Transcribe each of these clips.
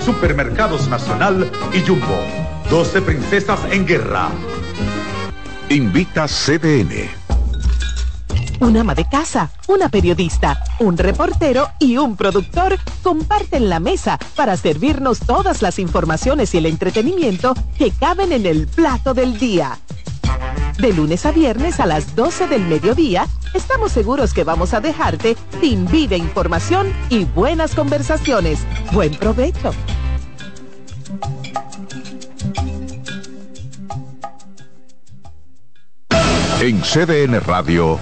Supermercados Nacional y Jumbo. 12 princesas en guerra. Invita CDN. Un ama de casa, una periodista, un reportero y un productor comparten la mesa para servirnos todas las informaciones y el entretenimiento que caben en el plato del día. De lunes a viernes a las 12 del mediodía, estamos seguros que vamos a dejarte sin vida información y buenas conversaciones. Buen provecho. En CDN Radio,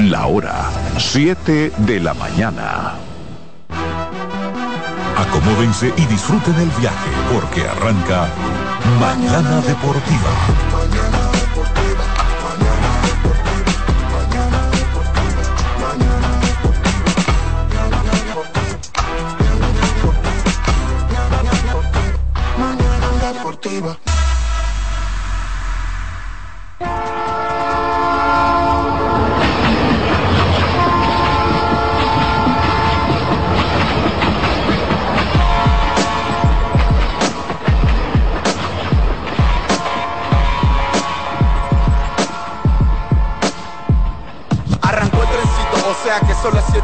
la hora 7 de la mañana. Acomódense y disfruten el viaje porque arranca Mañana Deportiva. fever.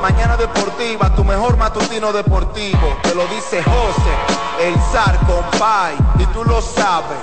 Mañana deportiva, tu mejor matutino deportivo. Te lo dice José, el zar compay, y tú lo sabes.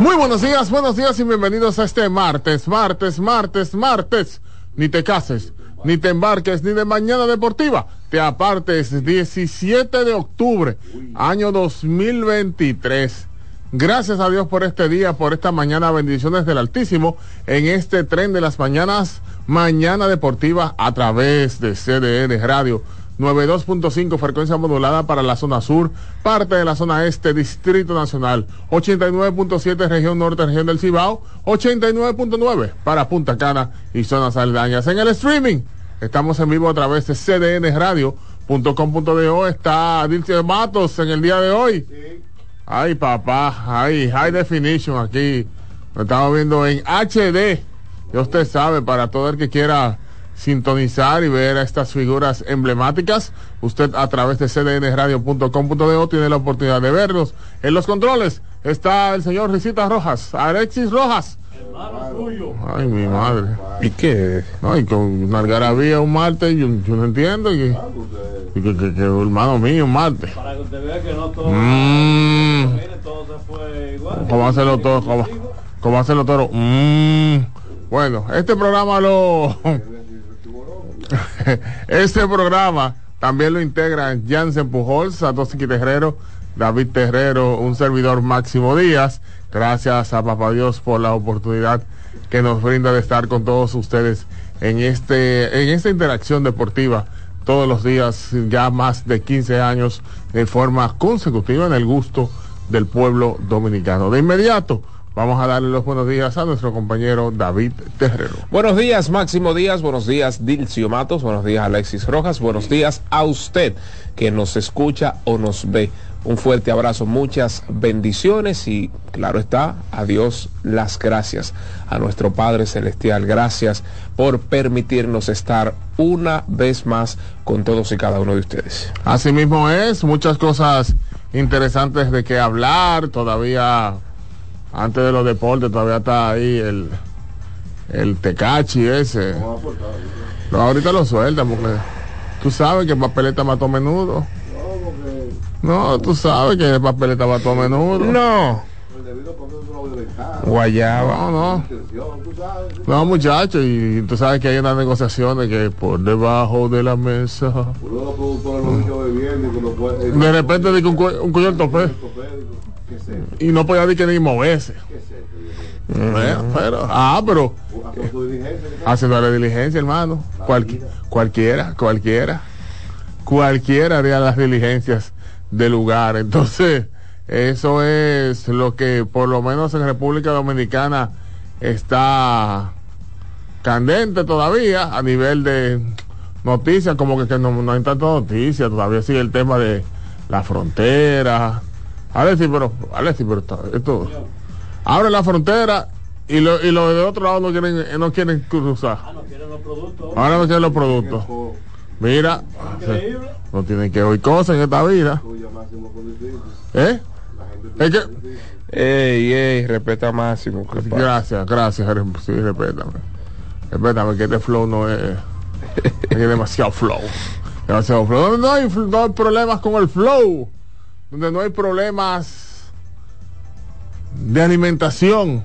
Muy buenos días, buenos días y bienvenidos a este martes, martes, martes, martes. Ni te cases ni te embarques ni de mañana deportiva. Te apartes 17 de octubre, año 2023. Gracias a Dios por este día, por esta mañana. Bendiciones del Altísimo en este tren de las mañanas, mañana deportiva a través de CDN Radio 92.5 frecuencia modulada para la zona sur, parte de la zona este, Distrito Nacional, 89.7 región norte, región del Cibao, 89.9 para Punta Cana y zonas aledañas. En el streaming, estamos en vivo a través de cdnradio.com.do. Está Dilcio Matos en el día de hoy. Ay, papá, ay, high definition aquí. Lo estamos viendo en HD. Ya usted sabe, para todo el que quiera sintonizar y ver a estas figuras emblemáticas, usted a través de cdnradio.com.de tiene la oportunidad de verlos. En los controles está el señor Risita Rojas, Alexis Rojas. Ay, mi madre. ¿Y qué? Ay, con una algarabía un martes, yo, no entiendo. Que, que, que, hermano mío, un martes. Para que usted vea que no todo. Mm. todo se fue igual. ¿Cómo hacerlo todo? ¿Cómo, cómo hacerlo todo? Mm. Bueno, este programa lo. este programa también lo integran Jansen Pujols, Satoshi Terrero, David Terrero, un servidor Máximo Díaz. Gracias a Papá Dios por la oportunidad que nos brinda de estar con todos ustedes en este en esta interacción deportiva todos los días, ya más de 15 años de forma consecutiva en el gusto del pueblo dominicano. De inmediato, Vamos a darle los buenos días a nuestro compañero David Terrero. Buenos días, Máximo Díaz. Buenos días, Dilcio Matos. Buenos días, Alexis Rojas. Buenos días a usted que nos escucha o nos ve. Un fuerte abrazo, muchas bendiciones y claro está, a Dios las gracias. A nuestro Padre Celestial, gracias por permitirnos estar una vez más con todos y cada uno de ustedes. Así mismo es, muchas cosas interesantes de qué hablar, todavía antes de los deportes todavía está ahí el, el tecachi ese. No, ahorita lo sueltan porque tú sabes que papeleta mató menudo. No, tú sabes que papeleta mató a menudo. No. Guayaba. No, no. No, muchachos, y tú sabes que hay unas negociaciones que por debajo de la mesa. De repente dice un, un cuello tope y no podía decir que ni moverse. pero, ah, pero Haciendo la diligencia, hermano. cualquiera, cualquiera. Cualquiera haría las diligencias del lugar. Entonces, eso es lo que por lo menos en República Dominicana está candente todavía a nivel de noticias, como que, no, no, hay tanta noticia, todavía sigue el tema de la frontera. Alexi, pero, Alexi, pero esto, abre la frontera y lo, y lo de otro lado no quieren, no quieren cruzar. Ah, no quieren los productos. Ahora no quieren los productos. Mira, no tienen que oír cosas en esta vida. ¿Eh? Es que... Ey, ey, respeta máximo. Gracias, gracias. Sí, respétame. Respétame que este flow no es... es demasiado flow. Demasiado flow. Donde no hay, no hay problemas con el flow. Donde no hay problemas de alimentación.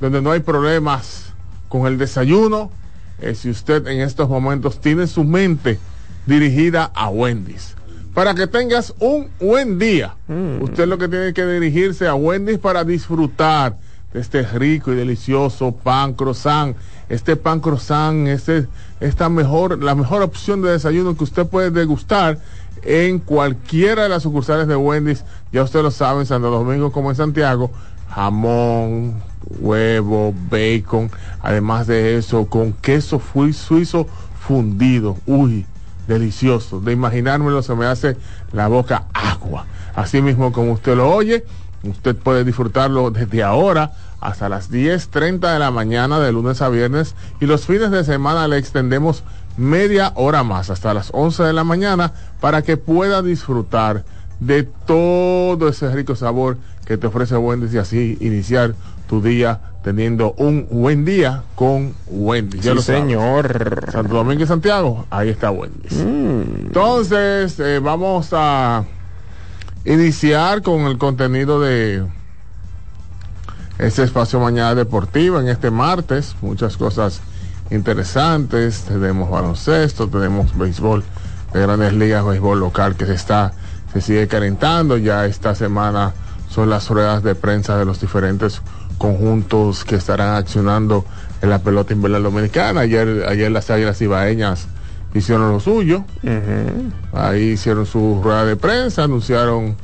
Donde no hay problemas con el desayuno. Es si usted en estos momentos tiene su mente dirigida a Wendy's para que tengas un buen día. Mm. Usted lo que tiene que dirigirse a Wendy's para disfrutar de este rico y delicioso pan croissant. Este pan croissant es esta mejor, la mejor opción de desayuno que usted puede degustar en cualquiera de las sucursales de Wendy's. Ya usted lo sabe, en Santo Domingo como en Santiago. Jamón, huevo, bacon. Además de eso, con queso suizo fundido. Uy, delicioso. De imaginármelo se me hace la boca agua. Así mismo como usted lo oye, usted puede disfrutarlo desde ahora hasta las 10.30 de la mañana de lunes a viernes y los fines de semana le extendemos media hora más hasta las 11 de la mañana para que pueda disfrutar de todo ese rico sabor que te ofrece Wendy's y así iniciar tu día teniendo un buen día con Wendy. Sí, señor. Santo Domingo y Santiago, ahí está Wendy. Mm. Entonces, eh, vamos a iniciar con el contenido de este espacio Mañana Deportiva en este martes. Muchas cosas interesantes. Tenemos baloncesto, tenemos béisbol de grandes ligas, béisbol local que se está, se sigue calentando. Ya esta semana son las ruedas de prensa de los diferentes conjuntos que estarán accionando en la pelota invernal dominicana. Ayer, ayer las águilas ibaeñas hicieron lo suyo. Ahí hicieron su rueda de prensa, anunciaron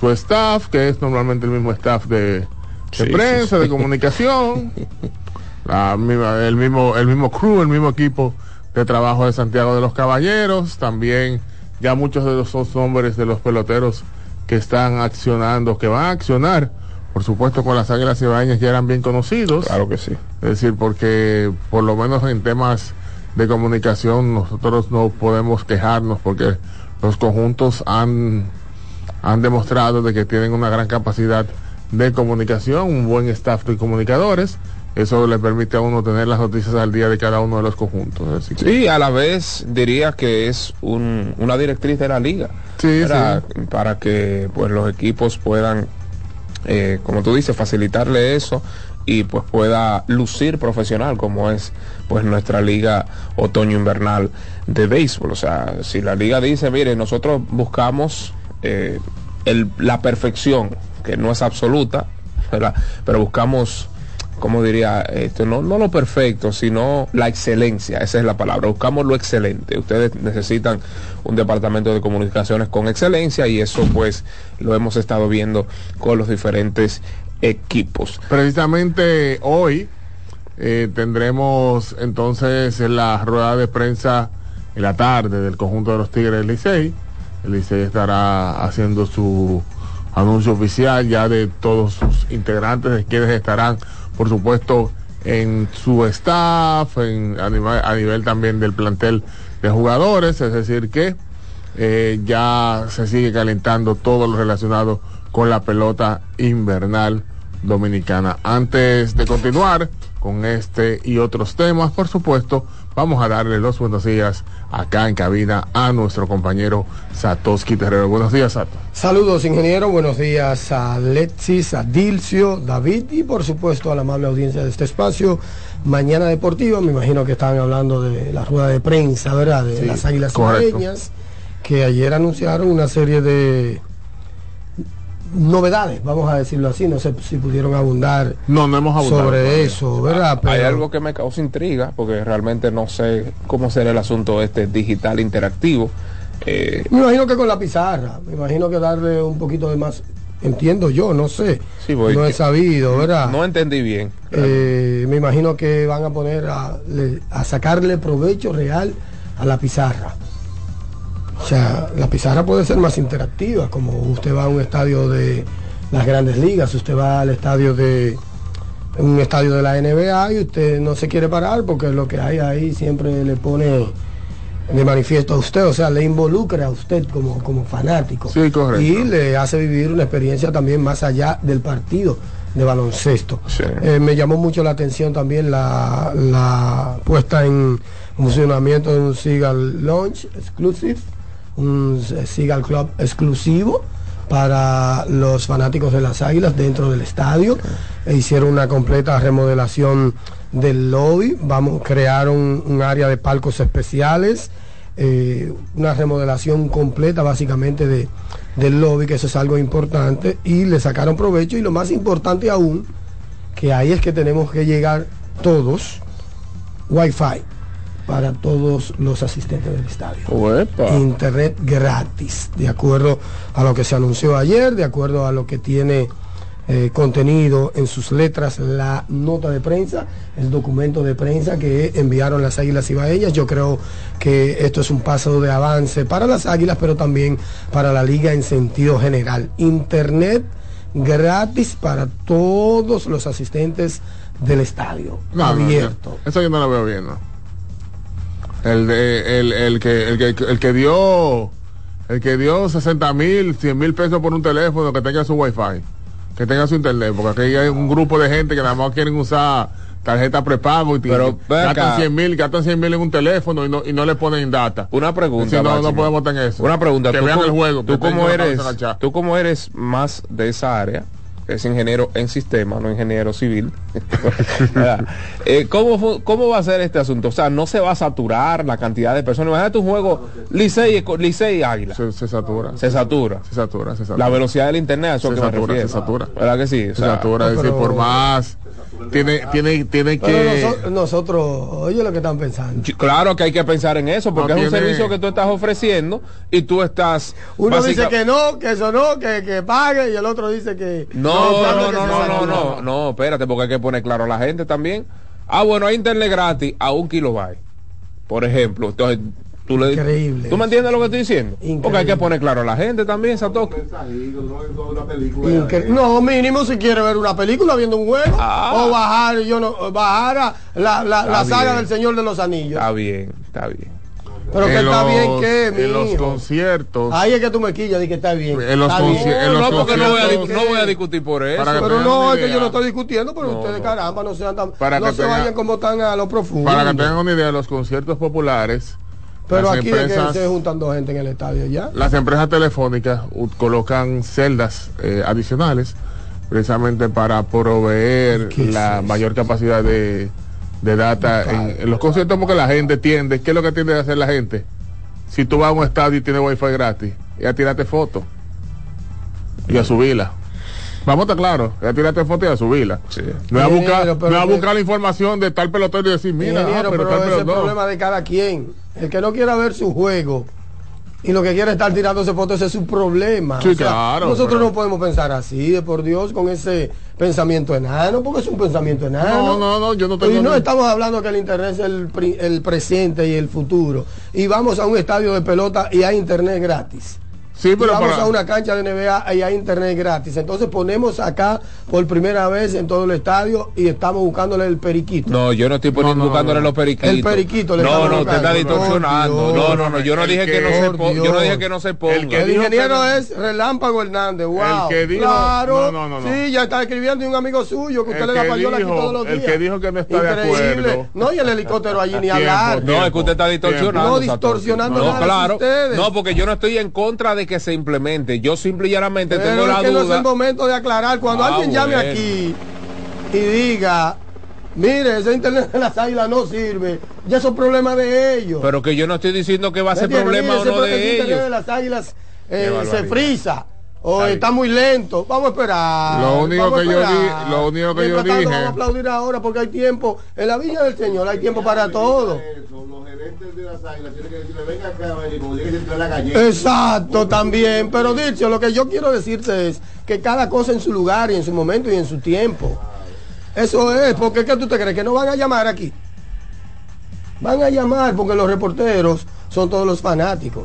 su staff, que es normalmente el mismo staff de, prensa, de comunicación. el mismo, el mismo crew, el mismo equipo de trabajo de Santiago de los Caballeros. También ya muchos de los hombres de los peloteros que están accionando, que van a accionar por supuesto con las águilas cibaeñas ya eran bien conocidos. Claro que sí. Es decir, porque por lo menos en temas de comunicación nosotros no podemos quejarnos porque los conjuntos han, han demostrado de que tienen una gran capacidad de comunicación, un buen staff de comunicadores. Eso le permite a uno tener las noticias al día de cada uno de los conjuntos. sí, a la vez diría que es una directriz de la liga. Sí, para, para que pues los equipos puedan eh, como tú dices, facilitarle eso y pues pueda lucir profesional como es pues nuestra liga otoño invernal de béisbol. O sea, si la liga dice, mire, nosotros buscamos eh, la perfección, que no es absoluta, pero buscamos como diría, esto no, no lo perfecto, sino la excelencia, esa es la palabra, buscamos lo excelente. Ustedes necesitan un departamento de comunicaciones con excelencia y eso pues lo hemos estado viendo con los diferentes equipos. Precisamente hoy eh, tendremos entonces la rueda de prensa en la tarde del conjunto de los Tigres del Licey. El Licey estará haciendo su anuncio oficial ya de todos sus integrantes, de quienes estarán por supuesto, en su staff, en, a, nivel, también del plantel de jugadores, es decir, que eh, ya se sigue calentando todo lo relacionado con la pelota invernal dominicana. Antes de continuar con este y otros temas, por supuesto, vamos a darle los buenos días acá en cabina a nuestro compañero Satoshi Terrero. Buenos días, Sato. Saludos, ingeniero. Buenos días a Letsis, a Dilcio, David y por supuesto a la amable audiencia de este espacio. Mañana Deportiva, me imagino que estaban hablando de la rueda de prensa, ¿verdad? De las Águilas Sureñas, que ayer anunciaron una serie de novedades, vamos a decirlo así, no sé si pudieron abundar No, no hemos abundado sobre todavía. eso, ¿verdad? Hay algo que me causa intriga, porque realmente no sé cómo será el asunto este digital interactivo. Eh, Me imagino que con la pizarra, me imagino que darle un poquito de más, entiendo yo, no sé, Sí, voy- no he sabido, ¿verdad? no entendí bien. Eh, me imagino que van a poner a, le- a sacarle provecho real a la pizarra. O sea, la pizarra puede ser más interactiva, como usted va a un estadio de las grandes ligas, usted va al estadio de un estadio de la NBA y usted no se quiere parar porque lo que hay ahí siempre le pone de manifiesto a usted, o sea, le involucra a usted como, como fanático. Sí, correcto. Y le hace vivir una experiencia también más allá del partido de baloncesto. Sí. Eh, me llamó mucho la atención también la, la puesta en funcionamiento de un Seagal Launch Exclusive, un Seagal Club exclusivo para los fanáticos de las Águilas dentro del estadio. E hicieron una completa remodelación del lobby, vamos, crearon un área de palcos especiales, eh, una remodelación completa básicamente de, del lobby, que eso es algo importante, y le sacaron provecho. Y lo más importante aún, que ahí es que tenemos que llegar todos, wifi para todos los asistentes del estadio. Uepa. Internet gratis, de acuerdo a lo que se anunció ayer, de acuerdo a lo que tiene eh, contenido en sus letras la nota de prensa, el documento de prensa que enviaron las Águilas Ibaeñas. Yo creo que esto es un paso de avance para las Águilas, pero también para la liga en sentido general. Internet gratis para todos los asistentes del estadio, No, no, abierto. eso yo no lo veo bien, ¿no? El, de, el, el, que, el, que, el que dio el que dio 60 mil, 100 mil pesos por un teléfono que tenga su wifi, que tenga su internet, porque aquí hay un grupo de gente que nada más quieren usar tarjeta prepago y Pero, gastan 100 mil, gastan 100 mil en un teléfono y no, y no le ponen data. Una pregunta. Si no, no podemos tener eso. Una pregunta. Que vean el juego. Tú como eres, tú como eres más de esa área, es ingeniero en sistema, no ingeniero civil. Eh, ¿cómo, ¿Cómo va a ser este asunto? O sea, no se va a saturar la cantidad de personas. Imagínate un juego Licey, y- Águila. Se, se satura. Se satura. Se satura, se satura. La velocidad del internet, eso Se que me satura, refiero. se satura. ¿Verdad que sí? O Se satura, es decir, por más. Tiene, tiene, tiene Pero que. noso- nosotros, oye lo que están pensando. Claro que hay que pensar en eso, porque No es un tiene- servicio que tú estás ofreciendo y tú estás... Uno básica- dice que no, que eso no, que, que pague y el otro dice que No, no, no, no, no, no, no, espérate, porque hay que poner claro a la gente también. Ah, bueno, hay internet gratis a un kilobyte, por ejemplo. Entonces, tú le Increíble. ¿Tú me entiendes lo que estoy diciendo? Porque hay Increíble. que poner claro a la gente también, Satoki. Incre- No, mínimo si quiere ver una película viendo un juego Ah. o bajar, yo no, bajar a la, la, la Está saga bien. del Señor de los Anillos. Está bien, está bien. Pero que en está los- bien que, mi En los hijo. conciertos. Ahí es que tú me quillas de que está bien. En los Está bien. conci- en los No, porque no voy, a, conciertos- di- no voy a discutir por eso. Para que Pero no, es que yo no estoy discutiendo, pero No, ustedes no. caramba, no sean tan, Para no que se tenga- vayan como tan a lo profundo. Para que tengan una idea, los conciertos populares. Pero las aquí es que empresas, se juntan dos gente en el estadio ya. las empresas telefónicas colocan celdas eh, adicionales precisamente para proveer ¿Qué es la mayor capacidad de, de data en, en los conciertos porque la gente tiende, ¿qué es lo que tiende a hacer la gente? Si tú vas a un estadio y tienes wifi gratis, ya tírate fotos y a subirla. Vamos a estar claros, ya tírate fotos y a subirla. Sí. No es a buscar, no a buscar la información de tal pelotero y decir, mira, ah, pero, pero, tal ese es el pelotero. problema de cada quien. El que no quiera ver su juego y lo que quiere estar tirándose fotos ese es su problema. Sí, claro, Nosotros pero- no podemos pensar así, de por Dios, con ese pensamiento enano, porque es un pensamiento enano. No, no, no, yo no tengo Y no ni- estamos hablando que el internet es el, el presente y el futuro. Y vamos a un estadio de pelota y hay internet gratis. Sí, pero vamos para- a una cancha de NBA y hay internet gratis. Entonces ponemos acá por primera vez en todo el estadio y estamos buscándole el periquito. No, yo no estoy poniendo, No, no, buscándole no. los periquitos. El periquito le No, no, usted está distorsionando. No, no, no, yo no El dije que, que- no se por po- yo no dije que no se ponga. El que El dijo ingeniero que- es Relámpago Hernández, wow. que dijo- claro, no, no, no, no. sí, ya está escribiendo y un amigo suyo que usted El le da que payola aquí todos los el días. que dijo que no está de Increíble. acuerdo. No, y el helicóptero allí ni hablar. No, es que usted está distorsionando. No distorsionando no, nada de claro. ustedes. No, porque yo no estoy en contra de que se implemente. Yo simple y llanamente Pero tengo es la que no es duda. el momento de aclarar. Cuando Ah, alguien llame bueno. aquí y diga, mire, ese internet de las águilas no sirve, ya son problemas de ellos. Pero que yo no estoy diciendo que va a ser problema o no ese- ese de internet de ellos. las águilas eh, se frisa. O está muy lento. Vamos a esperar. Lo único vamos a que yo esperar. di- lo único que yo tanto, dije- Vamos a aplaudir ahora porque hay tiempo. En la viña del Señor hay tiempo para todo. Los gerentes de las águilas tienen que decirle, venga acá, ven", y como se la galleta. Exacto, también. Pero dicho, lo que yo quiero decirte es que cada cosa en su lugar y en su momento y en su tiempo. Eso es, porque ¿qué tú te crees? Que no van a llamar aquí. Van a llamar porque los reporteros son todos los fanáticos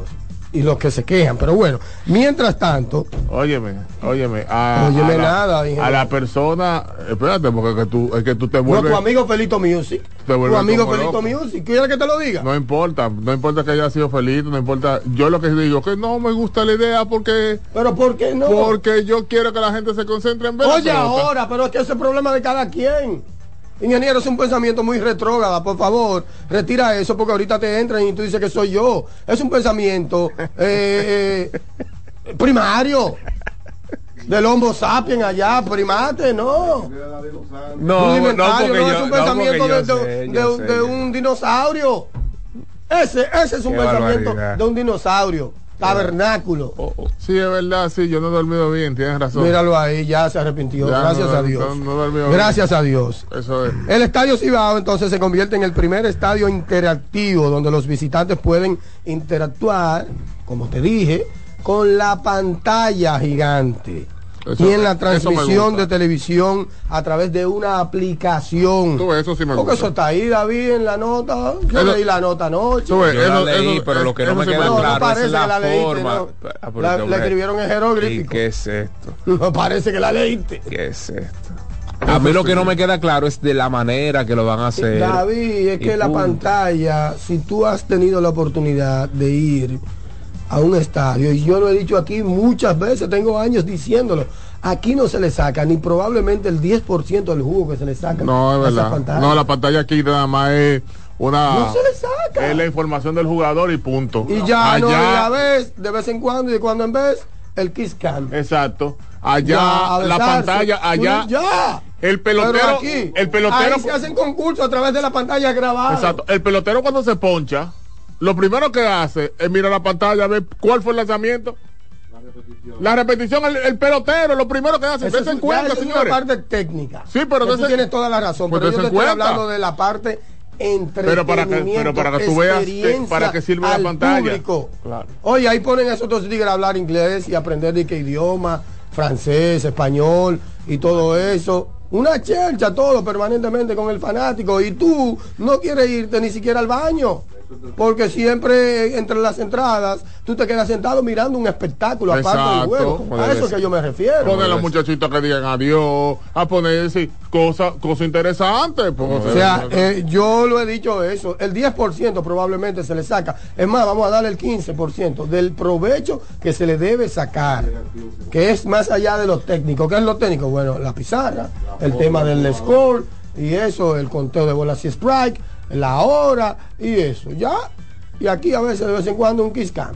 y los que se quejan. Pero bueno, mientras tanto, Óyeme, óyeme. A, Óyeme a la, nada, ingeniero. a la persona, espérate, porque que tú, es que tú te no, vuelves. tu amigo Felito Music. Te Tu amigo Felito loco. Music. ¿Quieres que te lo diga? No importa, no importa que haya sido feliz, no importa. Yo lo que digo que no me gusta la idea porque Pero ¿por qué no? porque yo quiero que la gente se concentre en ver. Oye, ahora, pero es que ese es el problema de cada quien. Ingeniero, es un pensamiento muy retrógrada, por favor, retira eso porque ahorita te entran y tú dices que soy yo. Es un pensamiento eh, eh, primario. Del homo sapiens allá, primate, no. No, no, porque no, yo, es un no, pensamiento porque de, sé, de sé. de un dinosaurio. Ese, ese es un Qué pensamiento barbaridad. de un dinosaurio, tabernáculo. Sí, es verdad, sí, yo no he dormido bien, tienes razón. Míralo ahí, ya se arrepintió. Ya Gracias no- a Dios. no- no dormido bien. Gracias a Dios. Eso es. El Estadio Cibao entonces se convierte en el primer estadio interactivo donde los visitantes pueden interactuar, como te dije, con la pantalla gigante. Eso- y en la transmisión de televisión a través de una aplicación. Tú ves, eso sí me Porque gusta. eso está ahí, David, en la nota. Yo Eso- leí la nota anoche. Tú ves, Yo la eso- leí, eso- pero lo que no me sí queda No, claro parece es la que la leíste, forma. no. Ah, La- escribieron en jeroglífico. ¿Y qué es esto? No parece que la leíste. ¿Qué es esto? A mí lo que no me queda claro es de la manera que lo van a hacer. David, es que la pantalla, si tú has tenido la oportunidad de ir a un estadio, y yo lo he dicho aquí muchas veces, tengo años diciéndolo, aquí no se le saca ni probablemente el 10% del jugo que se le saca No, es verdad. pantalla. No, la pantalla aquí nada más es una. No se le saca. Es la información del jugador y punto. Y ya no, y Allá- a vez, de vez en cuando y de cuando en vez, el kiss cam. Exacto. Ya, Allá, a la pantalla, allá. Ya. El pelotero. aquí, el pelotero. ahí se hacen concursos a través de la pantalla grabada. Exacto. El pelotero cuando se poncha, lo primero que hace es mirar la pantalla, ver cuál fue el lanzamiento. La repetición, el, el pelotero, lo primero que hace, es, en cuenta, es una señores. parte técnica. Sí, pero tú tienes toda la razón. pues pero yo te estoy hablando de la parte Pero para que- pero para que tú veas experiencia para que sirve la al pantalla. Claro. Oye, ahí ponen a esos dos tigres a hablar inglés y aprender de qué idioma, francés, español y todo eso. Una chercha todo permanentemente con el fanático y tú no quieres irte ni siquiera al baño. Porque siempre entre las entradas tú te quedas sentado mirando un espectáculo aparte del juego. A eso es ser. que yo me refiero. Poner a los muchachitos que digan adiós, a poner sí, cosas cosa interesantes. pues, O sea, eh, yo lo he dicho eso, el 10% probablemente se le saca. Es más, vamos a darle el 15% del provecho que se le debe sacar, que es más allá de lo técnico. ¿Qué es lo técnico? Bueno, la pizarra, el tema del score y eso, el conteo de bolas y strike, la hora y eso, ¿ya? Y aquí a veces de vez en cuando un kiss cam.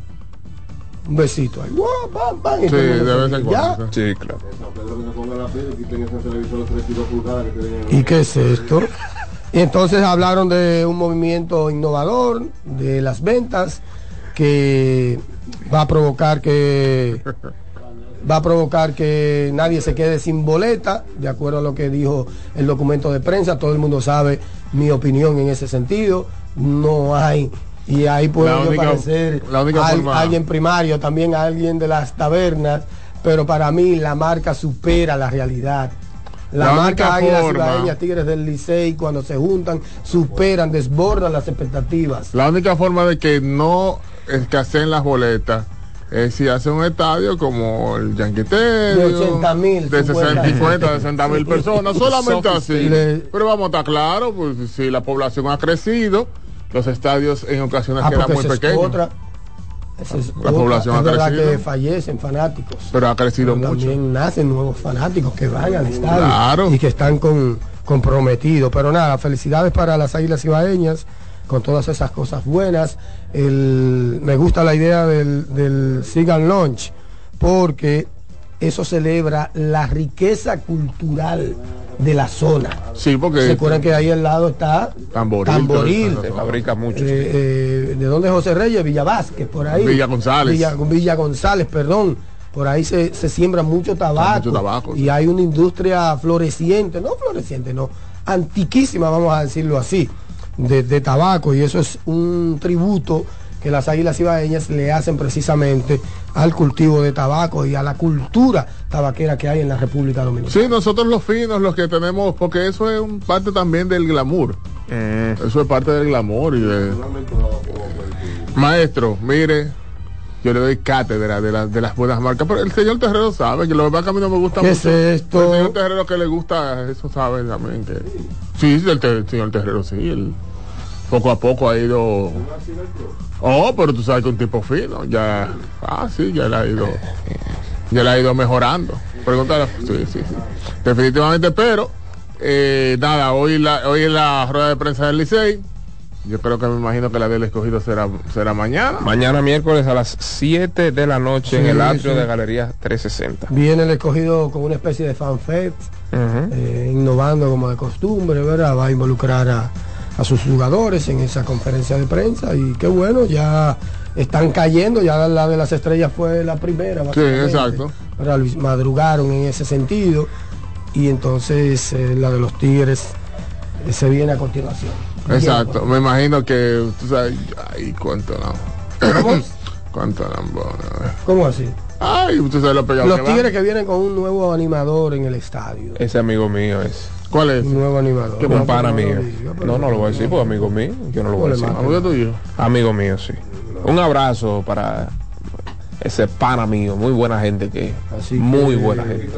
Un besito ahí. pam, pam, y Sí, de vez en ¿ya? cuando. Sí, claro. Pedro que se ponga la pila y quiten ese televisor de 32 pulgadas que tienen. ¿Y qué es esto? Y entonces hablaron de un movimiento innovador de las ventas que va a provocar que va a provocar que nadie se quede sin boleta, de acuerdo a lo que dijo el documento de prensa, todo el mundo sabe mi opinión en ese sentido, no hay y ahí única- parecer forma- alguien primario, también alguien de las tabernas, pero para mí la marca supera la realidad. La, La marca forma- Ibaeñas, Tigres del Licey, cuando se juntan, superan, desbordan las expectativas. La única forma de que no escaseen las boletas es si hace un estadio como el Stadium, De 80.000, de 60, 50. 50, 60 mil personas, solamente así. Pero vamos a estar claros, pues si la población ha crecido, los estadios en ocasiones Ah, quedan muy pequeños. otra. Es La otra. población es ha crecido. que fallecen fanáticos. Pero ha crecido Pero mucho. También nacen nuevos fanáticos que van al estadio Claro. y que están con, comprometidos. Pero nada, felicidades para las Águilas Ibaeñas con todas esas cosas buenas. El- me gusta la idea del, del Sigan Launch porque eso celebra la riqueza cultural de la zona. Sí, porque ¿Se acuerdan que ahí al lado está Tamboril, Se fabrica mucho. Eh, eh, ¿De dónde es José Reyes? Villa Vázquez, por ahí. Villa González. Villa, Villa González, perdón. por ahí se, se siembra mucho tabaco, mucho tabaco, y sí. hay una industria floreciente, no floreciente, no, antiquísima, vamos a decirlo así, de, de tabaco, y eso es un tributo que las águilas ibaeñas le hacen precisamente al cultivo de tabaco y a la cultura tabaquera que hay en la República Dominicana. Sí, nosotros los finos, los que tenemos, porque eso es un parte también del glamour. Eso es parte del glamour y de... Maestro, mire, yo le doy cátedra de, la- de las buenas marcas, pero el señor Terrero sabe que lo que a mí no me gusta ¿Qué mucho. es esto? El señor Terrero que le gusta, eso sabe también que... Sí, el, te- el señor Terrero, sí, poco a poco ha ido... Oh, pero tú sabes que un tipo fino, ya... Ah, sí, ya le ha ido... Ya le ha ido mejorando. Pregúntale. Sí, sí, sí. Definitivamente, pero... eh, nada, hoy la, hoy la rueda de prensa del Licey. Yo creo que me imagino que la del escogido será, será mañana. Mañana miércoles a las 7 de la noche en Sí, el atrio sí. de Galería 360. Viene el escogido con una especie de fanfest, Ujú. eh, innovando como de costumbre, ¿verdad? Va a involucrar a, a sus jugadores en esa conferencia de prensa y qué bueno, ya están cayendo, ya la de las estrellas fue la primera. básicamente, exacto. Madrugaron en ese sentido y entonces eh, la de los Tigres eh, se viene a continuación. Exacto. Me imagino que tú sabes. Ay, cuánto no. cuánto no. ¿Cómo así? Ay, usted sabe lo pegado Los que va. Tigres que vienen con un nuevo animador en el estadio. Ese amigo mío es. ¿Cuál es? Un nuevo animador. Un No, pana mío. No, no lo voy a decir porque amigo mío. Yo no lo voy a ¿Cómo le decir. Amigo tuyo. Amigo mío, sí. Un abrazo para ese pana mío. Muy buena gente que Así Muy que- buena gente.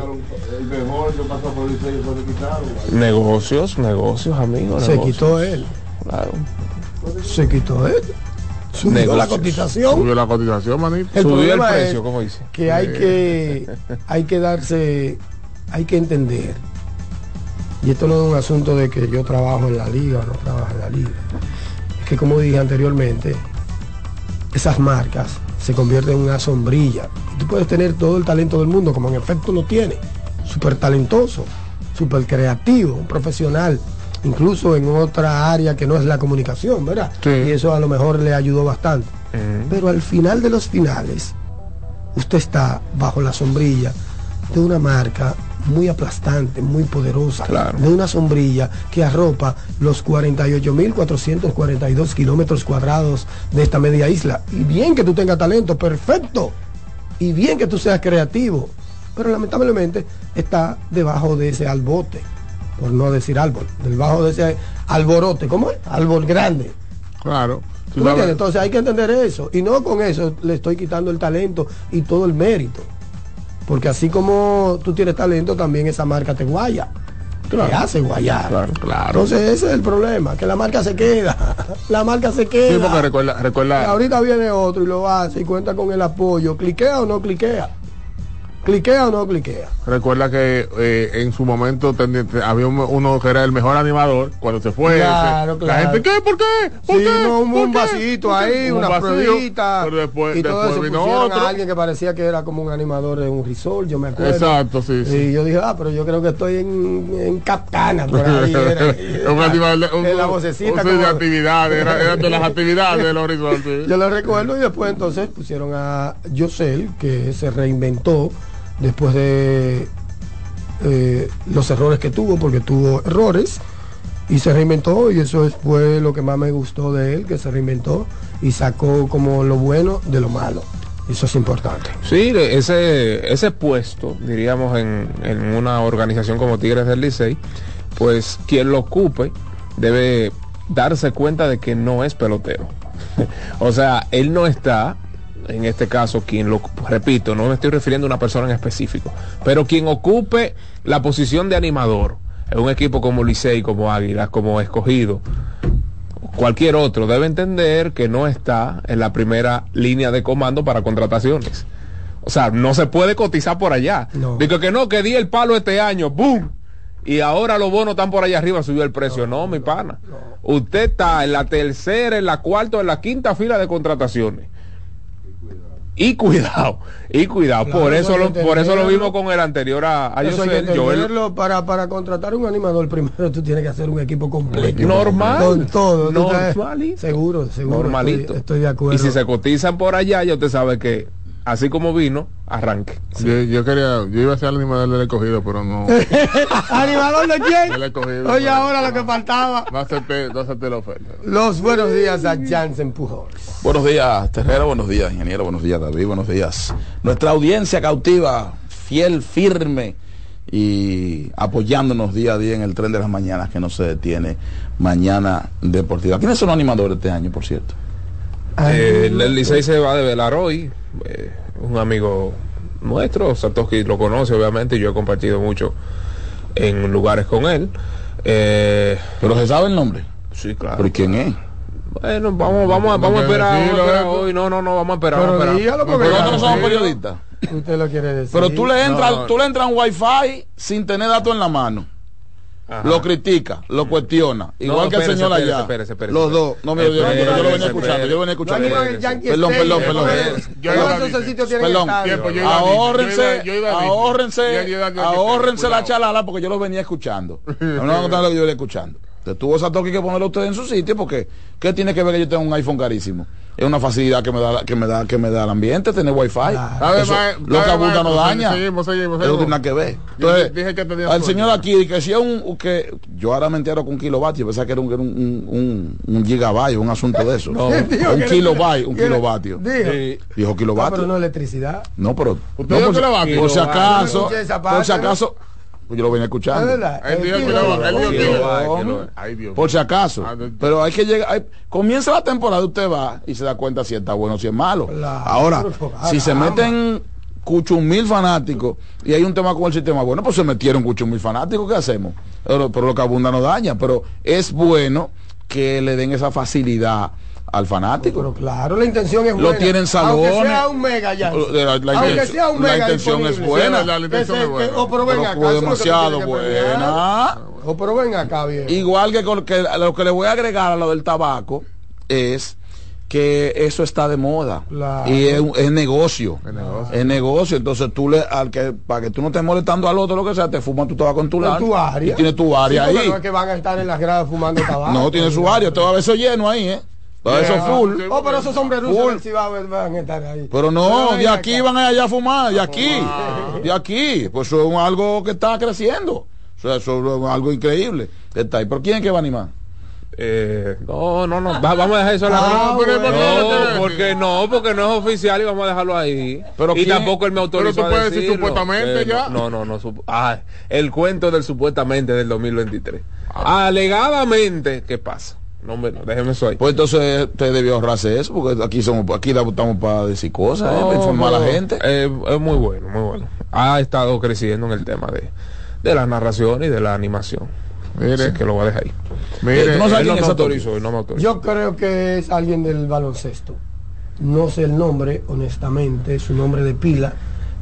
El mejor que pasó por el Licey fue que quitaron. Negocios, negocios, amigos. Se negocios. quitó él. Claro. Se quitó él. Subió la cotización. Subió la cotización, manito. El Subió el precio, como dice. que hay que hay que darse hay que entender y esto no es un asunto de que yo trabajo en la liga o no trabajo en la liga es que como dije anteriormente esas marcas se convierten en una sombrilla. Y tú puedes tener todo el talento del mundo como en efecto lo tiene. Súper talentoso súper creativo un profesional incluso en otra área que no es la comunicación verdad Sí. y eso a lo mejor le ayudó bastante. Pero al final de los finales usted está bajo la sombrilla de una marca muy aplastante, muy poderosa, Claro. de una sombrilla que arropa los 48.442 kilómetros cuadrados de esta media isla. Y bien que tú tengas talento, perfecto. Y bien que tú seas creativo. Pero lamentablemente está debajo de ese albote, por no decir árbol, debajo de ese alborote, ¿cómo es? Árbol grande. Claro. Entonces hay que entender eso. Y no con eso le estoy quitando el talento y todo el mérito. Porque así como tú tienes talento, también esa marca te guaya. Te hace guayar. Claro, claro. Entonces ese es el problema, que la marca se queda. la marca se queda. Sí, porque recuerda, recuerda, ahorita viene otro y lo hace y cuenta con el apoyo. ¿Cliquea o no cliquea? ¿Cliquea o no cliquea? recuerda que eh, en su momento ten- había un- uno que era el mejor animador cuando se fue. Claro, ese, claro. La gente, ¿qué? ¿Por qué? ¿Por Sí, qué? un, ¿Por un vasito ahí, Un una pruebita. Pero después, y todo después vino otro. a alguien que parecía que era como un animador de un resort, yo me acuerdo. Exacto, sí, sí. Y yo dije, ah, pero yo creo que estoy en, en Capcana, por ahí. Era, un animal, un, en la vocecita. un- como- de actividades, era, era de las actividades de los resorts. sí. Yo lo recuerdo y después entonces pusieron a Yosel, que se reinventó después de eh, los errores que tuvo, porque tuvo errores, y se reinventó y eso es- fue lo que más me gustó de él, que se reinventó y sacó como lo bueno de lo malo. Eso es importante. Sí, ese, ese puesto, diríamos, en, en una organización como Tigres del Licey, pues quien lo ocupe debe darse cuenta de que no es pelotero. o sea, él no está, en este caso, quien lo, repito, no me estoy refiriendo a una persona en específico, pero quien ocupe la posición de animador en un equipo como Licey, como Águilas, como Escogido, cualquier otro debe entender que no está en la primera línea de comando para contrataciones. O sea, no se puede cotizar por allá. No. Digo que no, que di el palo este año, ¡boom! Y ahora los bonos están por allá arriba, subió el precio. No, mi pana. Usted está en la tercera, en la cuarta, en la quinta fila de contrataciones. Y cuidado, y cuidado. Claro, por eso lo, por eso lo vimos con el anterior a, a Joel. Para, para contratar un animador primero tú tienes que hacer un equipo completo. Normal. Con todo. Normalito. Seguro, seguro. Normalito. Estoy, estoy de acuerdo. Y si se cotizan por allá, ya usted sabe que así como vino, arranque. Yo, yo quería, yo iba a ser el animador del escogido, pero no. ¿Animador de quién? Del escogido. Oye, ahora lo que faltaba. No acepté, no acepté la oferta. Los buenos días a Jansen Pujols. Buenos días, Terrero, buenos días, ingeniero, buenos días, David, buenos días. Nuestra audiencia cautiva, fiel, firme y apoyándonos día a día en el tren de las mañanas que no se detiene. Mañana deportiva. ¿Quiénes son los animadores este año, por cierto? Eh, el, Licey se va a develar hoy. eh, un amigo nuestro, Satoshi lo conoce obviamente, y yo he compartido mucho en lugares con él. Eh, Pero se sabe el nombre. sí, claro. ¿Por quién es? Bueno, vamos, vamos, a- vamos a esperar, vamos a decirlo, esperar hoy. No, no, no, vamos a esperar. Pero vamos a esperar. dígalo porque Pero Nosotros no somos periodistas. Usted lo quiere decir. Pero tú le entras, No. tú le entras a un wifi sin tener datos en la mano. Ajá. Lo critica, lo cuestiona. Igual que el señor espérese, allá. espérese, espérese, Los dos. No me lo Espérese, yo lo venía escuchando. Yo lo venía escuchando. Perdón, perdón, perdón. Perdón. estadio. Tiempo, yo iba a decir- ahórrense, yo iba- yo iba a decir- ahórrense, yo iba a decir- ahórrense la chalala porque yo lo venía escuchando. No, no, no, lo que yo venía escuchando. Entonces tuvo Satoshi que ponerlo usted en su sitio porque ¿qué tiene que ver que yo tenga un iPhone carísimo? Es una facilidad que me da que me da que me da el ambiente tener wifi. Sabe, Eso, lo que abunda no daña. seguimos, seguimos, no seguimos. tiene nada que ver. Yo Entonces, dije que tenía al señor aquí que si es un que yo ahora me entero con un kilovatio, yo pensaba que era un, un, un, un gigabyte, un asunto de eso. Un kilobyte, un kilovatio. Dijo. Sí. Dijo Ah, kilovatio. pero no electricidad. No, pero. ¿Usted no, por, si- por acaso. No esa Por si ¿no? acaso. Pues yo lo venía ¿Es escuchando. Por si acaso. Ah, Pero hay que llegar. hay- comienza la temporada, usted va y se da cuenta si está bueno o si es malo. Ahora, si se meten cuchun mil fanáticos y hay un tema con el sistema, bueno, pues se metieron cuchun mil fanáticos, ¿qué hacemos? Pero, pero lo que abunda no daña. Pero es bueno que le den esa facilidad al fanático. Pero claro, la intención es Lo buena. tienen salones. Aunque sea un mega ya. La- la Aunque intención- sea un la mega intención es buena. La- la intención es buena. que- oh, pero ven Pero acá, fue lo que te demasiado que buena. Oh, pero ven acá, bien. Igual que, con, que lo que le voy a agregar a lo del tabaco es que eso está de moda Claro. y es, es negocio. Es negocio. Es negocio. Entonces tú le, al que, para que tú no estés molestando al otro, lo que sea, te fumas tu tabaco en tu lado. tu área. Y tienes tu área Sí, ahí. No es que van a estar en las gradas fumando tabaco. No, tiene su área. Va a ver eso lleno ahí, ¿eh? Te va a ver eso full. Oh, pero esos van a estar ahí. Pero no, de acá. aquí van allá a fumar, de aquí, de aquí. Pues eso es algo que está creciendo. O sea, eso es algo increíble. Está ahí. ¿Pero quién es que va a animar? Eh, no, no, no. va- vamos a dejar eso a la Ah, pero ¿por qué no porque no, porque no es oficial y vamos a dejarlo ahí. Pero y ¿quién? tampoco él me autorizó Pero tú a puedes decir supuestamente Eh, ya. No, no, no. sup- ah, el cuento del supuestamente del 2023. Ah. Alegadamente, ¿qué pasa? No, hombre, no, déjeme eso ahí. Pues entonces te debió ahorrarse eso, porque aquí somos, aquí estamos para decir cosas, ¿eh? Para informar a la gente. eh, es muy bueno, muy bueno. Ha estado creciendo en el tema de, de la narración y de la animación. Mire. Así que lo voy a dejar ahí. Mire, Eh, tú no sabes Él no quién me es autorizó, no me autorizó. Yo creo que es alguien del baloncesto. No sé el nombre, honestamente, su nombre de pila,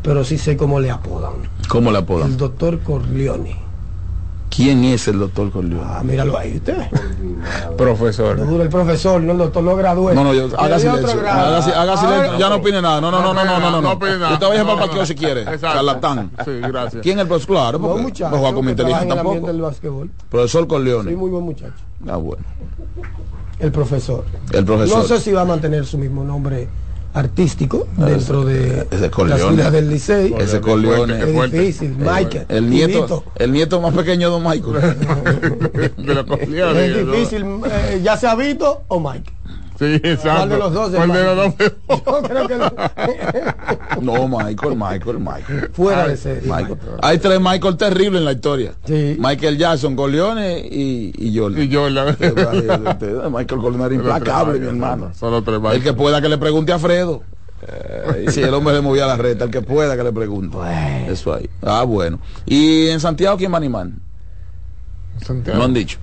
pero sí sé cómo le apodan. ¿Cómo le El apodan? doctor Corleone. ¿Quién es el doctor Corleone? Ah, míralo ahí, usted. Profesor. No dura el profesor, no el doctor, no gradué. No, no, yo, haga silencio. Haga, haga silencio. Ya no opine nada. No, no, no, no, no, no, no. No opine nada. Usted vaya No, para el no, parqueo no. si quiere. Exacto. Charlatán. Sí, gracias. ¿Quién es el profesor? Claro, No, porque muchacho. no juega como inteligente tampoco. del. Profesor Sí, Corleone. muy buen muchacho. Ah, bueno. El profesor. El profesor. No sé si va a mantener su mismo nombre artístico dentro de ese las filas del Licey. Ese Corleone. Es fuerte. difícil, Michael. El nieto, el nieto más pequeño de Don Michael. de la Es difícil, eh, ya sea Vito o Mike. Sí, exacto. ¿Cuál de los dos es ¿Cuál de Mike? los dos? Yo creo que No, Michael, Michael, Michael. fuera de serie. Michael. Hay tres Michael terribles en la historia. Sí. Michael Jackson, Corleone y, y Jordan. Y Michael Corleone era implacable, mi hermano. Son los tres El que pueda que le pregunte a Fredo. si el hombre le movía la reta, el que pueda que le pregunte. Eso ahí. Ah, bueno. ¿Y en Santiago quién va a animar? Santiago. No han dicho.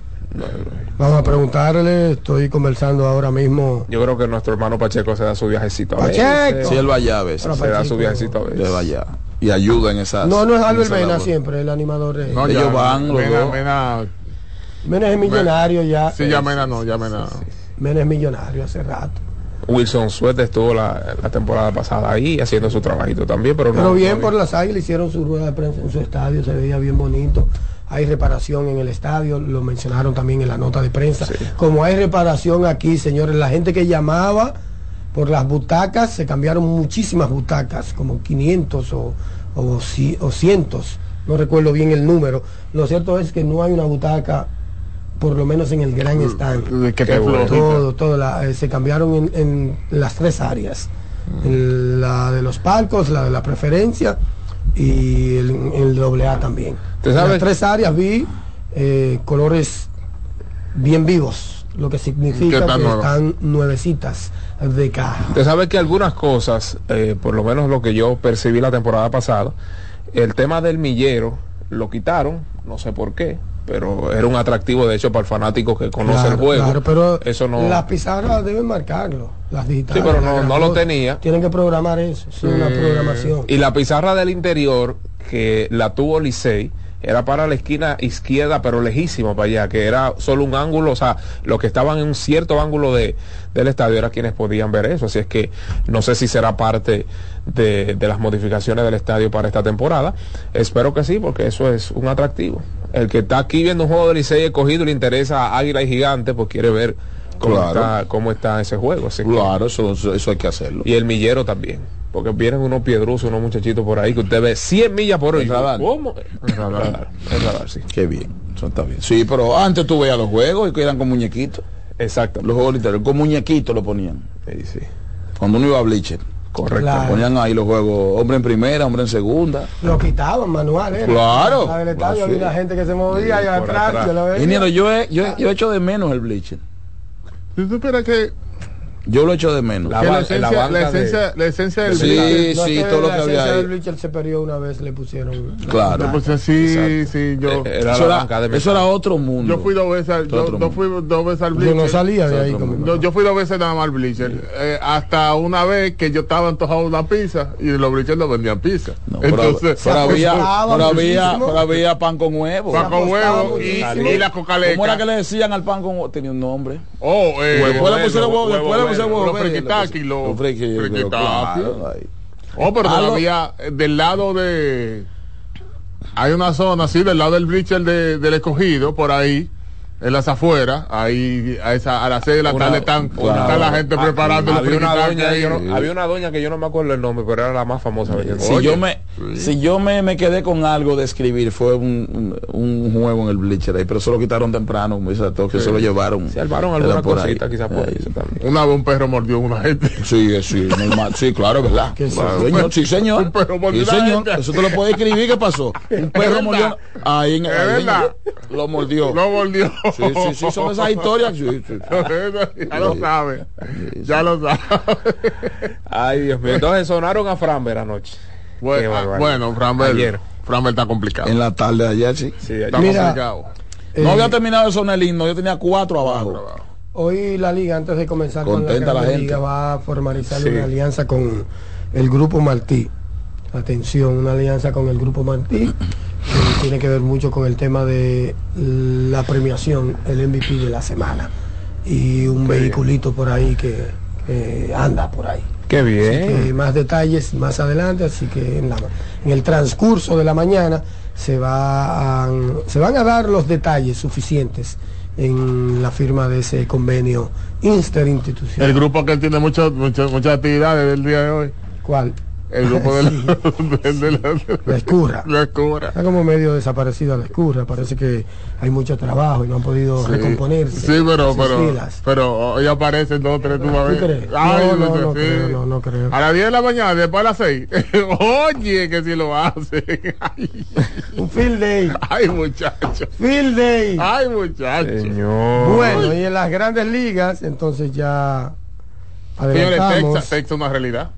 Vamos a preguntarle, estoy conversando ahora mismo. Yo creo que nuestro hermano Pacheco se da su viajecito a Pacheco. veces. Si él va allá a veces. Pero Se da su viajecito a Él veces. va allá. Y ayuda en esas. No, no es Albert Mena siempre, el animador de No, Ellos ya, van, los Mena, dos. Mena, Mena es millonario ya. sí, ya Mena no, ya Mena. Mena es millonario hace rato. Wilson Suete estuvo la, la temporada pasada ahí haciendo su trabajito también, pero no. Pero bien no por las águilas, hicieron su rueda de prensa en su estadio, se veía bien bonito. Hay reparación en el estadio, lo mencionaron también en la nota de prensa. Sí. Como hay reparación aquí, señores, la gente que llamaba Por las butacas se cambiaron muchísimas butacas, como 500 o, o, ci- o cientos, no recuerdo bien el número. Lo cierto es que no hay una butaca, por lo menos en el gran stand. Que Qué te bueno. flojita. Todo, todo, la- eh, se cambiaron en, en las tres áreas. En la de los palcos, la de la preferencia y el, el doble A también. ¿Te En sabes? las tres áreas vi eh, colores bien vivos, lo que Que significa están que están nuevecitas de caja. Usted sabe que algunas cosas, eh, por lo menos lo que yo percibí la temporada pasada, el tema del millero lo quitaron, no sé por qué, pero era un atractivo de hecho para el fanático que conoce el juego. claro, pero eso no. las pizarras deben marcarlo, las digitales. Sí, pero no- no lo tenía. Tienen que programar eso, es una programación. Y la pizarra del interior que la tuvo Licey era para la esquina izquierda, pero lejísimo para allá, que era solo un ángulo, o sea, los que estaban en un cierto ángulo de, del estadio eran quienes podían ver eso. Así es que no sé si será parte de, de las modificaciones del estadio para esta temporada. Espero que sí, porque eso es un atractivo. El que está aquí viendo un juego de Licey escogido y le interesa Águila y Gigante, pues quiere ver cómo, Claro. está, cómo está ese juego. Así Claro, eso, eso hay que hacerlo. y el millero también. Porque vienen unos piedrusos, unos muchachitos por ahí que usted ve 100 millas por hora. El radar. ¿Cómo? El radar. el radar, sí. Qué bien, eso está bien. Sí, pero antes tú veías los juegos y que eran con muñequitos. Exacto. Los juegos literales, con muñequitos lo ponían. Sí, sí. Cuando uno iba a Bleacher. Correcto. Claro. Ponían ahí los juegos, hombre en primera, hombre en segunda. Lo quitaban manual, ¿eh? Claro. La del estadio Ah, sí. había una gente que se movía y atrás. atrás. yo lo veía. Ingeniero, yo he, yo, he- yo he hecho de menos el Bleacher. Si tú supieras que, Yo lo he hecho de menos. La esencia, la la, esencia, de- la esencia del Sí, No, todo lo la que había ahí. se perdió una vez, le pusieron. Claro. Pues sí, Exacto. sí, yo, Eh, Era Eso la era, banca de eso era otro mundo. yo fui dos veces, al- yo, yo fui dos veces al Yo bleacher. no salía de ahí yo fui dos veces nada más al bleacher. Eh, hasta una vez que yo estaba antojado de una pizza y los bleachers no vendían pizza. No, Entonces, pero había, apostaba pero había, muchísimo. pero había pan con huevo. pan con apostaba huevo y, la coca leca. ¿Cómo era que le decían al pan con huevo? Tenía un nombre. Oh, eh, Después le pusieron huevo, después le pusieron huevo. Los le los. Oh, pero todavía eh, del lado de. Hay una zona así, del lado del bleacher de- del escogido, por ahí, en las afueras. Ahí, a, esa, a las 6 de la Una- tarde están, claro. está la gente Ah, preparando los había una, doña, ahí. había una doña que yo no me acuerdo el nombre, pero era la más famosa. vendiendo. Si Oye, yo me, si yo me, me quedé con algo de escribir fue un, un, juego en el bleacher ahí, pero eso lo quitaron temprano, como dice que se lo llevaron. Se Era alguna cosita quizás por Ahí. eso también. Una vez un perro mordió a una gente. Sí, eh, sí, normal. Sí, claro, ¿verdad? Señor, sí, señor. Un perro mordió Sí, señor. gente. Eso te lo puede escribir. ¿Qué pasó? Un perro mordió. Ahí en Es ahí en-. Lo mordió. Lo mordió. Sí, sí, sí, son esas historias. Sí, sí. ya lo sabe. Ya lo sabe. Ay, Dios mío. Entonces sonaron a Framber anoche. Bueno, ah, bueno Framber. Ayer. Framber está complicado. En la tarde de ayer, sí. Sí, ayer. Está Mira, complicado. Eh, No había terminado de sonar el himno, yo tenía cuatro abajo. Hoy la liga, antes de comenzar Contenta con la, la gente. Ligas, va a formalizar Sí. una alianza con el Grupo Martí. Atención, una alianza con el Grupo Martí. Tiene que ver mucho con el tema de la premiación, el MVP de la semana. Y un vehiculito por ahí que, que anda por ahí. Qué Así bien. que más detalles más adelante, así que en, la- en el transcurso de la mañana se, va a- se van a dar los detalles suficientes en la firma de ese convenio interinstitucional. El grupo que tiene muchas muchas muchas actividades del día de hoy. ¿Cuál? El grupo de la, de, de la, La escurra. la escura. Está como medio desaparecida la escurra, parece que hay mucho trabajo y no han podido Sí. recomponerse. Sí, pero, pero, pero hoy aparecen dos, tres, tú vas a ¿Tú ver. crees? Ay, No, no, no sí. creo, no, no creo. A las 10 de la mañana, después a las 6. Oye, que si lo hacen. Ay, Un field day. ay muchacho. Field day. Ay, muchacho. Señor. Bueno, y en las grandes ligas, entonces ya Señores. Texas, Texas es una realidad.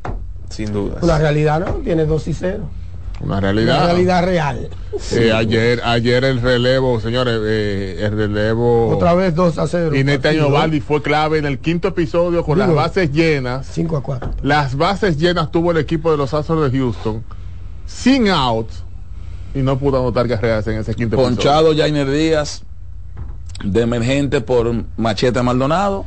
Sin duda. Una realidad, ¿no? Tiene 2 y 0. Una Una realidad. realidad real. Eh, ayer, ayer el relevo, señores, eh, el relevo. Otra vez 2 a 0. Y Netanyahu Baldi fue clave en el quinto episodio con Digo, las bases llenas. 5 a 4. Las bases llenas tuvo el equipo de los Astros de Houston sin out y no pudo anotar carreras en ese quinto episodio. Ponchado Jainer Díaz de emergente por Machete Maldonado.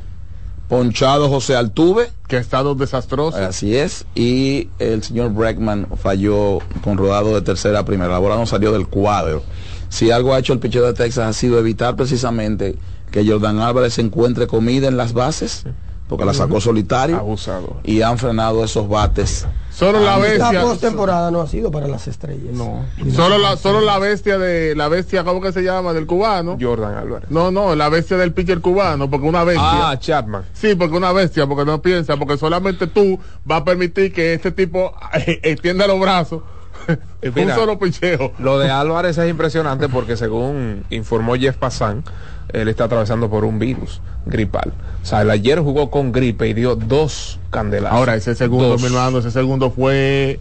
Ponchado José Altuve, Que ha estado desastroso. así es. Y el señor Breckman falló con rodado de tercera a primera. La bola no salió del cuadro. Si algo ha hecho el picheo de Texas ha sido evitar precisamente que Jordan Álvarez encuentre comida en las bases porque la sacó solitario Abusador. y han frenado esos bates. Solo la Esta bestia. postemporada no ha sido para las estrellas. No. Solo la, solo la bestia de. La bestia, ¿cómo que se llama? Del cubano. Jordan Álvarez. No, no, la bestia del pitcher cubano, porque una bestia. Ah, Chapman. Sí, porque una bestia, porque no piensa, porque solamente tú vas a permitir que este tipo eh, extienda los brazos. un solo picheo. Lo de Álvarez es impresionante porque según informó Jeff Passan, él está atravesando por un virus gripal. O sea, el ayer jugó con gripe y dio dos candelazos. Ahora, ese segundo, hermano, ese segundo fue.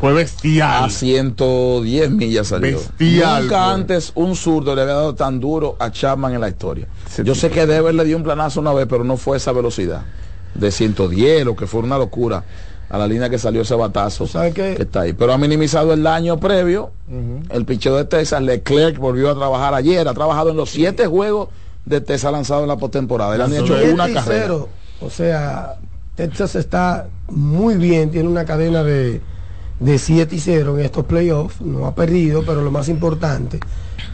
Fue bestial. A 110 millas salió. Bestial, Nunca bro. antes un zurdo le había dado tan duro a Chapman en la historia. Yo sé que Dever le dio un planazo una vez, pero no fue esa velocidad. De 110, lo que fue una locura. A la línea que salió ese batazo. ¿Sabe qué? Que está ahí. Pero ha minimizado el daño previo. El picheo de Texas, Leclerc volvió a trabajar ayer. Ha trabajado en los siete juegos de Texas lanzado en la postemporada. Él han hecho 7 una carrera. cero. O sea, Texas está muy bien, tiene una cadena de, de 7 y 0 en estos playoffs, no ha perdido, pero lo más importante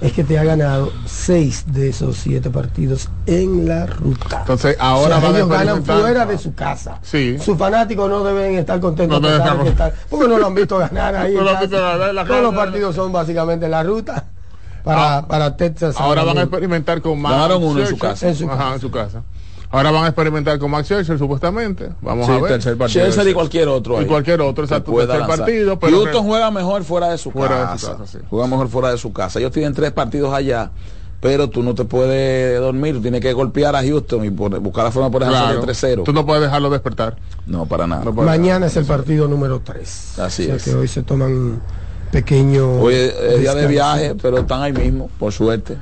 es que te ha ganado 6 de esos 7 partidos en la ruta. Entonces, ahora O sea, van a ellos ganan experimentar- fuera de su casa. Sí. Sus fanáticos no deben estar contentos No deben estar- que están- porque no lo han visto ganar ahí. No en lo han casa. visto ganar en la Todos los partidos son básicamente en la ruta para, Ah, para Texas. Ahora van a experimentar con Max Ganaron uno en su casa. En su Ajá, en su casa. Ahora van a experimentar con Max Scherzer, supuestamente. Vamos Sí, a ver. tercer partido. Scherzer y cualquier otro. Y cualquier otro, exacto, tercer lanzar. partido, pero Houston juega mejor fuera de su Fuera de su casa. casa, sí. Juega mejor fuera de su casa. Ellos tienen tres partidos allá, pero tú no te puedes dormir. Tú tienes que golpear a Houston y por- buscar la forma por ejemplo Claro. de 3-0. Tú no puedes dejarlo despertar. No, para nada. No Mañana es el partido número 3. Así o sea es. que hoy se toman un pequeño. Hoy es es día de viaje, pero están ahí mismo, por suerte.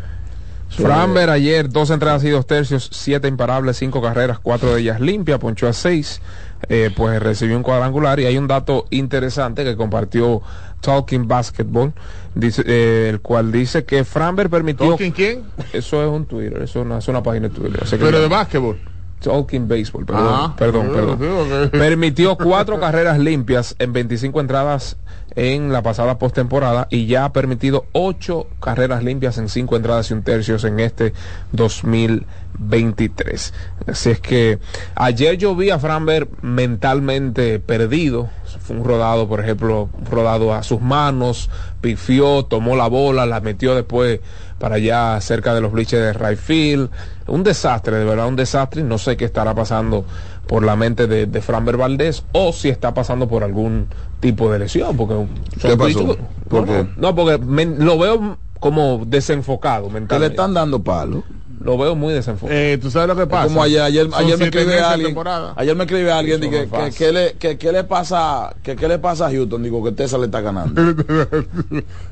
Framber ayer, dos entradas y dos tercios, siete imparables, cinco carreras, cuatro de ellas limpias, ponchó a seis, eh, pues recibió un cuadrangular y hay un dato interesante que compartió Talking Basketball, dice, eh, el cual dice que Framber permitió... ¿Talking quién? Eso es un Twitter, eso es una, es una página de Twitter. Pero de básquetbol. Talking Baseball, perdón, Ah, perdón, perdón. Permitió cuatro carreras limpias en 25 entradas en la pasada postemporada y ya ha permitido ocho carreras limpias en cinco entradas y un tercio en este 2023. Así es que ayer yo vi a Framber mentalmente perdido. Fue un rodado, por ejemplo, rodado a sus manos, pifió, tomó la bola, la metió después para allá cerca de los bleachers de right field. Un desastre, de verdad, un desastre. No sé qué estará pasando por la mente de, de Framber Valdés o si está pasando por algún tipo de lesión. Porque ¿Qué pasó? bichos- ¿Por no, qué? no, no, porque men- lo veo como desenfocado Que le mentalmente. están dando palo. Lo veo muy desenfocado. Eh, ¿Tú sabes lo que pasa? Como ayer, ayer, ayer me escribe alguien. temporada. Ayer me escribe alguien que, no es que, que le, que, que le pasa, que qué le pasa a Houston, digo que Tessa le está ganando.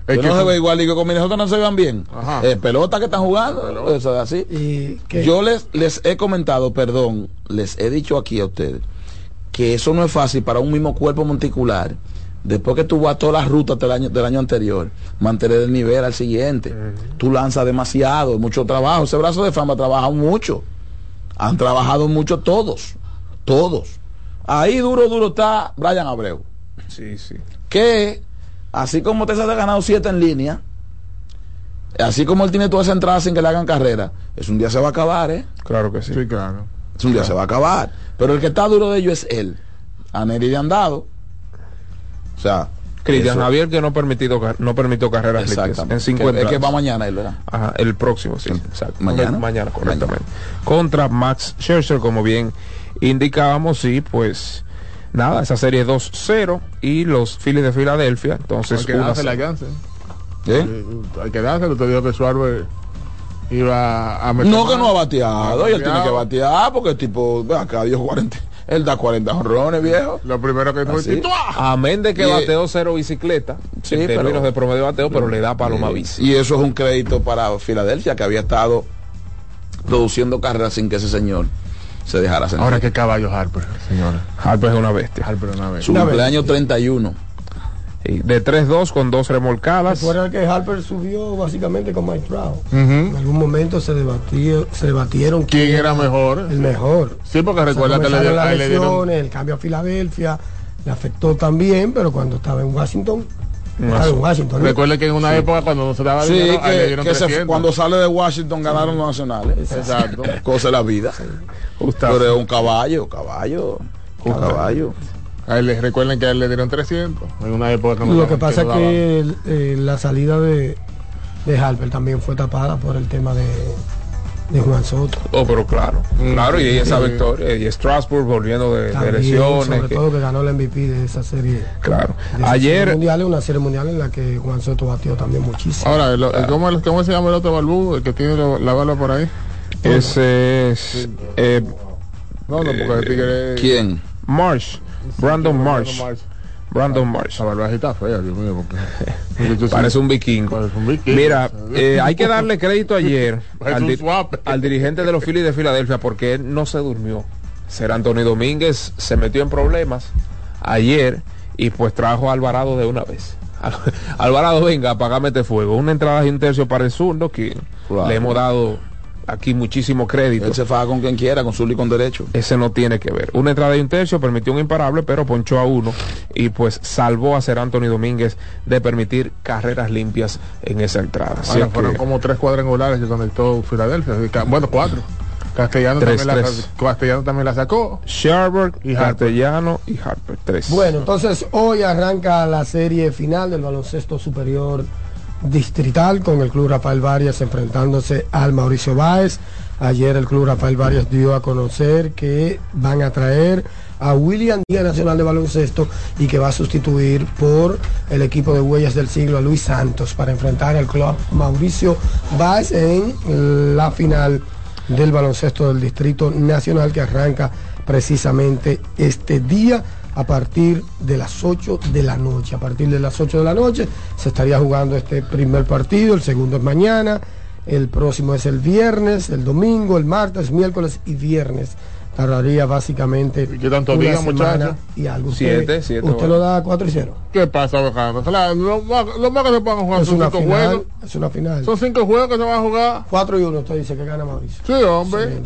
Es Que que- no se ve igual, digo con Minnesota no se vean bien. Ajá. Eh, pelota que están jugando, eso es así. Y que Yo les, les he comentado, perdón, les he dicho aquí a ustedes, que eso no es fácil para un mismo cuerpo monticular, después que tú vas todas las rutas del año, del año anterior, mantener el nivel al siguiente. Tú lanzas demasiado, mucho trabajo. Ese brazo de fama ha trabajado mucho. Han trabajado mucho todos, todos. Ahí duro, duro está Brian Abreu Sí, sí. que así como Texas ha ganado siete en línea, así como él tiene todas esas entradas sin que le hagan carrera, es un día se va a acabar, ¿eh? Claro que sí. Sí, claro. Es un día se va a acabar. Pero el que está duro de ellos es él. A Neri de andado. O sea, Cristian Javier que no permitido no permitió carreras en cinco Que- es que va mañana él, ¿verdad? Ajá, el próximo, sí, El- exacto. ¿mañana? Mañana, correctamente. Contra Max Scherzer, como bien indicábamos, sí, pues nada, esa serie 2-0 y los Phillies de Filadelfia, entonces Hay que dársela a cero. Jansen. ¿Eh? Eh, Hay que dárselo. Te dijo que Suárez iba a meter No que no ha bateado, y él tiene que batear porque el tipo, ve acá dio 40, él da 40 honrones, viejo. Lo primero que fue. ¡tuá! Amén de que Y- bateó cero bicicleta, Sí, en términos pero- de promedio de bateo, pero le da paloma bici. Y eso es un crédito para Filadelfia, que había estado produciendo carreras sin que ese señor se dejara sentir. Ahora qué caballo Harper, señora. Harper es una bestia. Harper una vez. Su Una cumpleaños 31. De 3-2 con dos remolcadas. Recuerda que Harper subió básicamente con Mike Trout. En algún momento se debatió, se debatieron ¿Quién era mejor? el mejor. Sí, porque O sea, recuerda que le, las dieron el cambio a Filadelfia le afectó también, pero cuando estaba en Washington Estaba en Washington. ¿no? Recuerde que en una época cuando no se daba Sí, dinero, que, dieron que se- 300. cuando sale de Washington ganaron los nacionales. Exacto. Cosa de la vida. Justa- Pero es un caballo, caballo, un caballo. A él recuerden que a él le dieron 300 en una época Lo que pasa es que el- eh, la salida de, de Harper también fue tapada por el tema de, de Juan Soto. Oh, pero claro, claro, y esa Sí. victoria, y Strasbourg volviendo de, de También, lesiones. sobre que- todo que ganó el MVP de esa serie. claro. de Ayer, mundial, una serie mundial en la que Juan Soto batió también muchísimo. Ahora, el- el- ¿cómo, el- ¿cómo se llama el otro balbú? El que tiene lo- la bala por ahí. ese es eh, No, no, porque el tigre. ¿Quién? Marsh, Brandon Marsh. Brandon Marsh. La barbaje está fea, Dios mío. Porque... Parece un vikingo. Parece un vikingo. Mira, eh, hay que darle crédito ayer al, di- dirigente de los Phillies de Filadelfia porque él no se durmió. Ser Antonio Domínguez se metió en problemas ayer y pues trajo a Alvarado de una vez. Al- Alvarado, venga, apagame este fuego. Una entrada y un tercio para el zurdo que Claro. le hemos dado aquí muchísimo crédito. Él se faja con quien quiera, con su y con derecho. Ese no tiene que ver. Una entrada y un tercio permitió un imparable, pero ponchó a uno y pues salvó a ser Anthony Domínguez de permitir carreras limpias en esa entrada. Así Ahora, es fueron que- como tres cuadrangulares que conectó Filadelfia. Bueno, cuatro. Castellano, Tres, también la. Castellano también la sacó. Sherberg, Y Harper. Castellano y Harper. Tres. Bueno, entonces hoy arranca la serie final del baloncesto superior distrital con el Club Rafael Varias enfrentándose al Mauricio Báez. Ayer el Club Rafael Varias dio a conocer que van a traer a William Día Nacional de Baloncesto y que va a sustituir por el equipo de Huellas del Siglo a Luis Santos para enfrentar al Club Mauricio Báez en la final del baloncesto del Distrito Nacional que arranca precisamente este día a partir de las 8 de la noche. A partir de las 8 de la noche se estaría jugando este primer partido, el segundo es mañana, el próximo es el viernes, el domingo, el martes, miércoles y viernes. Tardaría básicamente ¿Y qué tanto una día, semana muchacho? y algo. Siete, usted, siete usted horas. lo da 4 y 0. ¿Qué pasa, Alejandro? Lo más lo más que se puedan jugar Es son una cinco final. juegos. Es una final. Son cinco juegos que se van a jugar. 4 y 1 usted dice que gana Mauricio. Sí, hombre.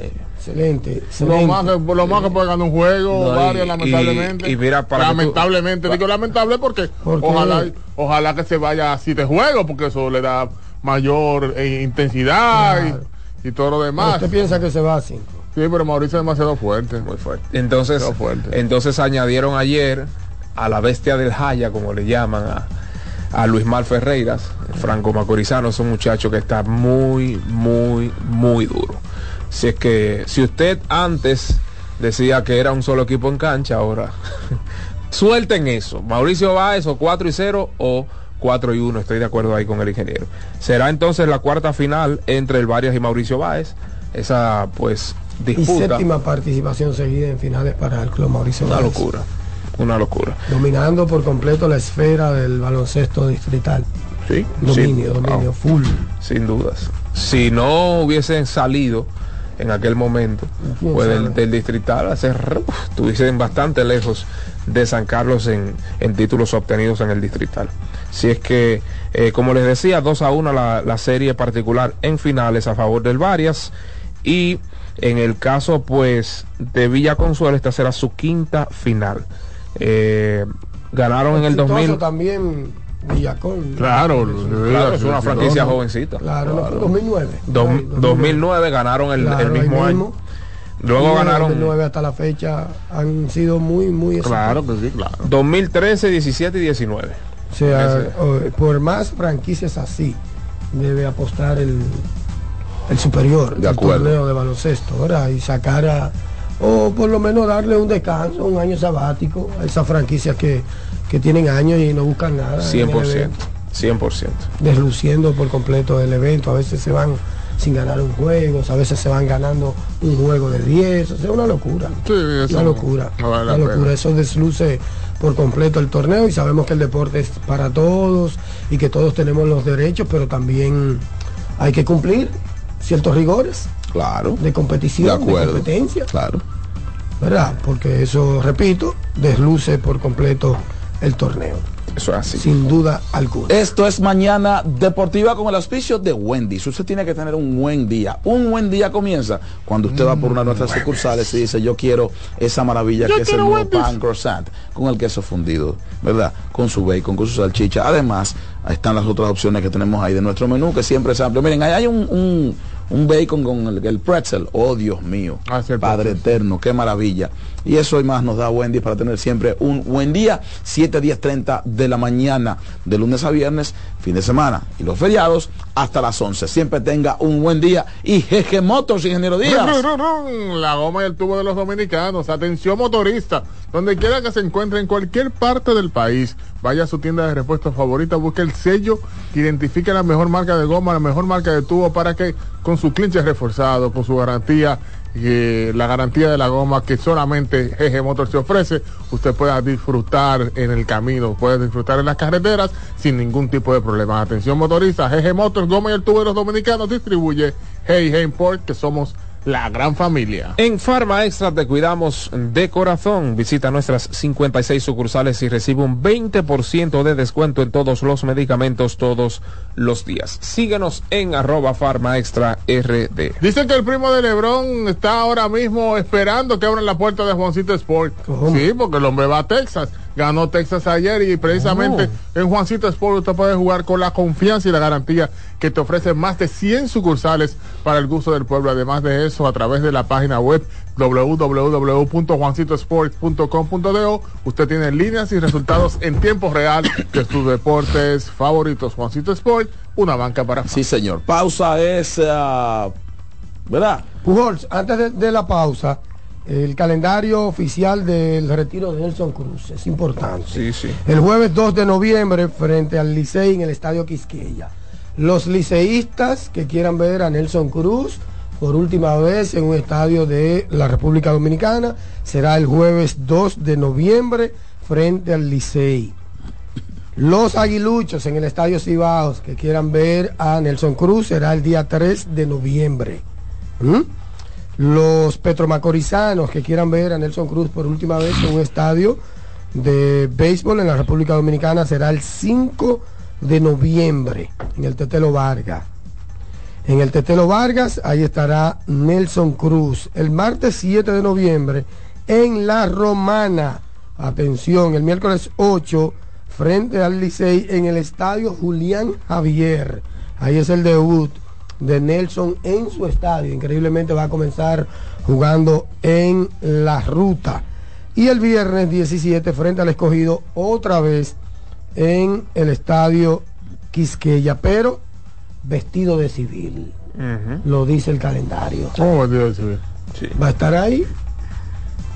Excelente, excelente. Lo más, que, lo más que puede ganar un juego, No, y- lamentablemente. y mira, para tú- lamentablemente, digo lamentable porque ojalá, ojalá que se vaya a siete juegos, porque eso le da mayor eh, intensidad Claro. y, y todo lo Pero demás. Usted piensa que se va a 5. Sí, pero Mauricio es demasiado fuerte. Muy fuerte. Entonces, fuerte. entonces añadieron ayer a la bestia del Jaya, como le llaman a, a Luis Mal Ferreiras, Franco Macorizano, es un muchacho que está muy, muy, muy duro. Si es que, si usted antes decía que era un solo equipo en cancha, ahora suelten eso. Mauricio Báez o 4 y 0 o 4 y 1, estoy de acuerdo ahí con el ingeniero. Será entonces la cuarta final entre el Varias y Mauricio Báez. Esa pues Y disputa. séptima participación seguida en finales para el Club Mauricio Una Báez. locura, una locura. Dominando por completo la esfera del baloncesto distrital. Sí, Dominio, dominio, full. sin dudas. Si no hubiesen salido en aquel momento, ¿Quién pues del, del distrital, uf, estuviesen bastante lejos de San Carlos en, en títulos obtenidos en el distrital. Si es que, eh, como les decía, 2 a 1 la, la serie particular en finales a favor del Varias. Y en el caso, pues, de Villa Consuelo, esta será su quinta final. Eh, ganaron en el Exitoso 2000. también Villacón. Claro, Claro, es una franquicia joven. jovencita. Claro, no, 2009. Dos- Ay, 2009 ganaron el, Claro, el mismo año. mismo. Luego ganaron 2009 hasta la fecha han sido muy, muy Claro que sí, claro. 2013, 17 y 19. O sea, Ese. por más franquicias así, debe apostar el, el superior De del acuerdo. torneo de baloncesto, ¿verdad? Y sacar a, o por lo menos darle un descanso, un año sabático a esas franquicias que, que tienen años y no buscan nada. en el 100%. evento, 100%. Desluciendo por completo el evento. A veces se van sin ganar un juego, a veces se van ganando un juego de 10. O sea, una locura. Sí, eso Una locura. no vale una pena. locura. Eso desluce por completo el torneo y sabemos que el deporte es para todos y que todos tenemos los derechos, pero también hay que cumplir ciertos rigores Claro. de competición, de, competencia, Claro. ¿verdad? Porque eso, repito, desluce por completo el torneo. Eso es así. Sin duda alguna. Esto es Mañana Deportiva con el auspicio de Wendy's. Usted tiene que tener un buen día. Un buen día comienza cuando usted va por una de nuestras sucursales y dice, yo quiero esa maravilla que es el nuevo pan croissant con el queso fundido, ¿verdad? Con su bacon, con su salchicha. Además, ahí están las otras opciones que tenemos ahí de nuestro menú, que siempre es amplio. Miren, ahí hay un, un, un bacon con el, el pretzel. Oh, Dios mío. Ah, sí, el Padre pretzel. eterno, qué maravilla. Y eso y más nos da Wendy para tener siempre un buen día, 7, 10, 30 de la mañana, de lunes a viernes, fin de semana y los feriados hasta las 11. Siempre tenga un buen día y Jeje Motors, ingeniero Díaz. La goma y el tubo de los dominicanos. Atención motorista. Donde quiera que se encuentre en cualquier parte del país, vaya a su tienda de repuestos favorita, busque el sello que identifique la mejor marca de goma, la mejor marca de tubo para que con su clinche reforzado, con su garantía, eh, la garantía de la goma que solamente GG Motors te ofrece, usted pueda disfrutar en el camino, puede disfrutar en las carreteras sin ningún tipo de problema. Atención motorista, GG Motors, goma y el los dominicanos distribuye Hey Import, que somos la gran familia. En Farma Extra te cuidamos de corazón. Visita nuestras 56 sucursales y recibe un 20% de descuento en todos los medicamentos todos los días. Síguenos en arroba Farma Extra RD. Dicen que el primo de Lebron está ahora mismo esperando que abran la puerta de Juancito Sport. ¿Cómo? Sí, porque el hombre va a Texas. Ganó Texas ayer y precisamente en Juancito Sport usted puede jugar con la confianza y la garantía que te ofrece más de 100 sucursales para el gusto del pueblo. Además de eso, a través de la página web www.juancitosport.com.do usted tiene líneas y resultados en tiempo real de sus deportes favoritos. Juancito Sport, una banca para Sí, señor. Pausa es, ah, ¿verdad? Pujols, antes de, de la pausa, el calendario oficial del retiro de Nelson Cruz es importante. Sí, sí. El jueves 2 de noviembre, frente al Licey en el Estadio Quisqueya. Los liceístas que quieran ver a Nelson Cruz por última vez en un estadio de la República Dominicana será el jueves 2 de noviembre frente al Licey. Los aguiluchos en el Estadio Cibaos que quieran ver a Nelson Cruz será el día 3 de noviembre. ¿Mm? Los petromacorizanos que quieran ver a Nelson Cruz por última vez en un estadio de béisbol en la República Dominicana será el 5 de noviembre en el Tetelo Vargas. En el Tetelo Vargas, ahí estará Nelson Cruz. El martes 7 de noviembre en La Romana. Atención, el miércoles 8 frente al Licey en el estadio Julián Javier. Ahí es el debut de Nelson en su estadio. Increíblemente va a comenzar jugando en la ruta. Y el viernes 17 frente al escogido otra vez en el estadio Quisqueya, pero vestido de civil. Lo dice el calendario. ¿Cómo vestido de civil? Sí. Va a estar ahí,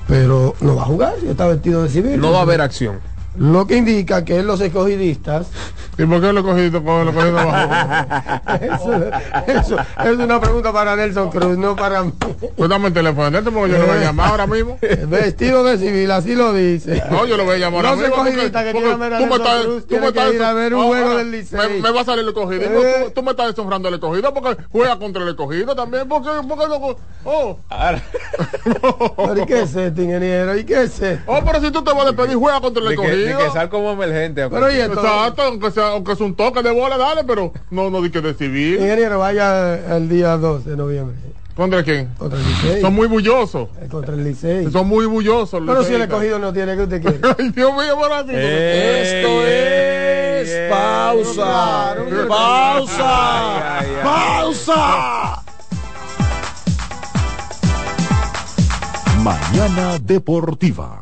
pero no va a jugar si está vestido de civil. No va a haber acción. Lo que indica que los escogidistas ¿Y por qué lo he cogido con lo cogido abajo? Eso, eso es una pregunta para Nelson Cruz, no para mí. Pues dame el teléfono, Néstor, porque yo lo voy a llamar ahora mismo. Vestido de civil, así lo dice. No, yo lo voy a llamar No ahora mismo. porque- cogidista que ver a tú me Nelson estás- Cruz, tú me estás- que ir a ver un no, juego ahora, del Licey. Me, me va a salir el cogido. Eh. Tú, tú me estás deshonrando el escogido porque juega contra el escogido también. Porque, porque no, oh. Pero ¿y qué es esto, ingeniero? ¿Y qué es esto? oh, pero si tú te vas a despedir, juega contra el De que, de que sal como emergente. Pero y esto, Exacto, aunque sea, aunque sea un toque de bola, dale, pero no, no di que de civil. ingeniero, vaya el día 2 de noviembre. ¿Contra quién? Contra el Licey. Son muy bullosos. Eh, Contra el Licey. Son muy bullosos. los Pero si el escogido no tiene, ¿qué usted quiere? Ay, Dios mío, por así. Esto es pausa. Pausa. Pausa. Mañana Deportiva.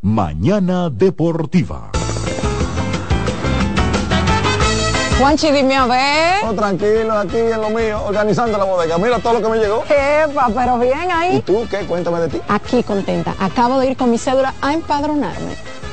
Mañana Deportiva. Juanchi, dime a ver. Oh, tranquilo, aquí en lo mío, organizando la bodega. Mira todo lo que me llegó. Epa, pero bien ahí. ¿Y tú qué? Cuéntame de ti. Aquí contenta. Acabo de ir con mi cédula a empadronarme.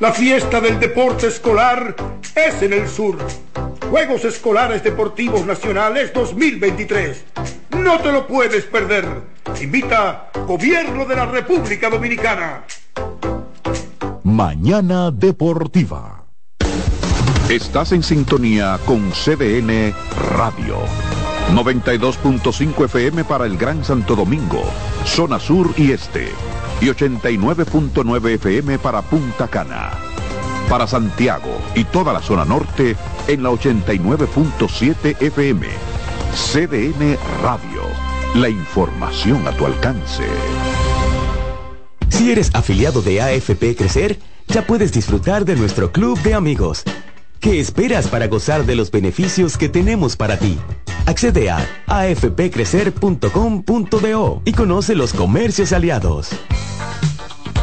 La fiesta del deporte escolar es en el sur. Juegos Escolares Deportivos Nacionales 2023. No te lo puedes perder. Invita Gobierno de la República Dominicana. Mañana Deportiva. Estás en sintonía con CDN Radio. 92.5 FM para el Gran Santo Domingo, zona sur y este. Y 89.9 FM para Punta Cana. Para Santiago y toda la zona norte en la 89.7 FM. CDN Radio. La información a tu alcance. Si eres afiliado de AFP Crecer, ya puedes disfrutar de nuestro club de amigos. ¿Qué esperas para gozar de los beneficios que tenemos para ti? Accede a afpcrecer.com.do y conoce los comercios aliados.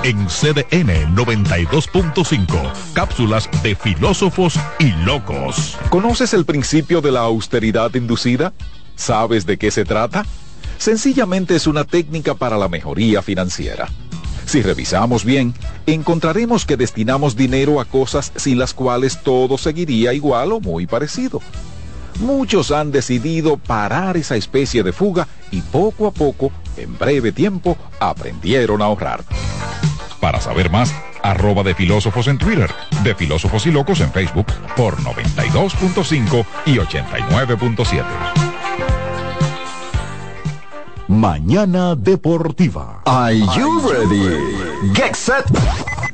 En CDN 92.5, cápsulas de filósofos y locos. ¿Conoces el principio de la austeridad inducida? ¿Sabes de qué se trata? Sencillamente es una técnica para la mejoría financiera. Si revisamos bien, encontraremos que destinamos dinero a cosas sin las cuales todo seguiría igual o muy parecido. Muchos han decidido parar esa especie de fuga y poco a poco, en breve tiempo, aprendieron a ahorrar. Para saber más, arroba de filósofos en Twitter, de filósofos y locos en Facebook por 92.5 y 89.7. Mañana Deportiva. Are you ready? Get set.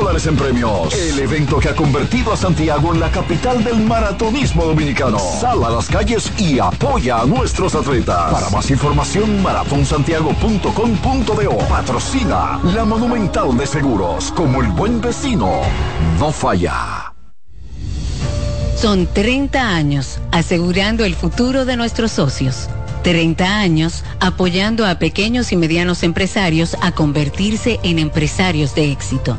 dólares en premios. El evento que ha convertido a Santiago en la capital del maratonismo dominicano. Sal a las calles y apoya a nuestros atletas. Para más información, maratonsantiago.com.do. Patrocina la Monumental de Seguros. Como el buen vecino, no falla. Son 30 años asegurando el futuro de nuestros socios. 30 años apoyando a pequeños y medianos empresarios a convertirse en empresarios de éxito.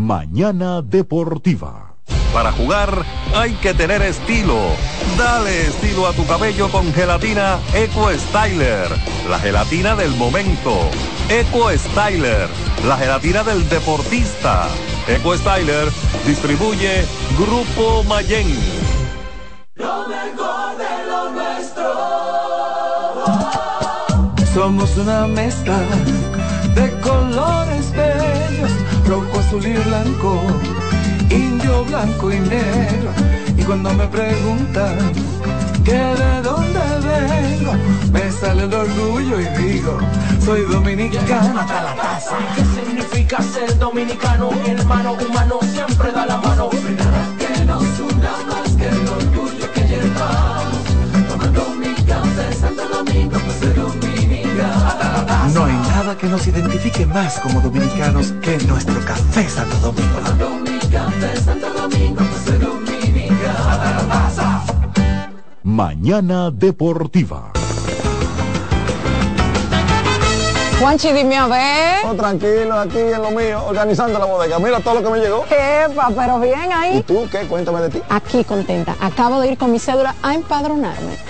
Mañana Deportiva. Para jugar hay que tener estilo. Dale estilo a tu cabello con gelatina Eco Styler, la gelatina del momento. Eco Styler, la gelatina del deportista. Eco Styler distribuye Grupo Mayen. Lo mejor de lo nuestro. Somos una mezcla de colores bellos, azul y blanco, indio, blanco y negro. Y cuando me preguntan que de dónde vengo, me sale el orgullo y digo, soy dominicano hasta la casa. ¿Qué significa ser dominicano? Mi hermano humano siempre da la mano. Que nos identifique más como dominicanos que nuestro café Santo Domingo. Mañana Deportiva. Juanchi, dime a ver. Oh, tranquilo, aquí en lo mío, organizando la bodega. Mira todo lo que me llegó. Epa, pero bien ¿Y ahí. tú qué? Cuéntame de ti. Aquí contenta. Acabo de ir con mi cédula a empadronarme.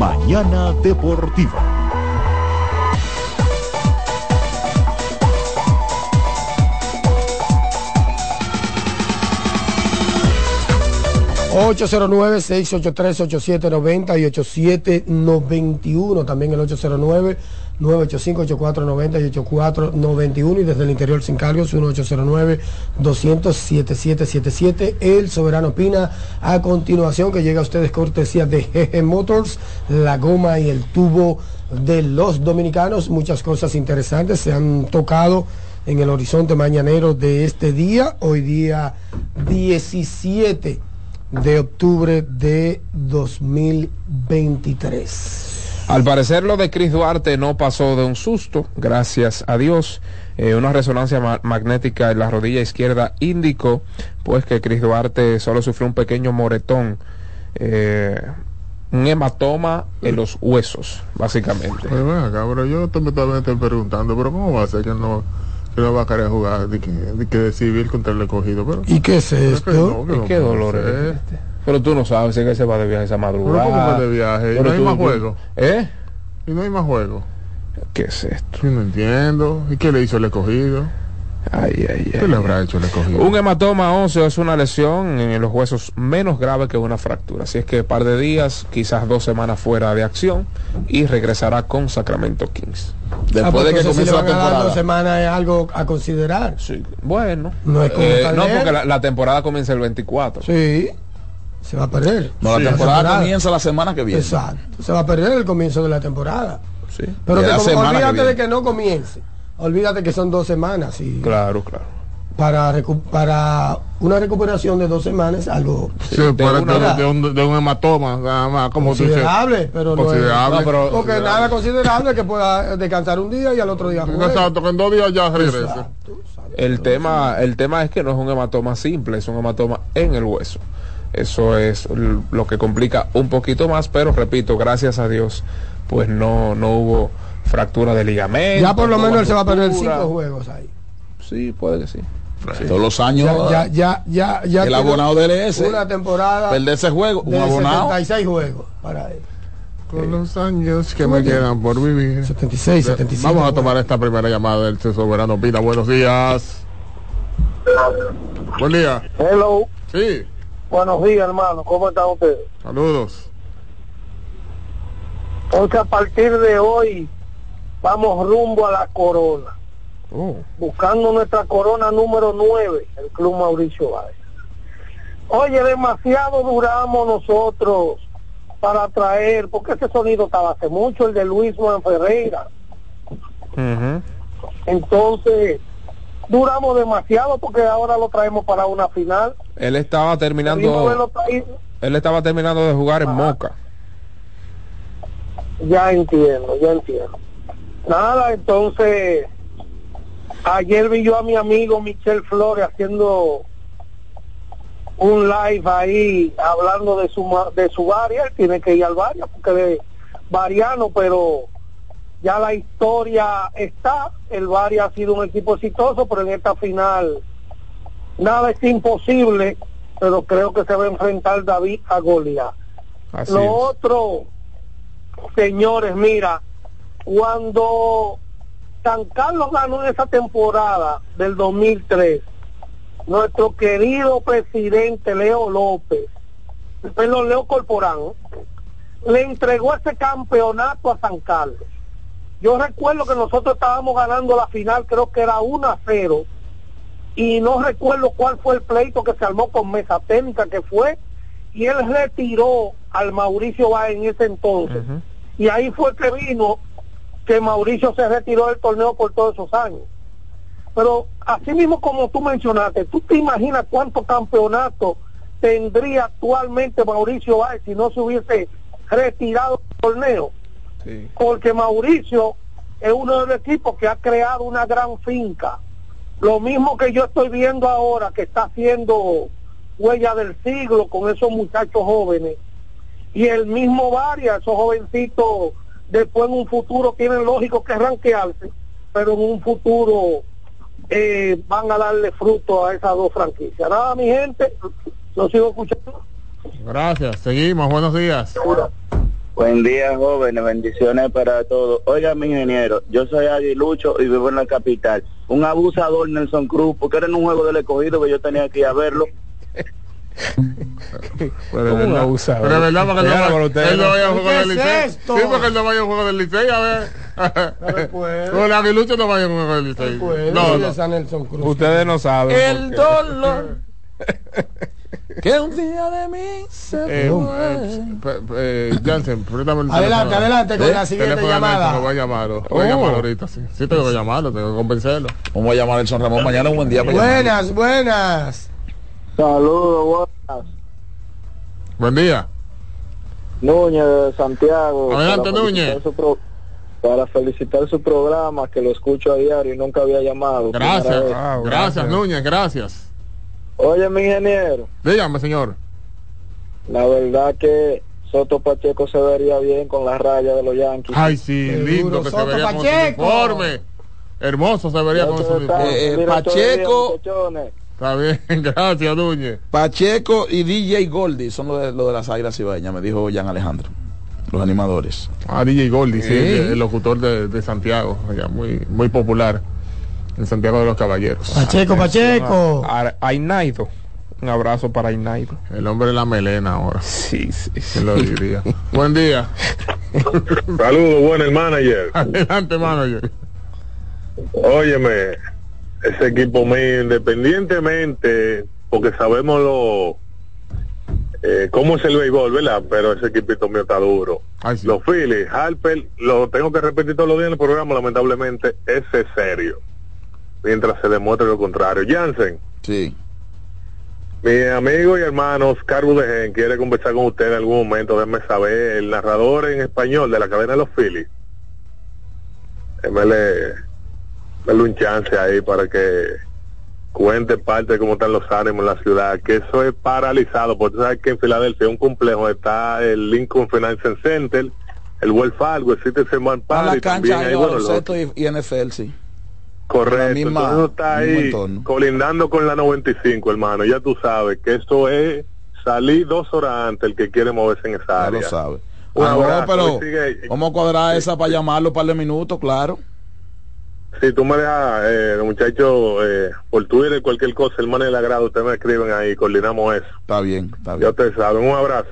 Mañana Deportiva. 809-683-8790 y 8791, también el 809-985-8490 y 8491 y desde el interior sin cargos 1809-200-7777. El Soberano opina a continuación que llega a ustedes cortesía de GG Motors, la goma y el tubo de los dominicanos. Muchas cosas interesantes se han tocado en el horizonte mañanero de este día, hoy día 17 de octubre de 2023. Al parecer lo de Chris Duarte no pasó de un susto, gracias a Dios. Eh, una resonancia ma- magnética en la rodilla izquierda indicó pues que Chris Duarte solo sufrió un pequeño moretón, eh, un hematoma en los huesos, básicamente. Pero ven acá, pero yo te- me también estoy preguntando, pero ¿cómo va a ser que no, no va a querer jugar de que, de que de civil contra el escogido? Pero, ¿Y qué es esto? que no, que no ¿Qué dolor es este? Pero tú no sabes si es que se va de viaje esa madrugada. Pero ¿cómo va de viaje? ¿Y no hay tú- más tú- juego? ¿Eh? Y no hay más juego. ¿Qué es esto? Yo no entiendo. ¿Y qué le hizo el escogido? Ay, ay, ¿Qué le habrá hecho el escogido? Un hematoma óseo es una lesión en los huesos menos grave que una fractura. Así es que par de días, quizás dos semanas fuera de acción y regresará con Sacramento Kings. Ah, pues entonces si le van a dar dos semanas es algo a considerar. Sí. Bueno, No es como Eh, no, porque la, la temporada comienza el 24. Sí, se va a perder. No, la temporada comienza la semana que viene. Exacto, se va a perder el comienzo de la temporada. Sí. Pero que la como- que de que no comience. Olvídate que son dos semanas y Claro, claro. para recu- para una recuperación de dos semanas algo Sí, para de, de un, de un hematoma, nada más, como tú dices. considerable, pero no es Considerable. no, pero- porque nada considerable que pueda descansar un día y al otro día juegue. Exacto, que en dos días ya regrese. El tema, el tema es que no es un hematoma simple, es un hematoma en el hueso. Eso es lo que complica un poquito más, pero repito, gracias a Dios, pues no, no hubo fractura de ligamento. Ya por lo no menos él se va a perder cinco juegos ahí. Sí, puede que sí. Todos los años. Ya, ya, ya, ya el abonado del S. Una temporada Perder ese juego, un abonado. 76 juegos para él. Con los años que me quedan por vivir. 76, 75. Vamos a tomar esta primera llamada del soberano Pina. Buenos días. Buen día. Hello. Sí. Buenos días, hermano. ¿Cómo están ustedes? Saludos. Porque a partir de hoy vamos rumbo a la corona. Oh. Buscando nuestra corona número 9, el Club Mauricio Báez. Oye, demasiado duramos nosotros para traer, porque ese sonido estaba hace mucho, el de Luis Juan Ferreira. Entonces, duramos demasiado porque ahora lo traemos para una final. Él estaba terminando, él estaba terminando de jugar en Moca. Ya entiendo, ya entiendo. Nada, entonces, ayer vi yo a mi amigo Michel Flores haciendo un live ahí hablando de su de su varia, él tiene que ir al varia porque de variano, pero ya la historia está, el varia ha sido un equipo exitoso, pero en esta final nada es imposible, pero creo que se va a enfrentar David a Goliat. Así Lo es. otro, señores, mira, cuando San Carlos ganó en esa temporada del 2003, nuestro querido presidente Leo López, perdón, Leo Corporán, le entregó ese campeonato a San Carlos. Yo recuerdo que nosotros estábamos ganando la final, creo que era 1 a 0, y no recuerdo cuál fue el pleito que se armó con Mesa Técnica, que fue, y él retiró al Mauricio Báez en ese entonces. Y ahí fue que vino que Mauricio se retiró del torneo por todos esos años. Pero así mismo como tú mencionaste, ¿tú te imaginas cuántos campeonatos tendría actualmente Mauricio Báez si no se hubiese retirado del torneo? Porque Mauricio es uno de los equipos que ha creado una gran finca. Lo mismo que yo estoy viendo ahora que está haciendo huella del siglo con esos muchachos jóvenes. Y el mismo Varias, esos jovencitos, después en un futuro tienen lógico que ranquearse, pero en un futuro eh, van a darle fruto a esas dos franquicias. Nada, mi gente, lo sigo escuchando. Gracias. Seguimos. Buenos días. Buen día, jóvenes. Bendiciones para todos. Oiga, mi ingeniero, yo soy aguilucho y vivo en la capital. Un abusador, Nelson Cruz, porque era en un juego del escogido que yo tenía que ir a verlo. Pero es verdad, pero verdad porque él no, él no vaya a jugar del Licey. Sí, porque él no vaya a jugar del Licey, a ver. Con el aguilucho no vaya a jugar del Licey. No, no. Ustedes no saben. El dolor que un día de mí se Eh, fue. eh, eh, Jansen, préstame el Adelante, teléfono. adelante con la siguiente llamada. Lo voy a llamar, lo voy a Oh. llamar ahorita, sí. Sí, tengo que llamarlo, tengo que convencerlo. Vamos a llamar a Ramón mañana, un buen día para Buenas, buenas. Saludos, buenas. Buen día. Núñez de Santiago. Adelante, para Núñez. felicitar su pro- para felicitar su programa, que lo escucho a diario y nunca había llamado. Gracias, vez. gracias, Núñez, gracias. Oye, mi ingeniero, Dígame, señor. la verdad que Soto Pacheco se vería bien con la raya de los Yankees. Ay, sí, lindo que se vería con su uniforme. Hermoso se vería con su uniforme. Eh, eh, Pacheco, Está bien, gracias, Núñez. Pacheco y DJ Goldie son los de, lo de las águilas cibaeñas, me dijo Jan Alejandro, los animadores. Ah, DJ Goldie, sí, Sí. el, el locutor de, de Santiago, allá, muy, muy popular en Santiago de los Caballeros. Pacheco, Pacheco. A- Ainaido. Un abrazo para Ainaido. El hombre de la melena ahora. Sí, sí. ¿Quién lo diría? Buen día. Saludos, buen el manager. Adelante, manager. Óyeme, ese equipo mío, independientemente, porque sabemos lo eh, cómo es el béisbol, ¿verdad? Pero ese equipito mío está duro. Los Phillies, Harper, lo tengo que repetir todos los días en el programa, lamentablemente, ese es serio. Mientras se demuestre lo contrario. Jansen. Sí. Mi amigo y hermano Oscar Budegen quiere conversar con usted en algún momento, déjeme saber, el narrador en español de la cadena de los Phillies. Démele, démele un chance ahí para que cuente parte de cómo están los ánimos en la ciudad, que eso es paralizado, porque tú sabes que en Filadelfia un complejo está el Lincoln Financial Center, el Wells Fargo, el Citizen A la Park, y también cancha hay, bueno, los- y, NFL, sí. Correcto, La misma- entonces está ahí colindando con la 95, hermano. Ya tú sabes que eso es salir dos horas antes el que quiere moverse en esa Ya área. lo sabe. Un no, abrazo, pero vamos a cuadrar esa para llamarlo un par de minutos, claro. Si tú me dejas, eh, muchachos, eh, por Twitter, cualquier cosa, hermano del agrado, ustedes me escriben ahí, coordinamos eso. Está bien, está Ya ustedes saben, un abrazo.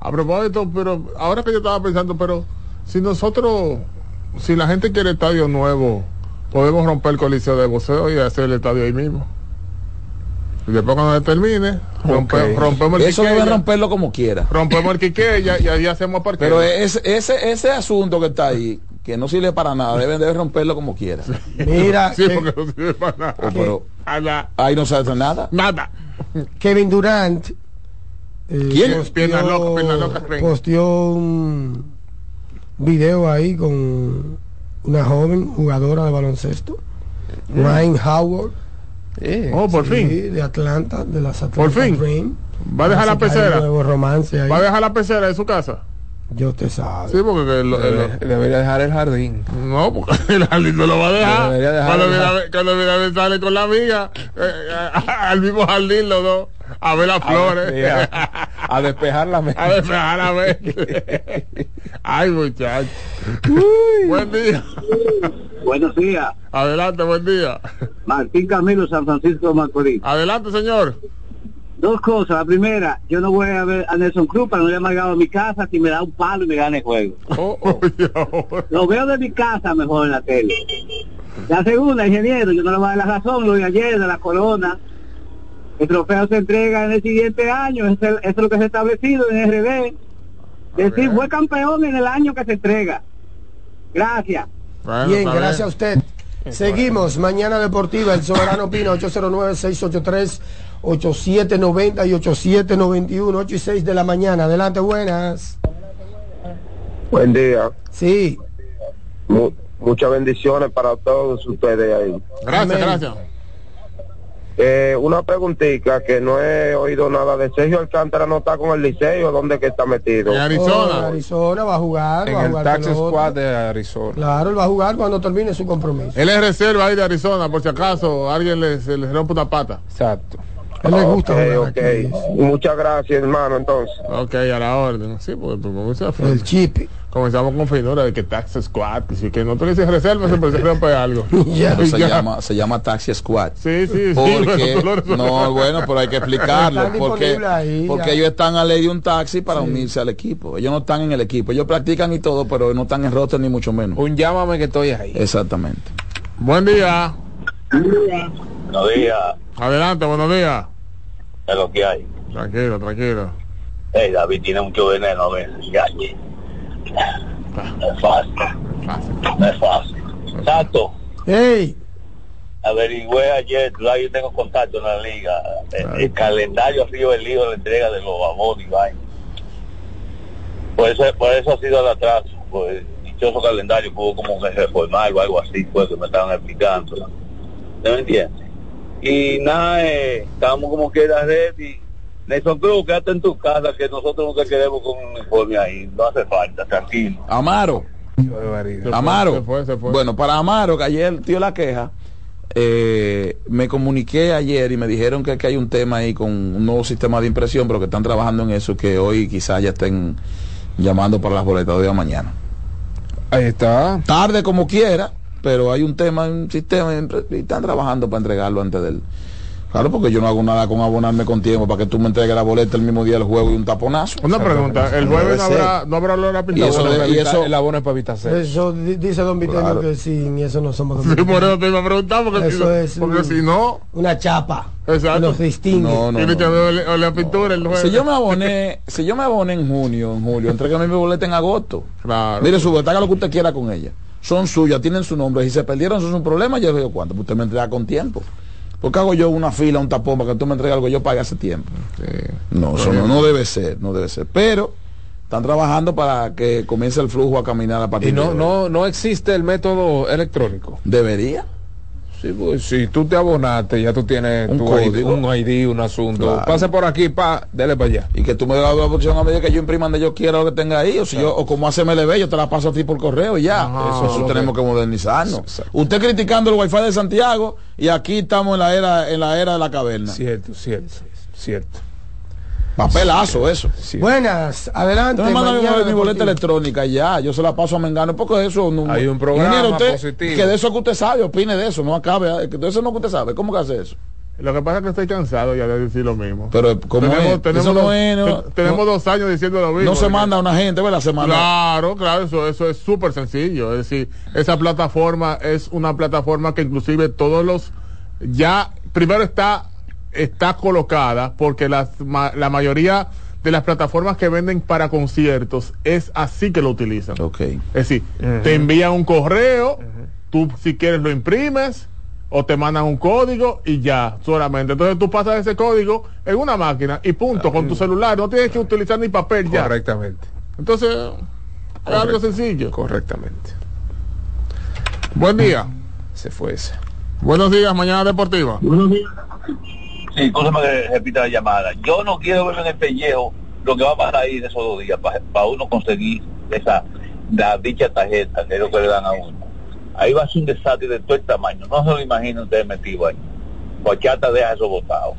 A propósito, pero ahora que yo estaba pensando, pero si nosotros, si la gente quiere estadio nuevo, podemos romper el coliseo de boxeo y hacer el estadio ahí mismo. Y después cuando se termine, rompe- rompemos el Eso Quiqueya, debe romperlo como quiera. rompemos el Quiqueya y ahí hacemos parque. Pero ese, ese, ese asunto que está ahí, que no sirve para nada, deben de romperlo como quiera. Mira, Sí, que- porque no sirve para nada. Oh, pero Nada. ahí no se hace nada. Nada. Kevin Durant eh, ¿Quién? posteó- posteó un video ahí con una joven jugadora de baloncesto Ryan Howard Oh, por sí, fin. de Atlanta de las Atlanta Por fin. Dream. Va a dejar la pecera. nuevo romance ahí Va a dejar la pecera de su casa. Yo te sabe Sí, porque el- el- debería dejar el jardín. no, porque el jardín no lo va a dejar. Debería dejar Cuando el mira, jardín. cuando mira, sale con la amiga eh, eh, al mismo jardín los dos a ver las flores. a- a despejar la mente. A despejar la mente. Ay, muchacho. Buen día. Buenos días, Adelante, buen día. Martín Camilo, San Francisco de Macorís. Adelante, señor. Dos cosas. La primera, yo no voy a ver a Nelson Cruz para no ir amargado a mi casa si me da un palo y me gana el juego. Oh, oh. Lo veo de mi casa mejor en la tele. La segunda, ingeniero, yo no le voy a dar la razón, lo de ayer, de la corona. El trofeo se entrega en el siguiente año, es el- es lo que se ha establecido en RD. Decir, fue campeón en el año que se entrega. Gracias. Bueno, bien gracias a usted seguimos mañana deportiva el soberano opina 809 683 8790 y 8791 8 y 6 de la mañana adelante buenas Buen día. sí Mu- muchas bendiciones para todos ustedes ahí. Gracias, Amén. gracias. Eh, una preguntita que no he oído nada de Sergio Alcántara no está con el liceo, ¿dónde que está metido? En Oh, Arizona. Arizona va a jugar va En a el jugar Taxi pelota. Squad de Arizona. claro él va a jugar cuando termine su compromiso Él es reserva ahí de Arizona, por si acaso alguien le, se le rompe una pata. Exacto. Él le gusta Ok, jugar ok. aquí. Muchas gracias, hermano, entonces. Ok, a la orden. Sí, porque tú comenzas el chip comenzamos con finura de que Tax Squad, y si que no tú le dices reserva, siempre se rompe algo. Ya. Pero se Ya. llama, se llama Taxi Squad. Sí, sí, sí. Porque, lo resuelves. no, bueno, pero hay que explicarlo. Porque, ahí, porque ellos están a ley de un taxi para unirse al equipo. Ellos no están en el equipo. Ellos practican y todo, pero no están en roster ni mucho menos. Un llámame que estoy ahí. Exactamente. Buen día. Buenos días, Adelante, buenos días. es lo que hay. Tranquilo, tranquilo. Hey, David tiene mucho veneno a veces, galle. No es fácil, Fácil. no es fácil. Tato, hey averigüé ayer, yo tengo contacto en la liga, el, el calendario arriba del lío de la entrega de los abonos y vaina. Por eso, por eso ha sido el atraso, por el dichoso calendario hubo como que reformar o algo así, pues que me estaban explicando. ¿no? ¿Usted me entiende? Y nada, eh, estamos como que era ready. Nelson Cruz, quédate en tu casa, que nosotros no te queremos con un uniforme ahí, no hace falta, tranquilo. Amaro. Fue, Amaro. se fue, se fue. Bueno, para Amaro, que ayer dio la queja, eh, me comuniqué ayer y me dijeron que, que hay un tema ahí con un nuevo sistema de impresión, pero que están trabajando en eso, que hoy quizás ya estén llamando para las boletas de mañana. Ahí está. Tarde como quiera, pero hay un tema, un sistema, y están trabajando para entregarlo antes del... Claro, porque yo no hago nada con abonarme con tiempo para que tú me entregues la boleta el mismo día del juego y un taponazo. Una pregunta, el jueves no habrá, no habrá olor a Y eso Bueno, de- y eso- El abono es para evitar sexo. eso di- dice don Vitelio Claro. que sin eso no somos Sí, por eso te iba a preguntar, porque, si, Eso es porque un- si no, una chapa Exacto. nos distingue No, no, tiene no. que haber ole- a pintura el jueves. Si yo me aboné, si yo me aboné en junio, en julio, entrégueme mi boleta en agosto. Claro. Mire su boleta, haga lo que usted quiera con ella. Son suyas, tienen su nombre. Si se perdieron, eso es un problema. Yo le digo, ¿cuánto? Pues usted me entrega con tiempo. ¿Por qué hago yo una fila, un tapón para que tú me entregues algo que yo pague hace tiempo? No, eso no, no debe ser, no debe ser. Pero están trabajando para que comience el flujo a caminar a partir Y no, de no, no existe el método electrónico. Debería. Sí, pues si tú te abonaste, ya tú tienes Un tu código. ID, un ID, un asunto. Claro. Pase por aquí, pa, dele para allá. Y que tú me das la opción a medida que yo imprima donde yo quiera lo que tenga ahí, o si yo, o como hace MLB, yo te la paso a ti por correo y ya. Ajá. eso tenemos que modernizarnos. Usted criticando el wifi de Santiago y aquí estamos en la era, en la era de la caverna. Cierto, cierto, cierto. Papelazo eso. Buenas, adelante. Usted me manda mi- mi, boleta electrónica ya, yo se la paso a Mengano, porque eso no. Hay un programa Ingeniero, usted, positivo. Que de eso que usted sabe, opine de eso, no acabe, eh, que de eso no que usted sabe. ¿Cómo que hace eso? Lo que pasa es que estoy cansado ya de decir lo mismo. Pero, ¿cómo tenemos, es? tenemos Eso no dos, es, no- te- tenemos no- dos años diciendo lo mismo. No se manda a una gente, ¿verdad? Se manda. Claro, claro, eso, eso es súper sencillo. Es decir, esa plataforma es una plataforma que inclusive todos los ya primero está está colocada porque las, ma- la mayoría de las plataformas que venden para conciertos es así que lo utilizan. Ok. Es decir, te envían un correo, tú si quieres lo imprimes o te mandan un código y ya, solamente. Entonces tú pasas ese código en una máquina y punto, con tu celular, no tienes que utilizar ni papel ya. Correctamente. Entonces, es algo sencillo. Correctamente. Buen día. Se fue ese. Buenos días, Mañana Deportiva. Sí, escúchame que repita la llamada. Yo no quiero ver en el pellejo lo que va a pasar ahí en esos dos días para uno conseguir esa la dicha tarjeta, que es lo que le dan a uno. Ahí va a ser un desastre de todo el tamaño. No se lo imaginen ustedes metido ahí. Guachata deja eso botado.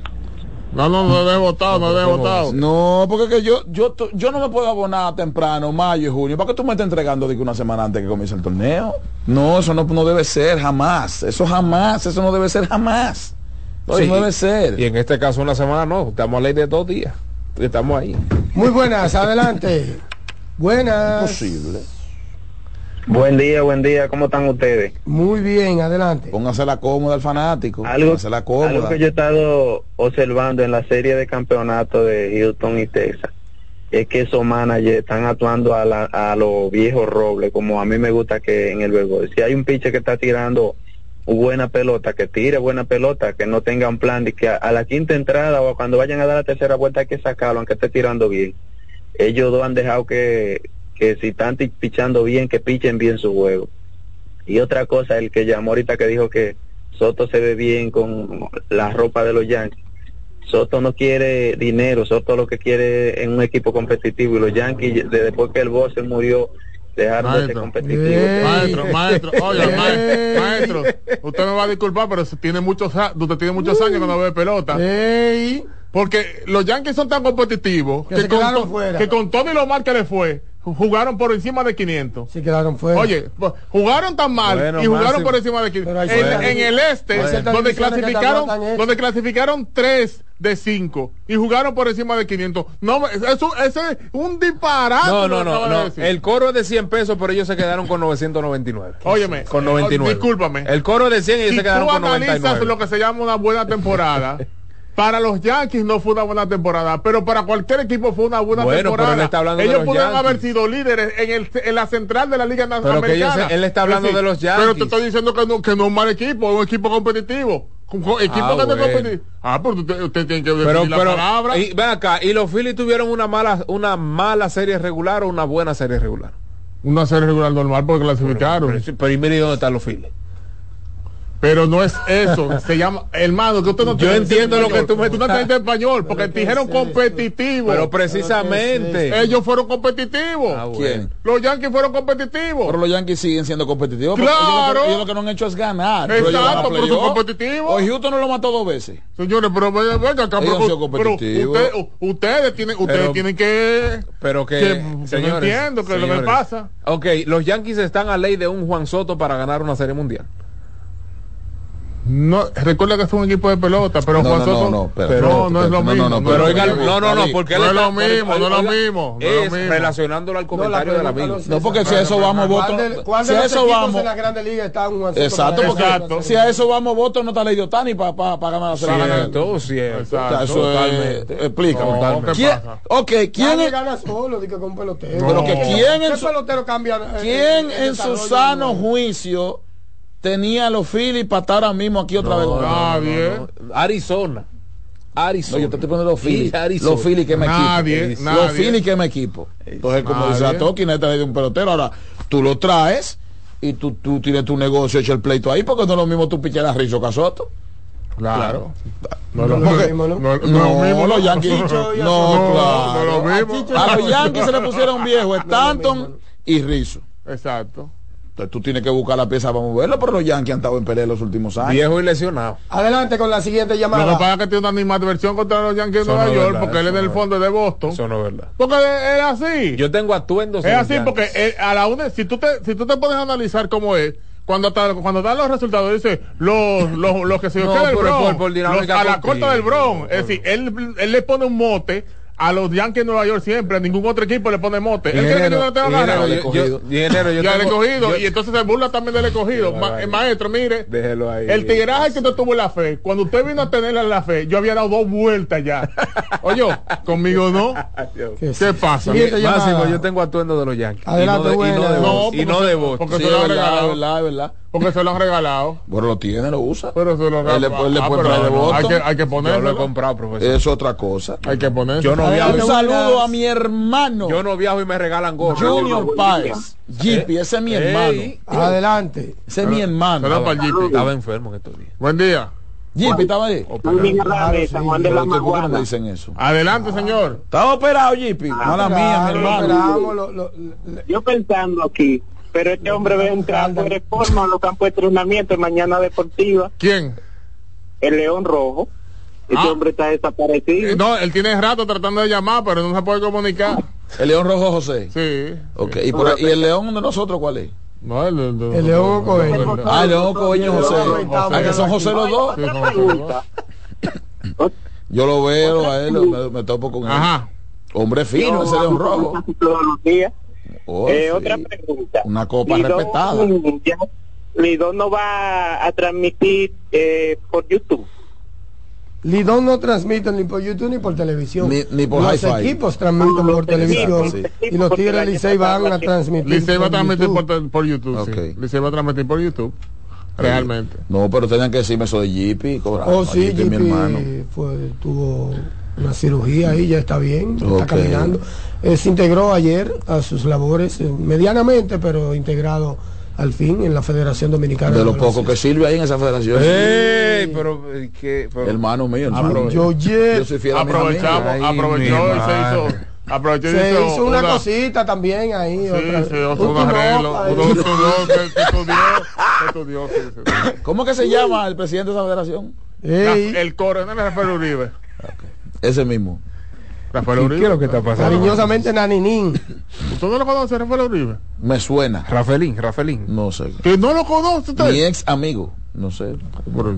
No, no, no he votado, no he votado. No, porque es que yo, yo, yo no me puedo abonar temprano, mayo y junio. ¿Para qué tú me estás entregando de que una semana antes que comience el torneo? No, eso no, no debe ser jamás. Eso jamás, eso no debe ser jamás. Sí, no debe ser. Y en este caso una semana no, estamos a ley de dos días. Estamos ahí. Muy buenas, adelante. Buenas. Posible. Buen día, buen día, ¿cómo están ustedes? Muy bien, adelante. Póngase la cómoda al fanático. Algo, la cómoda. algo que yo he estado observando en la serie de campeonato de Houston y Texas es que esos managers están actuando a, la- a los viejos robles, como a mí me gusta que en el béisbol. Si hay un pitcher que está tirando buena pelota, que tire buena pelota, que no tenga un plan de que a, la quinta entrada o cuando vayan a dar la tercera vuelta hay que sacarlo, aunque esté tirando bien. Ellos dos han dejado que, que si están pichando bien, que pichen bien su juego. Y otra cosa, el que llamó ahorita que dijo que Soto se ve bien con la ropa de los Yankees. Soto no quiere dinero, Soto lo que quiere es un equipo competitivo y los Yankees, de- después que el boss murió, dejaron de ser Maestro. competitivos. Maestro, maestro, oye, ma- maestro, usted me va a disculpar, pero tiene muchos, usted tiene muchos años que no ve pelota. Porque los Yankees son tan competitivos Que con, fuera. que con todo y lo mal que le fue, jugaron por encima de 500. Se quedaron fuera. Oye, pues, jugaron tan mal Bueno, y jugaron Máximo. por encima de 500. Pero hay En, en el este, ciertas donde clasificaron, donde clasificaron 3 de 5 y jugaron por encima de 500. No, me- eso, ese es un disparate. No, no, no, de no. El coro es de 100 pesos, pero ellos se quedaron con 999. Óyeme, con eh, 99. discúlpame. El coro es de 100 y ellos si se quedaron tú con analizas 99. lo que se llama una buena temporada, para los Yankees no fue una buena temporada, pero para cualquier equipo fue una buena Bueno, pero temporada. él está hablando de ellos los pudieron Yankees. haber sido líderes en, el, en la central de la Liga Na- Pero ellos- él está hablando decir, de los Pero te Yankees. estoy diciendo que no, que no es un mal equipo, es un equipo competitivo. Co- equipo Ah, que bueno. Ah, pero usted, usted tiene que decir Pero, la pero, palabra. y, ven acá, ¿y los Phillies tuvieron una mala, una mala serie regular o una buena serie regular? Una serie regular normal porque clasificaron. Pero, pero, ¿y mire dónde están los Phillies? Pero no es eso, se llama, hermano, que usted no Yo entiendo lo que tú me Tú no entiendes español, porque te dijeron competitivo. Pero precisamente. Ellos fueron competitivos. Ah, ¿Quién? Los Yankees fueron competitivos. Pero los Yankees siguen siendo competitivos. Claro. Ellos, lo que- ellos lo que no han hecho es ganar. Exacto, pero son competitivos. O Houston no lo mató dos veces. Señores, pero venga, venga acá, Ellos pero, han sido pero competitivos. usted- ustedes tienen, ustedes Pero- tienen que, Pero que, que- no señores, entiendo que es lo que señores. pasa. Ok, los Yankees están a ley de un Juan Soto para ganar una serie mundial. No, recuerda que es un equipo de pelota, pero No, Juan no, Soto. no, no, espera, pero no, no es lo no, no, mismo. no, es Pero oiga, no, no, no, porque no es lo mismo, no es lo mismo. no es lo Es mismo. relacionándolo al comentario del amigo. No, porque si a eso vamos, ¿Cuál voto. Si a eso vamos. en la Grande Liga está un Juan Soto Exacto, porque si a eso vamos, voto no está ley Otani para ganar la serie. Cierto, cierto. Es. No, ¿qué ¿Quién, pasa? ok, ¿quién, gana solo, dice con pelotero. Pero que quién en ¿Qué su- eh, quién en su sano juicio tenía a los Phillies para estar ahora mismo aquí otra vez? No, no, Nadie. no, no. Arizona. No, Arizona. yo te estoy poniendo los Phillies. Los Phillies que me Nadie, equipo. nadie. Los Phillies que me equipo. Entonces, como dice Nadie. la Toki, nadie trae de un pelotero. Ahora, tú lo traes y tú, tú tienes tu negocio hecho el pleito ahí, porque no es lo mismo tú pichar a Rizzo Casoto. Claro. No, No, no, no, no, no, no, mismo, los no. Yankees. A- no, claro. no, lo mismo. A los Yankees se le pusieron viejos Stanton y Rizzo. Exacto. Entonces tú tienes que buscar la pieza para moverlo, pero los Yankees han estado en pelea los últimos años. Viejo y lesionado. Adelante con la siguiente Lo que llamada. pasa es que tiene una animadversión contra los Yankees de Nueva no York verdad, porque él es del no fondo de Boston. Eso no es verdad. Porque es así. Yo tengo atuendos. Es así porque eh, a la una, si tú te, si tú te pones a analizar cómo es, cuando cuando dan los resultados, dice los, los, los que se No, pero Bronx, por- por dinámica los- a la corta del Bronx. Es decir, él, él le pone un mote a los Yankees de Nueva York siempre, a ningún otro equipo le pone mote. Él cree que yo no tengo ganas. yo- yo- yo escogido, y entonces se burla también del escogido. Ma- ahí. maestro, mire, Déjelo ahí. el que usted tuvo en la fe, cuando usted vino a tenerla en la fe, yo había dado dos vueltas ya. Oye, conmigo no. ¿Qué, ¿Qué pasa? Máximo, yo tengo atuendo de los Yankees. Adelante, y no de, y no de buena. Boston. y no de Boston. porque Sí, se lo han regalado. verdad, verdad. Porque se lo han regalado. Bueno, lo tiene, lo usa. Pero se lo Él le puede- le Ah, puede pero traer de hay que, hay que Yo lo he ponerlo. comprado, profesor. Es otra cosa. Hay que ponerlo. Yo no viajo. Un saludo a mi hermano. Yo no viajo y me regalan gorros. Junior Páez. Jeepy, ese es mi Ey. hermano. Adelante. Ese es mi hermano. Estaba enfermo en estos días. Buen día. Jeepy estaba ahí. ¿Por por no dicen eso? Adelante, señor. Estaba operado, Jeepy. Mala mía, mi hermano. Yo pensando aquí, pero este hombre ve un campo de reforma, los campos de entrenamiento, en mañana deportiva, ¿Quién? el León Rojo. Este Ah. hombre está desaparecido. Eh, No, él tiene rato tratando de llamar, pero no se puede comunicar. El León Rojo José. Sí. Ok, ¿y, por ahí- ¿y el León de nosotros cuál es? No, el, el, El León Coelho. Ah, el León Coelho José. Ah, que son José los dos. Sí. Yo lo veo a él, me, me topo con él. Ajá. Hombre fino, ese León Rojo. Casi todos los días. Oh, Eh, sí. Otra pregunta. Una copa Lidón, respetada. Lidón no va a transmitir eh, por YouTube. Lidón no transmiten ni por YouTube ni por televisión. Ni- ni por Los Hi-Fi. equipos transmiten por televisión. sí. Y los Tigres Licey van a transmitir. Licey va a por transmitir YouTube. por, por YouTube. Sí. Licey va a transmitir por YouTube. Realmente. No, pero tenían que decirme eso de Jeepy. Oh, sí, Jeepy es mi hermano. JP fue, tuvo una cirugía ahí, ya está bien, está caminando. Eh, se integró ayer a sus labores, eh, medianamente, pero integrado al fin en la Federación Dominicana. De lo Baloncesto. poco que sirve ahí en esa federación. Pero, eh, ¿qué? Pero- Hermano mío. Yo, yeah. Yo soy fiel a. Aprovechamos, Ay, aprovechó mi y se hizo. Aprovechó Se hizo una, una- cosita también ahí. Sí, otra, sí, otro un arreglo. que- sí. ¿Cómo que se llama el presidente de esa federación? Ey, La- El coronel Rafael Uribe. Ese mismo. Rafael ¿Y Uribe. ¿Qué es lo que está pasando? cariñosamente Naninín. ¿Usted no lo conoce, Rafael Uribe? Me suena. Rafaelín, Rafaelín. No sé. ¿Que no lo conoce usted? Mi ex amigo. No sé.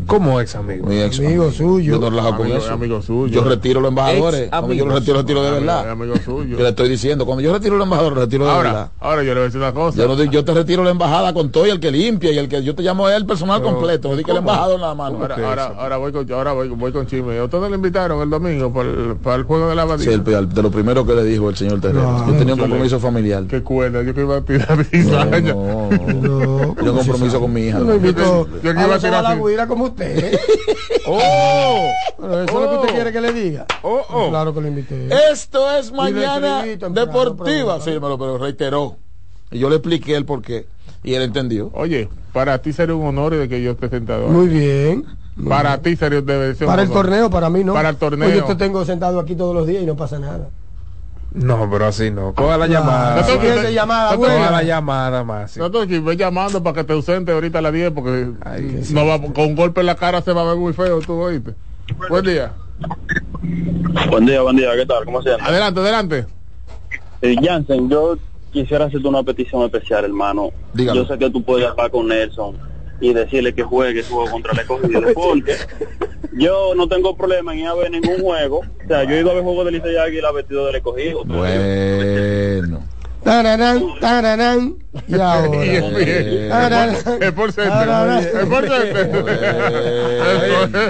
¿Cómo ex amigo? Mi ex Amigo suyo. Yo no relajo con eso. amigo suyo. Yo retiro los embajadores. Cuando yo los retiro, retiro de verdad. Amigo suyo. Que le estoy diciendo. Cuando yo retiro los embajadores, retiro de Ahora, verdad. ahora yo le voy a decir una cosa. Yo, no, digo- yo te retiro la embajada con todo y el que limpia y el que yo te llamo el personal Pero, completo. No di que el embajador nada más. Ahora, ahora, ahora voy con, ahora voy, voy con Chisme. ¿A ¿Ustedes le invitaron el domingo para el, para el juego de la Sí, abadía? el- de lo primero que le dijo el señor Terrero. yo tenía un compromiso familiar. Qué cuerda, yo que iba a tirar cizaña. no, No, Yo compromiso con mi hija. Yo a tirar la guira como usted. ¡Oh! Pero eso es lo que usted quiere que le diga. ¡Oh, oh! Claro que lo invité. Esto es mañana deportiva. Sí, me lo pero reiteró. Y yo le expliqué el por qué. Y él entendió. Oye, para ti sería un honor de que yo esté sentado. Muy bien. Para ti sería un Para el honor. torneo, para mí no. Para el torneo. Oye, yo te tengo sentado aquí todos los días y no pasa nada. No, pero así no. Coja la Claro. llamada. Siguiente llamada. Coja la llamada más. Aquí ve llamando para que te ausente ahorita a las 10 porque Ay, no va, con un golpe en la cara se va a ver muy feo, tú oíste. Buen día. Buen día, buen día, ¿qué tal? ¿Cómo se llama? Adelante, adelante. Eh, Jansen, yo quisiera hacerte una petición especial, hermano. Dígame. Yo sé que tú puedes hablar con Nelson y decirle que juegue su juego contra el escogido, porque yo no tengo problema en ir a ver ningún juego. O sea, yo he ido a ver juegos de Licey Águila vestido del escogido. Bueno. Tararán, tararán. Y ahora. Es por.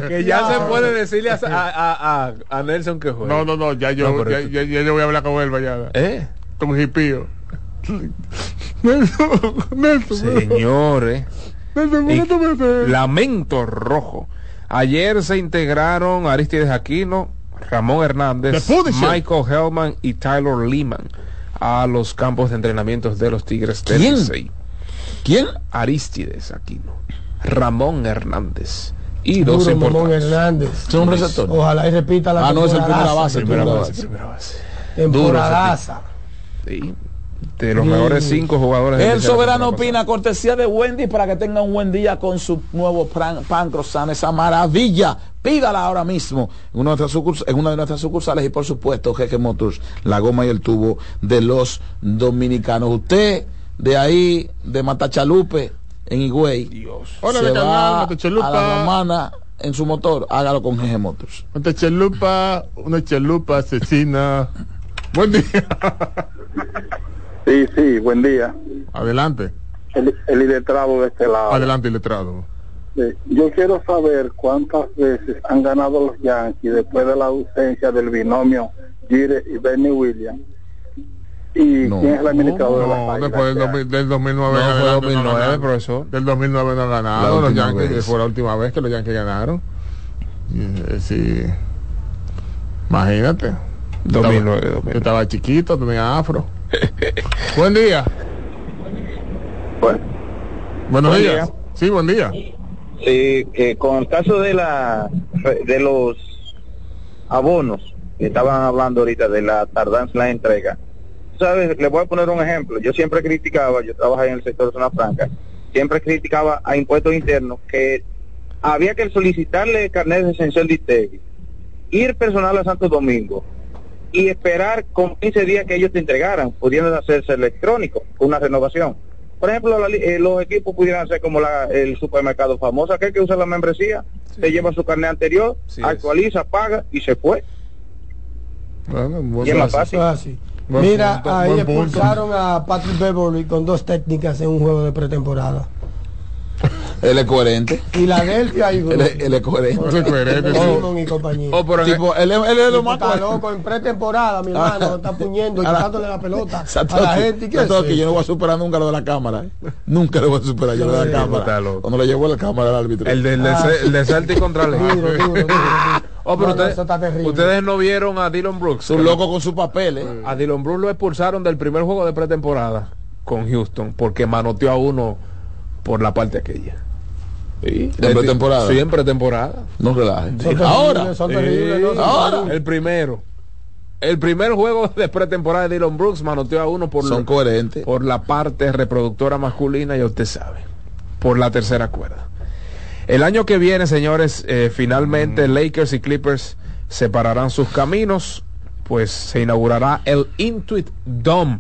Que ya se puede decirle a, a, a, a Nelson que juegue. No, no, no, ya yo, No, ya, ya, ya yo voy a hablar con él mañana. ¿Eh? Con. Nelson, Nelson, Señores. Lamento rojo. Ayer se integraron Aristides Aquino, Ramón Hernández. Michael Hellman y Tyler Lehman a los campos de entrenamientos de los Tigres del ¿Quién? Licey. ¿Quién? Aristides Aquino. Ramón Hernández. Y dos importantes. Hernández. ¿Son un receptor? Ojalá y repita la Ah, no, es el primera base. Primera primera base, base. primera base. Temporadaza. Sí. De los mejores cinco jugadores. de El soberano opina, cortesía de Wendy, para que tenga un buen día con su nuevo pan, pan croissant, esa maravilla. Pídala ahora mismo en una, de nuestras sucurs- en una de nuestras sucursales y por supuesto Jeje Motors, la goma y el tubo de los dominicanos. Usted de ahí, de Matachalupe, en Higüey, Hola, se Canal, va Matachalupa. a la romana en su motor, hágalo con Jeje Motors. Una chalupa, una chalupa asesina. Buen día. Sí, sí, buen día. Adelante, El, el iletrado de este lado. adelante, letrado. Sí, Yo quiero saber cuántas veces han ganado los Yankees después de la ausencia del binomio Gire y Bernie Williams. ¿Y quién es el administrador de las No, Águilas? después del, 2000 del 2009. No, fue adelante no 2009, ganaron. profesor. Del 2009 no han La ganado los Yankees. vez. Fue la última vez que los Yankees ganaron. Eh, sí. Imagínate. 2009, Yo 2009. estaba chiquito, tenía afro. buen día. Bueno, Buenos Buen días. día. Sí, buen día. Sí, que con el caso de la de los abonos que estaban hablando ahorita de la tardanza en la entrega. Sabes, le voy a poner un ejemplo. Yo siempre criticaba, yo trabajé en el sector de zona franca, siempre criticaba a impuestos internos que había que solicitarle carnet de esencial de ITEGI, ir personal a Santo Domingo y esperar con 15 días que ellos te entregaran, pudiendo hacerse electrónico, una renovación. Por ejemplo, la eh, los equipos pudieran ser como la- el supermercado famoso, aquel que usa la membresía, te lleva su carnet anterior, Sí, es. actualiza, paga y se fue. Bueno, buen Y es más fácil. Mira, punto, ahí expulsaron a Patrick Beverly con dos técnicas en un juego de pretemporada. Él es coherente. Filadelfia y Él es, él es coherente. Él es coherente, y compañía. Oh, pero Tipo, él, él es lo más Está loco en pretemporada, mi hermano, lo está puñendo y quitándole la pelota a la gente. ¿Y qué es eso? yo no voy a superar nunca lo de la cámara. ¿eh? Nunca lo voy a superar yo lo de la cámara. Cuando le llevó la cámara al árbitro. El de, el de, Ah. el de Celtic contra Duro, León. duro, duro, duro. Oh, pero No, ustedes, no vieron a Dylan Brooks. Un loco con su papel, ¿eh? A Dylan Brooks lo expulsaron del primer juego de pretemporada con Houston porque manoteó a uno por la parte aquella. Sí, ¿De pretemporada? Sí, en pretemporada. No relaje. Terribles, Ahora. Son ahora. El primero. El primer juego de pretemporada de Dylan Brooks manoteó a uno por, Son lo- coherentes. por la parte reproductora masculina, ya usted sabe, por la tercera cuerda. El año que viene, señores, eh, finalmente Lakers y Clippers separarán sus caminos, pues se inaugurará el Intuit Dome,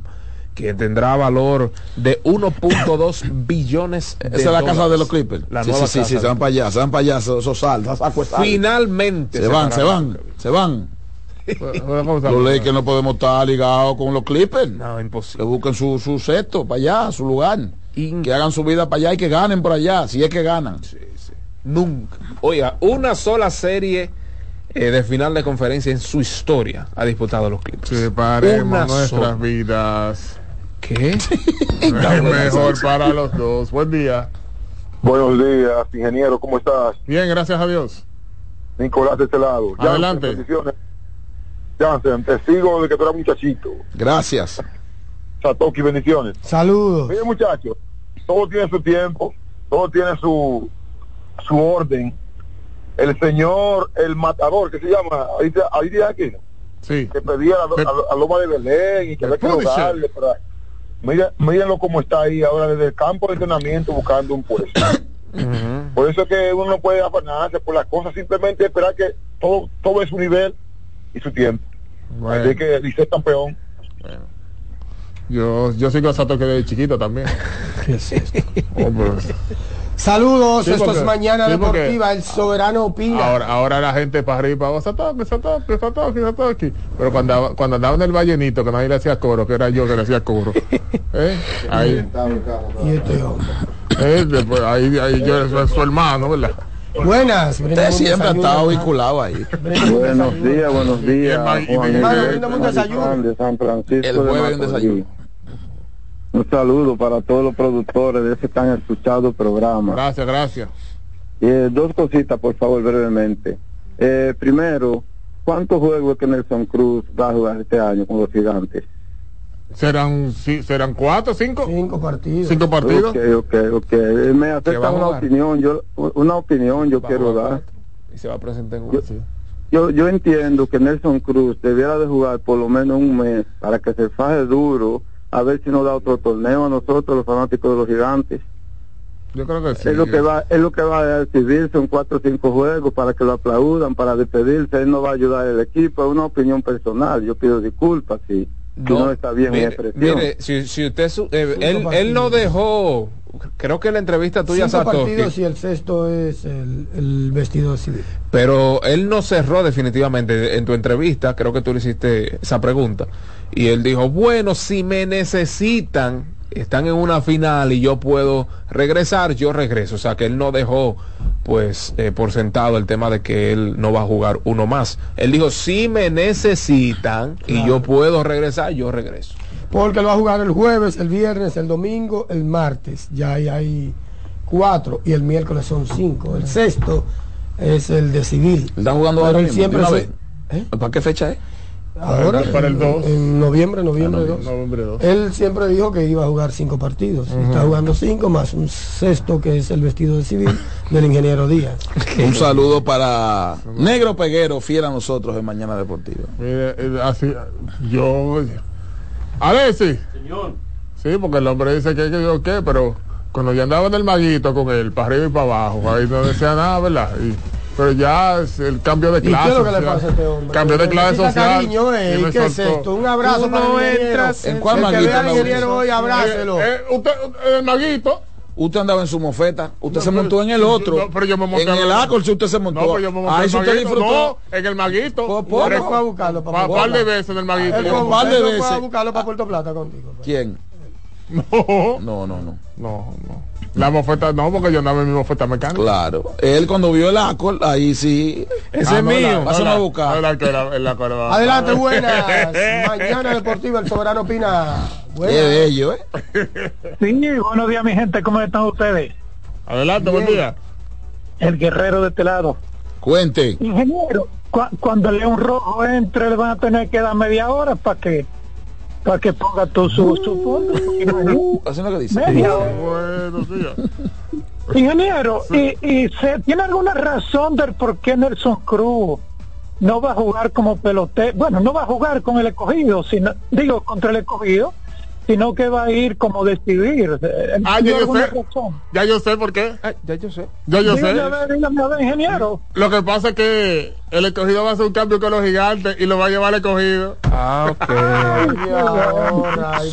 que tendrá valor de 1.2 billones de Esa es la casa de los Clippers. La sí, nueva sí, sí, se van para allá, se van para allá, esos, esos saltos, esos sacos de sal. Finalmente Se van, se van, se van. Los Lakers no podemos estar ligados con los Clippers. No, Que imposible. busquen su, su sexto para allá, su lugar. In- Que hagan su vida para allá y que ganen por allá, si es que ganan. Sí, sí. Nunca. Oiga, una sola serie eh, de final de conferencia en su historia ha disputado los Clippers. Separemos nuestras sola. vidas. ¿Qué? Es mejor para los dos. Buen día. Buenos días, ingeniero, ¿cómo estás? Bien, gracias a Dios. Nicolás de este lado. Adelante. bendiciones. Jansen, te sigo de que tú eras muchachito. Gracias. Satoki, bendiciones. Saludos. Mire, muchachos, todo tiene su tiempo, todo tiene su, su orden. El señor, el matador, que se llama, ahí ahí dice aquí, Sí. que pedía a, The- a- a Loma de Belén y que había que rogarle para... Mira, mírenlo cómo está ahí ahora desde el campo de entrenamiento buscando un puesto. Por eso es que uno no puede afanarse por las cosas, simplemente esperar que todo, todo es su nivel y su tiempo. Bueno, Así que dice campeón. bueno. Yo, yo sigo a Satoshi desde chiquito también. Oh, Saludos, Sí, esto porque- es Mañana sí, Deportiva, el soberano opina. Ahora, ahora la gente para arriba, oh, Satoshi, Satoshi, Satoshi, Satoshi. Pero cuando, cuando andaba en el vallenito, que nadie le hacía coro, que era yo que le hacía coro. ¿eh? Ahí, Y este hombre. ¿eh? Después, ahí, ahí yo era su hermano, ¿verdad? Buenas, Usted siempre ha estado vinculado ahí. Buenos días, buenos días. Y el- jueves un desayuno. Un saludo para todos los productores de ese tan escuchado programa. Gracias, gracias. Eh, dos cositas, por favor, brevemente. Eh, primero, ¿cuántos juegos es que Nelson Cruz va a jugar este año con los gigantes? serán sí, serán cuatro, cinco, cinco partidos, cinco partidos. Ok, ok, ok. Me va acepta una opinión, yo una opinión yo quiero dar. Y se va a presentar en Yo, yo, yo entiendo que Nelson Cruz debiera de jugar por lo menos un mes para que se faje duro, a ver si nos da otro torneo a nosotros, los fanáticos de los gigantes. Yo creo que sí. Es lo que va, es lo que va a recibir, son cuatro o cinco juegos para que lo aplaudan, para despedirse, él no va a ayudar al equipo, es una opinión personal, yo pido disculpas si si no, está bien mi mire, expresión. mire, si, si usted su- eh, él, él no dejó creo que en la entrevista tuya cinco partidos y el sexto es el, el vestido civil. pero él no cerró definitivamente en tu entrevista creo que tú le hiciste esa pregunta y él dijo bueno si me necesitan están en una final y yo puedo regresar yo regreso o sea que él no dejó pues eh, por sentado el tema de que él no va a jugar uno más él dijo si me necesitan y yo puedo regresar yo regreso Porque lo va a jugar el jueves, el viernes, el domingo, el martes. Ya ahí hay cuatro y el miércoles son cinco. El sexto es el de civil. ¿Está jugando ahora mismo, siempre de una se- vez? ¿Para qué fecha es? Ahora, Para el en- dos. en noviembre, noviembre Ah, 2. noviembre dos. Él siempre dijo que iba a jugar cinco partidos. Está jugando cinco más un sexto que es el vestido de civil del ingeniero Díaz. Un saludo para Negro Peguero, fiel a nosotros en Mañana Deportiva. Mire, eh, así, yo. Alexi. Señor. Sí, porque el hombre dice que, que yo qué, pero cuando yo andaba en el maguito con él, para arriba y para abajo, ahí no decía nada, ¿verdad? Y- pero ya es el cambio de ¿Y qué clase. es lo que le social. pasa a este hombre? Cambio de clase social. cariño, eh. Un abrazo para no el ingeniero. entras ¿En cuál El que maguito vea al anda ingeniero usted? hoy, abrácelo. Eh, eh, usted, eh, el maguito. Usted andaba en su mofeta, usted No, se pero- montó en el otro. no, pero yo me monté en en el Acol, si usted se montó. No, pero yo me monté Ahí en si el usted maguito. disfrutó. No, en el maguito. Pues, Por pues, fue a buscarlo para pa- Puerto par de veces en el maguito. Fue a buscarlo para Puerto Plata contigo. ¿Quién? No. No, no, no. No, no. La mofeta no, porque yo andaba en mi mofeta mecánica. Claro. Él cuando vio el Acol, ahí sí. Ese es mío. Pásame a buscar. Adelante, buenas. Mañana Deportiva, el soberano opina. Buenas. Qué bello, ¿eh? Sí, buenos días mi gente, ¿cómo están ustedes? Adelante, buen día. El guerrero de este lado. Cuente. Ingeniero, cu- cuando el León Rojo entre le van a tener que dar media hora para que para que ponga todo su, su fondo. Así es lo que dice. Media hora. Buenos días. Ingeniero, y, y se, ¿tiene alguna razón del por qué Nelson Cruz no va a jugar como pelotero? Bueno, no va a jugar con el escogido, sino, digo, contra el escogido, sino que va a ir como decidir. Eh, Ah, ya ¿tiene yo alguna sé. razón? Ya yo sé por qué. ya yo sé. Ya yo Dígame, sé. a ver, dígame, a ver, ingeniero. Lo que pasa es que el escogido va a hacer un cambio con los gigantes y lo va a llevar al escogido. Ah,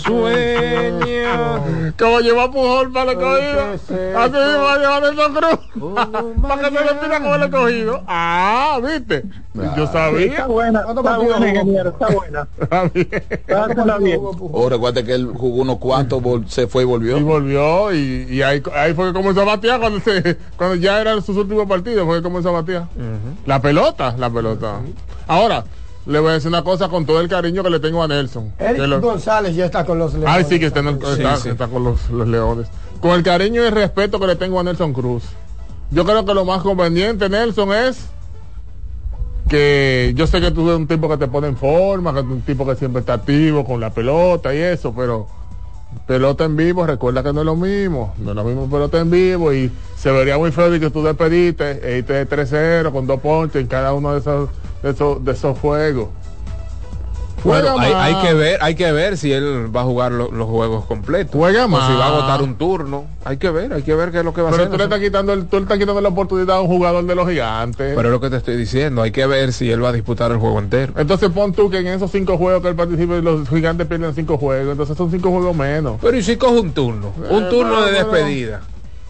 Sueño. Como llevó a Pujol para el escogido. Así mismo va a llevar Nelson Cruz. para que se despida con el escogido. Ah, viste. Yo sabía. Está buena, está buena, ingeniero, está buena. Pásala bien. Oh, recuerda que él jugó unos cuantos, se fue y volvió. Y volvió y, y ahí, ahí fue que comenzó a batear cuando, se, cuando ya eran sus últimos partidos, fue que comenzó a batear. La pelota, la pelota. Ahora, le voy a decir una cosa con todo el cariño que le tengo a Nelson. Eric lo- González ya está con los Leones. Ay, sí, que está, en el- Sí, está- sí. está con los, los leones. Con el cariño y el respeto que le tengo a Nelson Cruz. Yo creo que lo más conveniente, Nelson, es que yo sé que tú eres un tipo que te pone en forma, que es un tipo que siempre está activo con la pelota y eso, pero pelota en vivo, recuerda que no es lo mismo, no es lo mismo pelota en vivo y se vería muy feo de que tú despediste e irte de 3-0 con dos ponches en cada uno de esos, de esos juegos. Bueno, hay, que ver, hay que ver si él va a jugar lo- los juegos completos. Juega o más. si va a agotar un turno. Hay que ver, hay que ver qué es lo que va a Pero hacer. tú le estás quitando, el- tú le estás quitando la oportunidad a un jugador de los gigantes. Pero es lo que te estoy diciendo, hay que ver si él va a disputar el juego entero. Entonces pon tú que en esos cinco juegos que él participe, los gigantes pierden cinco juegos. Entonces son cinco juegos menos. Pero y si coge un turno, un Eh, turno pero- de despedida.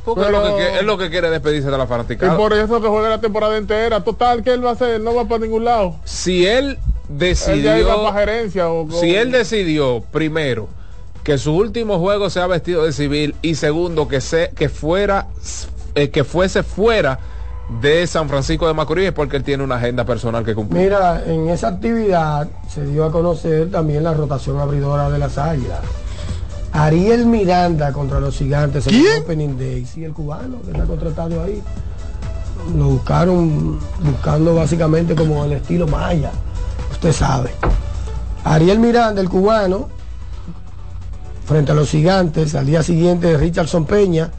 Porque pero- es, lo que, quiere- es lo que quiere despedirse de la Y fanaticada. por eso que juega la temporada entera. Total, ¿qué él va a hacer? Él no va para ningún lado. Si él decidió, gerencia o, o- si él decidió primero que su último juego sea vestido de civil y segundo que se que fuera eh, que fuese fuera de San Francisco de Macorís es porque él tiene una agenda personal que cumplir. Mira, en esa actividad se dio a conocer también la rotación abridora de las águilas. Ariel Miranda contra los gigantes en el Opening Day. Sí, el cubano que está contratado ahí. Lo buscaron buscando básicamente como el estilo maya. Usted sabe. Ariel Miranda, el cubano, frente a los gigantes. Al día siguiente Richardson Peña.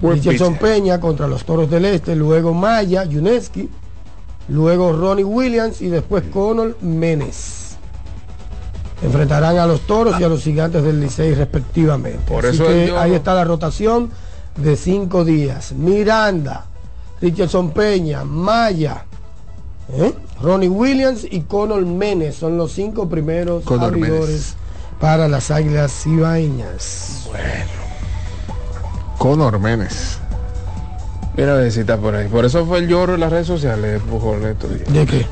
buen Richardson. Peña contra los Toros del Este. Luego Maya, Yuneski. Luego Ronnie Williams y después Conor Menes. Enfrentarán a los Toros y a los Gigantes del Licey respectivamente. Por Así eso que yo- ahí está la rotación de cinco días. Miranda, Richardson Peña, Maya, ¿eh? Ronnie Williams y Conor Menes son los cinco primeros Conor abridores Menes. para las Águilas Cibaeñas. Conor Menes. Mira a ver si está por ahí. Por eso fue el lloro en las redes sociales, Pujol, estos días. ¿De qué?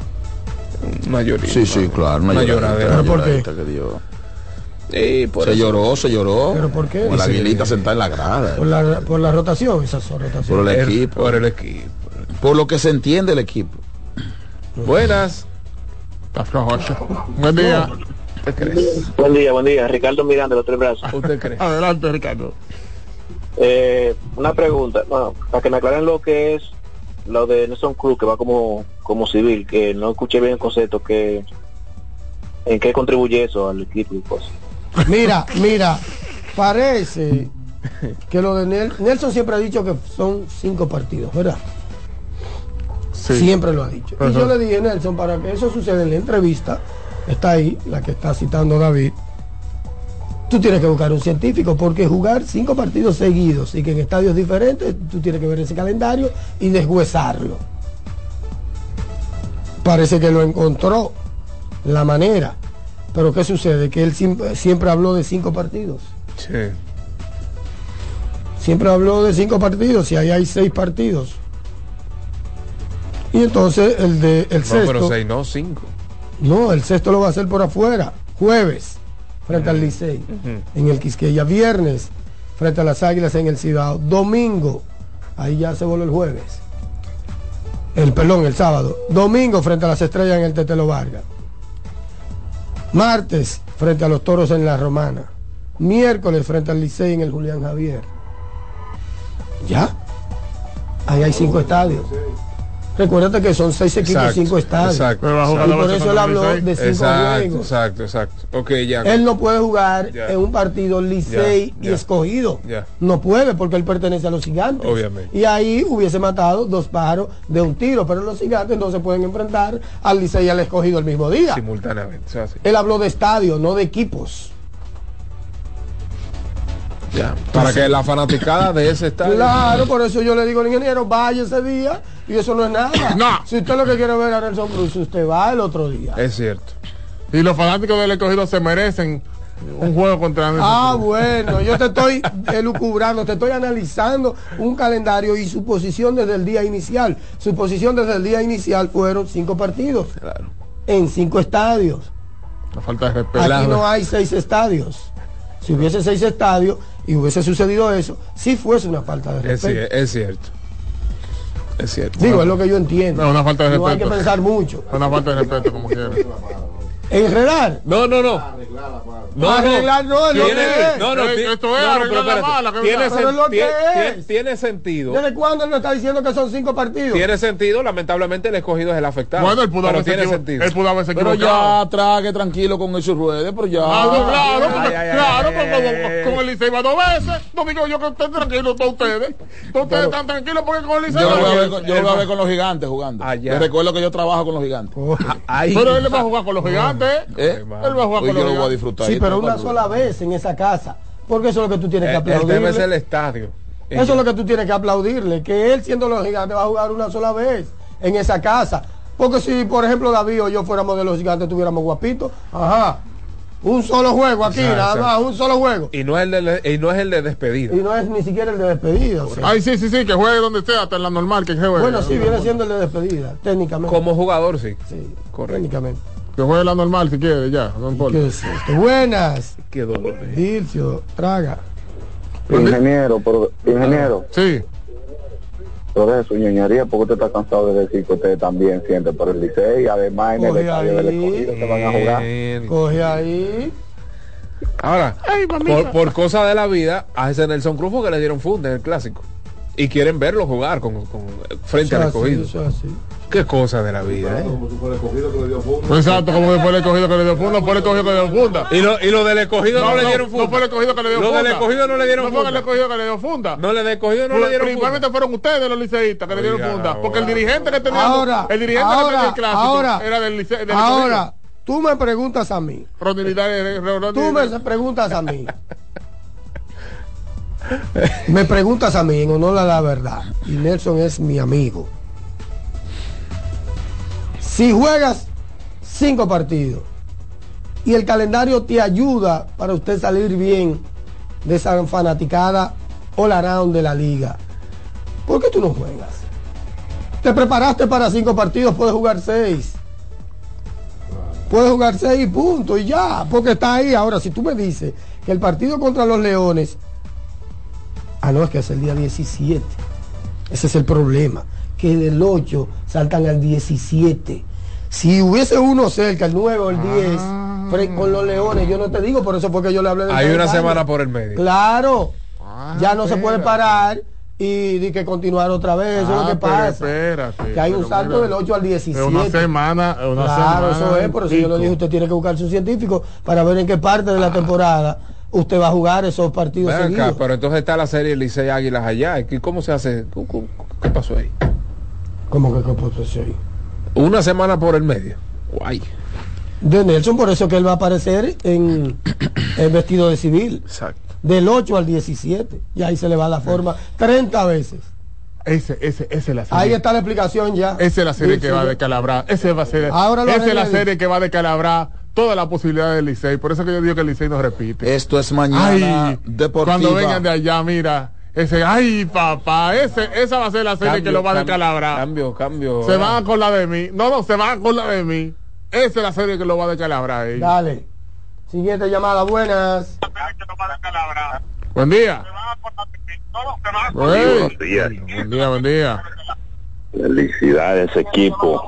Llorita. Sí, sí, claro, lloradera. una ¿Por qué? que dio. Sí, por Se eso. lloró, se lloró. ¿Pero por qué? La Sí. aguilita sentada en la grada. Por la, por la rotación, esa son Por rotación. el Er- equipo. Por el equipo. Por lo que se entiende el equipo. Buenas. Está flojo eso. Buen día. ¿Usted cree? Buen día, buen día. Ricardo Miranda, los tres brazos. ¿Usted cree? Adelante, Ricardo. Eh, una pregunta, bueno, para que me aclaren lo que es lo de Nelson Cruz, que va como, como civil, que no escuché bien el concepto, que en qué contribuye eso al equipo y cosas. Mira, mira, parece que lo de Nel- Nelson siempre ha dicho que son cinco partidos, ¿verdad? Sí. Siempre lo ha dicho. Y yo le dije, Nelson, para que eso suceda en la entrevista, está ahí, la que está citando David, tú tienes que buscar un científico, porque jugar cinco partidos seguidos y que en estadios diferentes, tú tienes que ver ese calendario y deshuesarlo. Parece que lo encontró la manera. Pero ¿qué sucede? Que él siempre, siempre habló de cinco partidos. Sí. Siempre habló de cinco partidos y ahí hay seis partidos. Y entonces el de el No, sexto. pero seis, no, cinco. No, el sexto lo va a hacer por afuera. Jueves, frente al Licey, en el Quisqueya. Viernes, frente a las Águilas en el Cibao. Domingo, ahí ya se voló el jueves. El perdón, el sábado. Domingo, frente a las Estrellas en el Tetelo Vargas. Martes, frente a los Toros en la Romana. Miércoles, frente al Licey en el Julián Javier. ¿Ya? Ahí hay cinco estadios. Recuérdate que son seis equipos, Exacto, cinco estadios. exacto. Y por eso él el habló de cinco Exacto, juegos. exacto, exacto. Ok, ya. Él no puede jugar Ya. en un partido Licey y ya. escogido. Ya. No puede porque él pertenece a los gigantes. Obviamente. Y ahí hubiese matado dos pájaros de un tiro, pero los gigantes no se pueden enfrentar al Licey y al escogido el mismo día. Simultáneamente. o sea, sí. Él habló de estadio, no de equipos. Ya. Para que la fanaticada de ese estadio. Claro, por eso yo le digo al ingeniero, vaya ese día y eso no es nada. No. Si usted lo que quiere ver a Nelson Cruz, usted va el otro día. Es cierto. Y los fanáticos del escogido se merecen un juego contra Nelson Ah, Cruz. bueno, yo te estoy elucubrando, te estoy analizando un calendario y su posición desde el día inicial. Su posición desde el día inicial fueron cinco partidos Claro. en cinco estadios. La falta de respeto. Aquí no hay seis estadios. Si hubiese seis estadios y hubiese sucedido eso, sí fuese una falta de Es, respeto. es cierto. Es cierto. Digo, es lo que yo entiendo. No, una falta de No hay que respeto. pensar mucho. Una falta de respeto, como quiera. Enredar. No, no, no. No, Arreglar no, es. no, no, Eh, ti- esto es no, no, arreglar pero la mala, que Tiene, sen- tiene sentido. ¿Desde cuándo él no está diciendo que son cinco partidos? Tiene sentido, lamentablemente el escogido es el afectado. Bueno, él pudo pero haberse tiene sentido. Él pudo haberse Pero equivocado. ya trague tranquilo con esos ruedes, pero ya. No, claro, Ay, porque- ay, ay, claro, con- ay, con el Licey va dos veces. No digo yo que estén tranquilos todos ustedes. Todos ustedes están tranquilos porque con el Licey Yo lo voy a ver, con- yo lo veces. voy a ver con los gigantes jugando. Ah. Yo recuerdo que yo trabajo con los gigantes. Ahí. Pero él va a jugar con los gigantes. ¿Eh? Él va a jugar Hoy con yo lo voy a disfrutar. Sí, pero una sola vez en esa casa. Porque eso es lo que tú tienes que El, el tema es el aplaudirle. estadio. Eso es lo que tú tienes que aplaudirle. Que él siendo los gigantes va a jugar una sola vez en esa casa. Porque si, por ejemplo, David o yo fuéramos de los gigantes, tuviéramos guapitos. Ajá. Un solo juego aquí, Exacto, nada exacto. más, un solo juego. Y no es el de, y no es el de despedida. Y no es ni siquiera el de despedida. o sea. Ay, sí, sí, sí, que juegue donde sea, hasta en la normal que juegue. Bueno, sí, viene siendo el de despedida, técnicamente. Como jugador, sí. Sí, Correcto. técnicamente. Que juegue la normal si quiere, ya, no importa. ¿Qué es esto? Buenas, Qué dolor. Dilcio, traga. Ingeniero, por, ingeniero, Sí. por eso, ñoñería, porque usted está cansado de decir que usted también siente por el liceo y además en el estadio del escogido que van a jugar. Bien. Coge ahí. Ahora, por, por cosa de la vida, a ese Nelson Cruz que le dieron funda en el clásico. Y quieren verlo jugar con, con- frente al Eso es así, escogido. Qué cosa de la vida, ¿eh? Exacto, como después el escogido que le dio funda, fue el escogido que le dio funda. Y lo, y lo del escogido no, le dieron funda. No fue el escogido que le dio Lo funda. del escogido no le dieron No fue el funda. escogido que le dio funda. No, le del escogido no le dieron Principalmente funda. fueron ustedes los liceístas que le dieron funda. Porque el dirigente que tenía Ahora, el dirigente que ahora, tenía el clásico ahora, era del liceo. del Ahora, tú me preguntas a mí. Ronnie Tú me preguntas a mí. me preguntas a mí en honor a la verdad. Y Nelson es mi amigo. Si juegas cinco partidos y el calendario te ayuda para usted salir bien de esa fanaticada all around de la liga, ¿por qué tú no juegas? Te preparaste para cinco partidos, puedes jugar seis. Puedes jugar seis puntos y ya, porque está ahí. Ahora, si tú me dices que el partido contra los Leones, ah, no, es que es el día 17. Ese es el problema, que del 8 saltan al 17. Si hubiese uno cerca, el 9 o el 10, fre- con los Leones, yo no te digo, por eso porque yo le hablé de Hay una semana por el medio. Claro, ya no se puede parar y de que continuar otra vez, eso es lo Ah, que pasa. espérate, que hay un salto mira, del 8 al 17. Es una semana, una claro, semana eso es, por eso yo le dije, usted tiene que buscar su científico para ver en qué parte de la temporada usted va a jugar esos partidos Ven acá, seguidos. pero entonces está la serie Licey Águilas allá. ¿Y ¿Cómo se hace? ¿Cómo- cómo- ¿Qué pasó ahí? ¿Cómo que qué puede ser? Una semana por el medio. Guay. De Nelson, por eso que él va a aparecer en, en vestido de civil. Exacto. Del 8 al 17. Y ahí se le va la forma 30 veces. Ese, ese, ese es la serie. Ahí está la explicación ya. Esa es la serie Sí, que sí, va a descalabrar. Ese va a ser, Ahora lo esa es la serie que va a descalabrar toda la posibilidad del Licey. Por eso que yo digo que el Licey no repite. Esto es mañana Ay, deportiva. Cuando vengan de allá, mira. Ese, ay, papá, ese, esa va a ser la serie Cambio, que lo va a descalabrar. Cambio, cambio. Se van con la de mí. No, no, se van con la de mí. Esa es la serie que lo va a descalabrar. ellos. Dale. Siguiente llamada, buenas. Buen día. Buenos días. Buen día, buen día. Felicidades, equipo.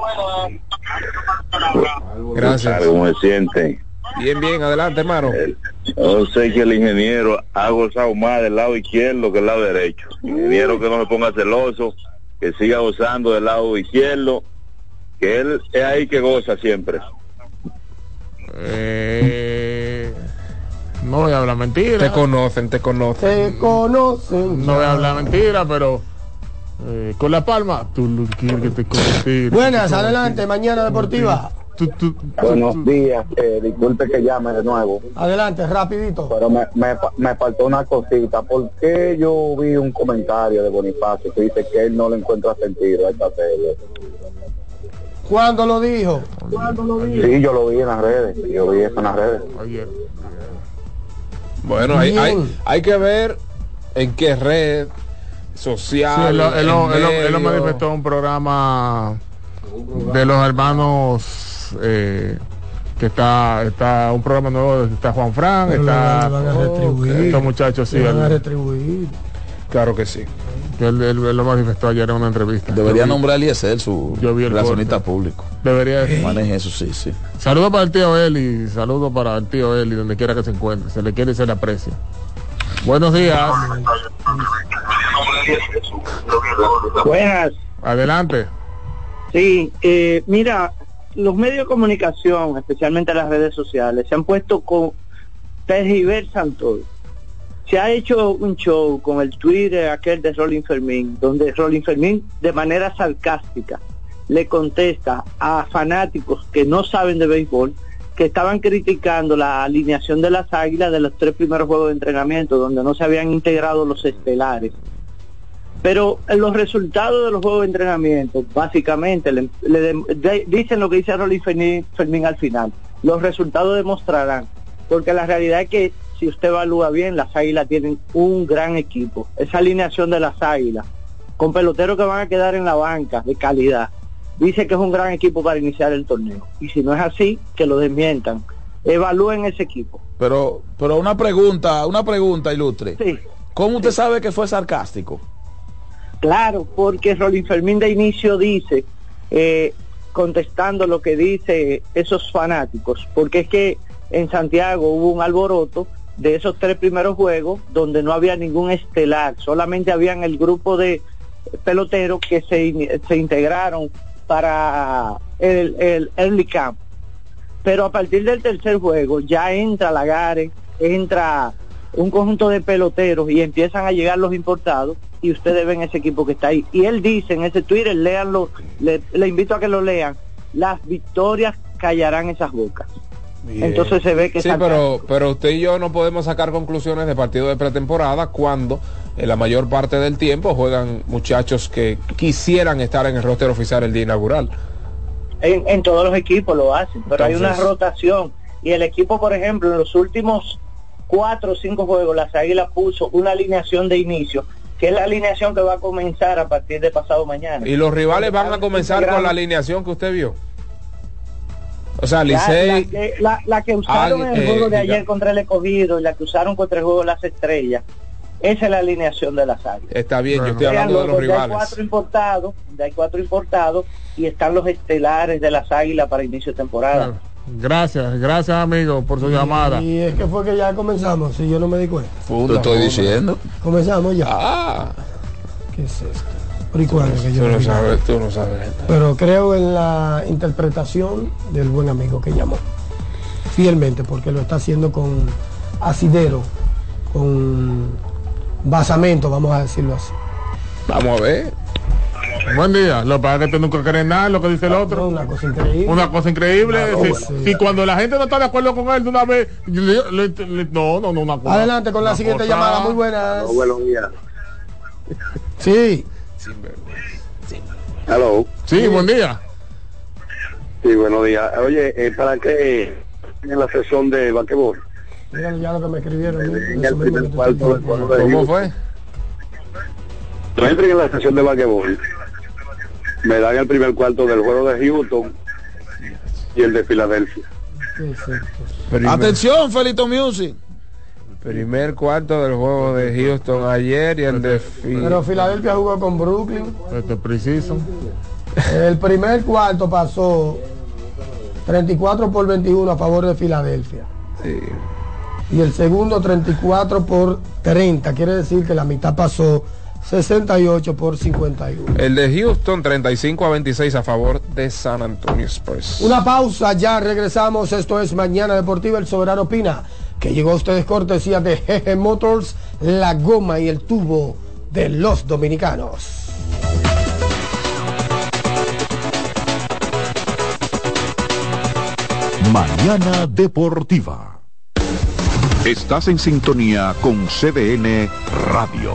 Gracias. ¿Cómo se sienten? Bien, bien, adelante, hermano. Yo sé que el ingeniero ha gozado más del lado izquierdo que del lado derecho. Ingeniero que no se ponga celoso, que siga gozando del lado izquierdo, que él es ahí que goza siempre. Eh, no voy a hablar mentira. Te conocen, te conocen. Te conocen. No voy a hablar mentira, pero eh, con la palma, tú lo quieres que te conocí. Buenas, adelante, mañana deportiva. Buenos días, eh, disculpe que llame de nuevo, Adelante, rapidito. pero me, me, me faltó una cosita. porque yo vi un comentario de Bonifacio que dice que él no le encuentra sentido a esta serie? ¿Cuándo lo dijo? Sí, yo lo vi en las redes, yo vi eso en las redes. Bueno, hay, hay, hay que ver en qué red social. Sí, él, lo- él lo- él lo- él lo manifestó en un programa de los hermanos eh, que está está un programa nuevo está Juan Fran Pero está van a retribuir. estos muchachos sí van a retribuir. Claro que sí. que él- él- él lo manifestó ayer en una entrevista Debería Yo vi- nombrar a Eliezer su relacionista público. debería Maneje eso, sí, sí. saludos para el tío Eli saludos para el tío Eli donde quiera que se encuentre se le quiere y se le aprecia buenos días Buenas. adelante Sí, eh, mira, los medios de comunicación, especialmente las redes sociales, se han puesto con tergiversan todo. Se ha hecho un show con el Twitter aquel de Rolling Fermín, donde Rolling Fermín de manera sarcástica le contesta a fanáticos que no saben de béisbol que estaban criticando la alineación de las águilas de los tres primeros juegos de entrenamiento donde no se habían integrado los estelares. Pero en los resultados de los juegos de entrenamiento, básicamente, le, le de- dicen lo que dice Rolly Fermín, Fermín al final. Los resultados demostrarán. Porque la realidad es que si usted evalúa bien, las águilas tienen un gran equipo. Esa alineación de las águilas, con peloteros que van a quedar en la banca de calidad, dice que es un gran equipo para iniciar el torneo. Y si no es así, que lo desmientan. Evalúen ese equipo. Pero, pero una pregunta, una pregunta ilustre. Sí. ¿Cómo usted sabe que fue sarcástico? Claro, porque Rolín Fermín de inicio dice, eh, contestando lo que dice esos fanáticos, porque es que en Santiago hubo un alboroto de esos tres primeros juegos donde no había ningún estelar, solamente habían el grupo de peloteros que se, se integraron para el, el early camp. Pero a partir del tercer juego ya entra Lagares, entra un conjunto de peloteros y empiezan a llegar los importados y ustedes ven ese equipo que está ahí. Y él dice en ese Twitter, léanlo, le, le invito a que lo lean, las victorias callarán esas bocas. Bien. Entonces se ve que Sí, pero, pero usted y yo no podemos sacar conclusiones de partido de pretemporada cuando en la mayor parte del tiempo juegan muchachos que quisieran estar en el roster oficial el día inaugural. en, en todos los equipos lo hacen, pero hay una rotación. Y el equipo, por ejemplo, en los últimos cuatro o cinco juegos, las Águilas puso una alineación de inicio, que es la alineación que va a comenzar a partir de pasado mañana. Y los rivales van a comenzar con la alineación que usted vio. O sea, Licey, La, la que, la- la que usaron en el eh, juego de diga. ayer contra el escogido y la que usaron contra el juego de las estrellas, esa es la alineación de las águilas. está bien, yo estoy hablando de los donde Hay rivales. cuatro importados, hay cuatro importados y están los estelares de las águilas para inicio de temporada. Gracias, gracias amigo por su llamada. Y es que fue que ya comenzamos, si yo no me di cuenta. Te estoy diciendo. Comenzamos ya. Ah. ¿Qué es esto? Por igual que yo Tú no sabes, tú no sabes. Pero creo en la interpretación del buen amigo que llamó. Fielmente, porque lo está haciendo con asidero, con basamento, vamos a decirlo así. Vamos a ver. Buen día. Lo que pasa es que tú nunca crees nada lo que dice el otro. una cosa increíble. Una cosa increíble. Si, cuando la gente no está de acuerdo con él de una vez, le- le- le- no, no, no, una cosa. Adelante con la siguiente cosa- llamada, muy buenas. buenos días. Sí. Hello. Sí, buen día. Sí, buenos días. Oye, eh, ¿para qué en la sesión de basquetbol? Mira ya lo que me escribieron. ¿no? En el primer cuarto ¿Cómo fue? Entren en la sesión de basquetbol. Me dan el primer cuarto del juego de Houston y el de Filadelfia. Atención, Felito Music. primer cuarto del juego de Houston ayer y el de Phil- Pero Filadelfia jugó con Brooklyn. Este es preciso. El primer cuarto pasó 34 por 21 a favor de Filadelfia. Sí. Y el segundo 34 por 30. Quiere decir que la mitad pasó 68 por 51. El de Houston 35 a 26 a favor de San Antonio Spurs. Una pausa, ya regresamos. Esto es Mañana Deportiva, el Soberano Opina, que llegó a ustedes cortesía de GG Motors, la goma y el tubo de los dominicanos. Mañana Deportiva. Estás en sintonía con CDN Radio.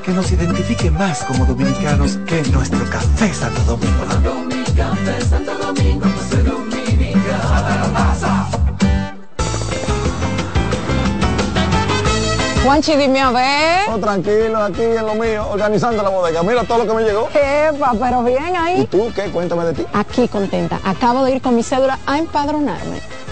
que nos identifique más como dominicanos que nuestro café Santo Domingo. Mi café Santo Domingo, Juanchi, dime a ver. Oh, tranquilo, aquí en lo mío, organizando la bodega. Mira todo lo que me llegó. Epa, pero bien ahí. ¿Y tú qué? Cuéntame de ti. Aquí contenta. Acabo de ir con mi cédula a empadronarme.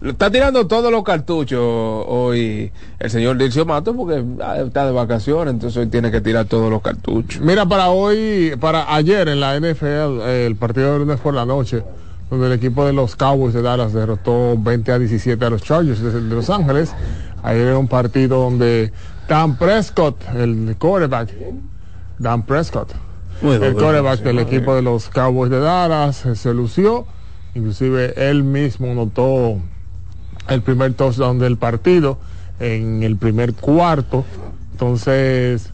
Está tirando todos los cartuchos hoy el señor Dircio Mato porque ah, está de vacaciones, entonces hoy tiene que tirar todos los cartuchos. Mira, para hoy, para ayer en la NFL, el partido de lunes por la noche, donde el equipo de los Cowboys de Dallas derrotó 20 a 17 a los Chargers de, de Los Ángeles. Ayer era un partido donde Dan Prescott, el quarterback, Dan Prescott, Bueno, el quarterback del equipo de los Cowboys de Dallas, se lució. Inclusive él mismo notó el primer touchdown del partido en el primer cuarto. Entonces,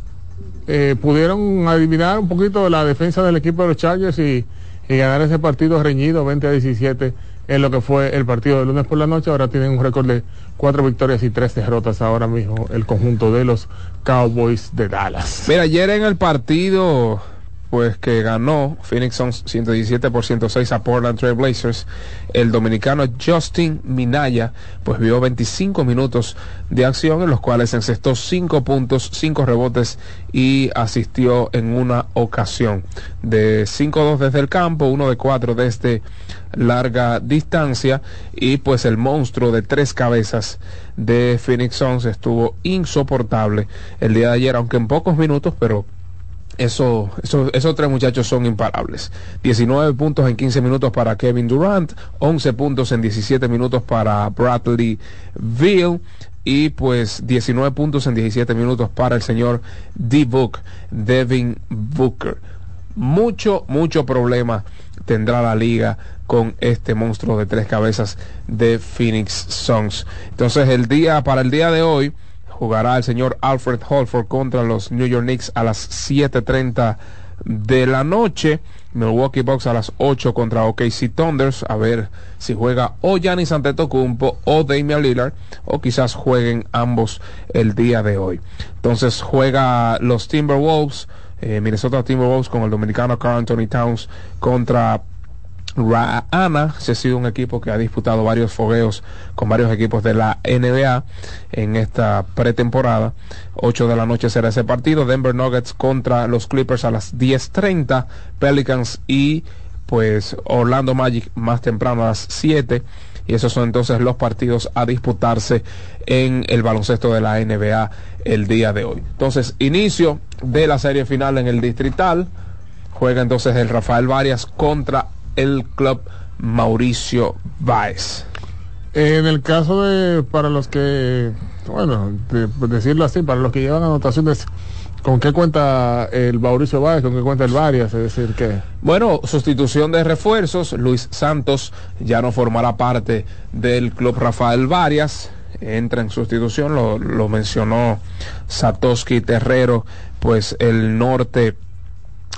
eh, pudieron adivinar un poquito la defensa del equipo de los Chargers y, y ganar ese partido reñido 20 a 17 en lo que fue el partido de lunes por la noche. Ahora tienen un récord de cuatro victorias y tres derrotas ahora mismo el conjunto de los Cowboys de Dallas. Mira, ayer en el partido, pues que ganó Phoenix Suns 117 por 106 a Portland Trail Blazers, el dominicano Justin Minaya, pues vio 25 minutos de acción en los cuales encestó 5 puntos, 5 rebotes y asistió en una ocasión. De 5-2 desde el campo, 1 de 4 desde larga distancia y pues el monstruo de tres cabezas de Phoenix Suns estuvo insoportable el día de ayer, aunque en pocos minutos, pero eso, eso- esos tres muchachos son imparables. 19 puntos en 15 minutos para Kevin Durant, 11 puntos en 17 minutos para Bradley Veal y pues 19 puntos en 17 minutos para el señor D-Book, Devin Booker. Mucho, mucho problema tendrá la liga con este monstruo de tres cabezas de Phoenix Suns. Entonces el día, para el día de hoy, jugará el señor Alfred Holford contra los New York Knicks a las 7.30 de la noche. Milwaukee Bucks a las 8 contra OKC Thunders. A ver si juega o Giannis Antetokounmpo o Damian Lillard o quizás jueguen ambos el día de hoy. Entonces juega los Timberwolves, eh, Minnesota Timberwolves con el dominicano Carl Anthony Towns contra Raana, se ha sido un equipo que ha disputado varios fogueos con varios equipos de la NBA en esta pretemporada. 8 de la noche será ese partido. Denver Nuggets contra los Clippers a las 10.30. Pelicans y pues Orlando Magic más temprano a las 7. Y esos son entonces los partidos a disputarse en el baloncesto de la NBA el día de hoy. Entonces, inicio de la serie final en el distrital. Juega entonces el Rafael Varias contra el club Mauricio Báez. En el caso de, para los que, bueno, de- decirlo así, para los que llevan anotaciones, ¿con qué cuenta el Mauricio Báez? ¿Con qué cuenta el Varias? Es decir, que... Bueno, sustitución de refuerzos. Luis Santos ya no formará parte del club Rafael Varias. Entra en sustitución, lo, lo mencionó Satoshi Terrero, pues el norte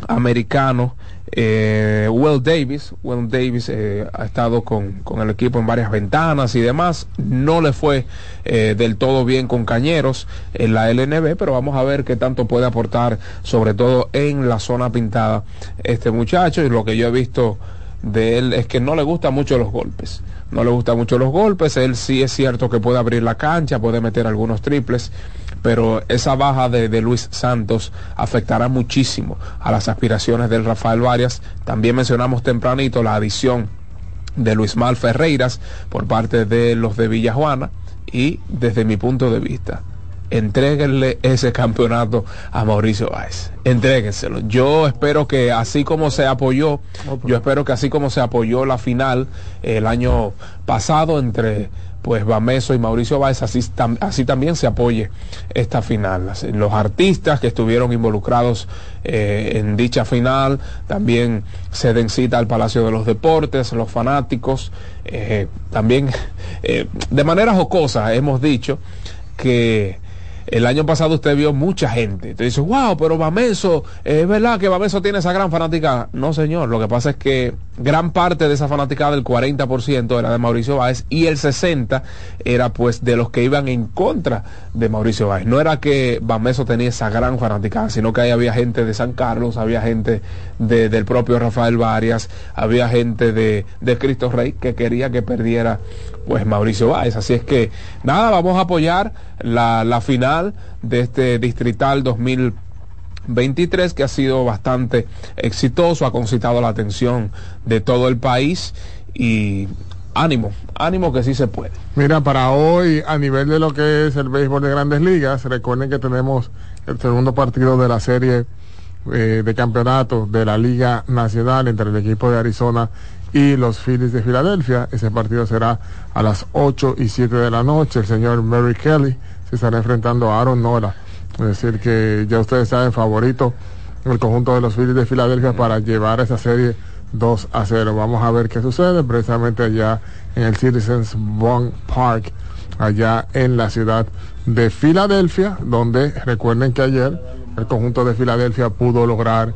americano. Eh, Will Davis, Will Davis eh, ha estado con, con el equipo en varias ventanas y demás. No le fue eh, del todo bien con Cañeros en la LNB, pero vamos a ver qué tanto puede aportar, sobre todo en la zona pintada, este muchacho. Y lo que yo he visto de él es que no le gustan mucho los golpes. No le gustan mucho los golpes. Él sí es cierto que puede abrir la cancha, puede meter algunos triples pero esa baja de, de Luis Santos afectará muchísimo a las aspiraciones del Rafael Varias. También mencionamos tempranito la adición de Luis Mal Ferreiras por parte de los de Villajuana y desde mi punto de vista entréguenle ese campeonato a Mauricio Báez. Entréguenselo. Yo espero que así como se apoyó, yo espero que así como se apoyó la final el año pasado entre pues Bameso y Mauricio Báez, así, tam- así también se apoye esta final. Los artistas que estuvieron involucrados eh, en dicha final, también se den cita al Palacio de los Deportes, los fanáticos, eh, también eh, de manera jocosa hemos dicho que el año pasado usted vio mucha gente. Te dice, wow, pero Bameso, eh, es verdad que Bameso tiene esa gran fanática. No, señor, lo que pasa es que gran parte de esa fanaticada, el 40% era de Mauricio Báez y el 60% era pues de los que iban en contra de Mauricio Báez. No era que Bameso tenía esa gran fanaticada, sino que ahí había gente de San Carlos, había gente de- del propio Rafael Varias, había gente de, de Cristo Rey que quería que perdiera pues Mauricio Báez. Así es que nada, vamos a apoyar la, la final de este Distrital 2023 que ha sido bastante exitoso, ha concitado la atención de todo el país y ánimo, ánimo que sí se puede. Mira, para hoy, a nivel de lo que es el béisbol de grandes ligas, recuerden que tenemos el segundo partido de la serie eh, de campeonato de la Liga Nacional entre el equipo de Arizona y los Phillies de Filadelfia. Ese partido será a las 8 y 7 de la noche. El señor Mary Kelly se estará enfrentando a Aaron Nola. Es decir, que ya ustedes saben, favorito el conjunto de los Phillies de Filadelfia para llevar esa serie 2 a 0. Vamos a ver qué sucede precisamente allá en el Citizens Bank Park, allá en la ciudad de Filadelfia, donde recuerden que ayer el conjunto de Filadelfia pudo lograr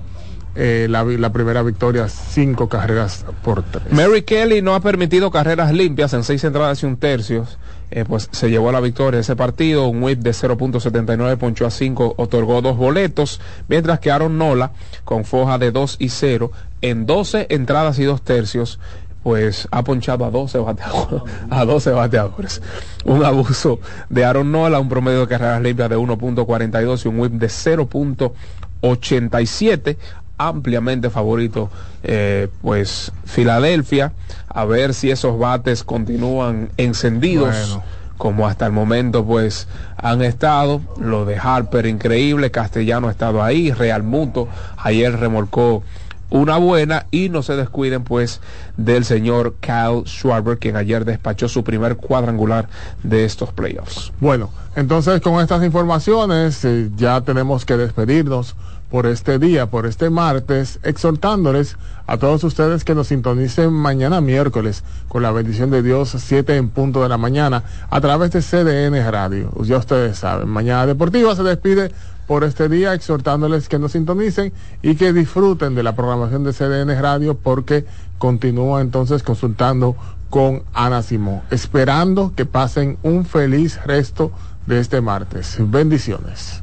eh, la, primera victoria, cinco carreras por tres. Mary Kelly no ha permitido carreras limpias en seis entradas y un tercio. Eh, pues se llevó la victoria ese partido, un whip de 0.79 ponchó a 5, otorgó dos boletos, mientras que Aaron Nola, con foja de 2 y 0, en 12 entradas y dos tercios, pues ha ponchado a 12 bateadores, a 12 bateadores. Un abuso de Aaron Nola, un promedio de carreras limpias de 1.42 y un whip de 0.87 ampliamente favorito eh, pues Filadelfia a ver si esos bates continúan encendidos Bueno. como hasta el momento pues han estado lo de Harper increíble Castellano ha estado ahí Real Muto ayer remolcó una buena y no se descuiden pues del señor Kyle Schwarber quien ayer despachó su primer cuadrangular de estos playoffs Bueno, entonces con estas informaciones eh, ya tenemos que despedirnos. por este día, por este martes, exhortándoles a todos ustedes que nos sintonicen mañana miércoles con la bendición de Dios, 7 en punto de la mañana, a través de CDN Radio. Ya ustedes saben, Mañana Deportiva se despide por este día, exhortándoles que nos sintonicen y que disfruten de la programación de CDN Radio porque continúa entonces consultando con Ana Simón, esperando que pasen un feliz resto de este martes. Bendiciones.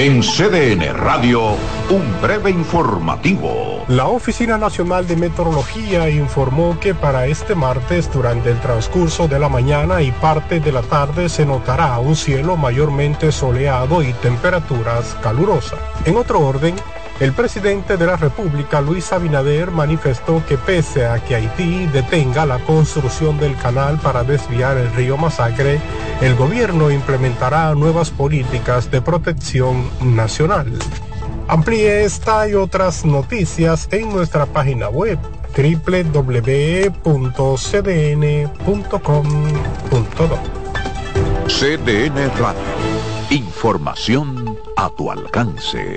En CDN Radio, un breve informativo. La Oficina Nacional de Meteorología informó que para este martes, durante el transcurso de la mañana y parte de la tarde, se notará un cielo mayormente soleado y temperaturas calurosas. En otro orden, el presidente de la República, Luis Abinader, manifestó que pese a que Haití detenga la construcción del canal para desviar el río Masacre, el gobierno implementará nuevas políticas de protección nacional. Amplíe esta y otras noticias en nuestra página web www.cdn.com.do. CDN Radio. Información a tu alcance.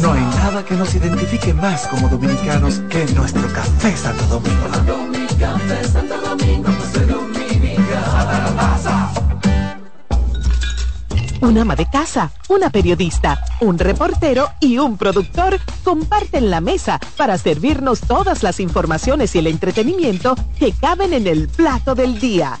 No hay nada que nos identifique más como dominicanos que nuestro café Santo Domingo. Tomando mi café Santo Domingo, pues. Un ama de casa, una periodista, un reportero y un productor comparten la mesa para servirnos todas las informaciones y el entretenimiento que caben en el plato del día.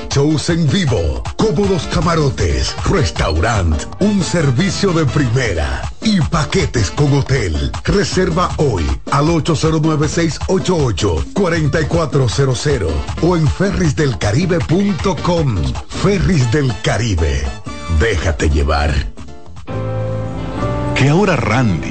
shows en vivo, cómodos camarotes, restaurant, un servicio de primera. y paquetes con hotel. Reserva hoy al 809-688-4400 o en ferrisdelcaribe.com. Ferris del Caribe. Déjate llevar. Que ahora Randy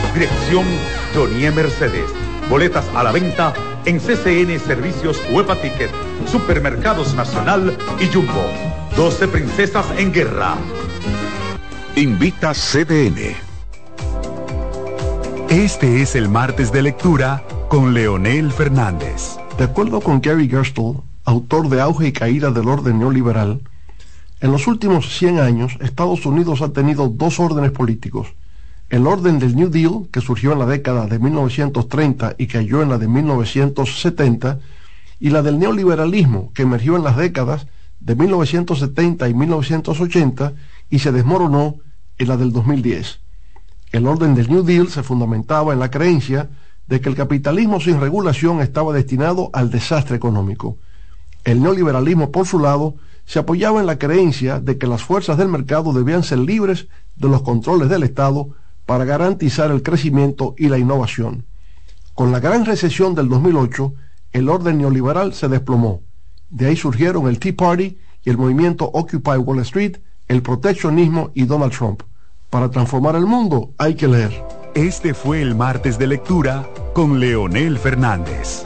Dirección Jonie Mercedes. Boletas a la venta en CCN Servicios Huepa Ticket, Supermercados Nacional y Jumbo. 12 Princesas en Guerra. Invita CDN. Este es el martes de lectura con Leonel Fernández. De acuerdo con Gary Gerstle, autor de Auge y Caída del Orden Neoliberal, en los últimos 100 años Estados Unidos ha tenido dos órdenes políticos. El orden del New Deal, que surgió en la década de 1930 y cayó en la de 1970, y la del neoliberalismo, que emergió en las décadas de 1970 y 1980 y se desmoronó en la del 2010. El orden del New Deal se fundamentaba en la creencia de que el capitalismo sin regulación estaba destinado al desastre económico. El neoliberalismo, por su lado, se apoyaba en la creencia de que las fuerzas del mercado debían ser libres de los controles del Estado para garantizar el crecimiento y la innovación. Con la gran recesión del 2008, el orden neoliberal se desplomó. De ahí surgieron el Tea Party y el movimiento Occupy Wall Street, el proteccionismo y Donald Trump. Para transformar el mundo hay que leer. Este fue el martes de lectura con Leonel Fernández.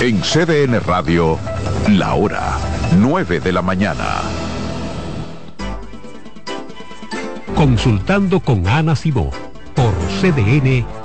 En CDN Radio, la hora 9 de la mañana. Consultando con Ana Simó por CDN.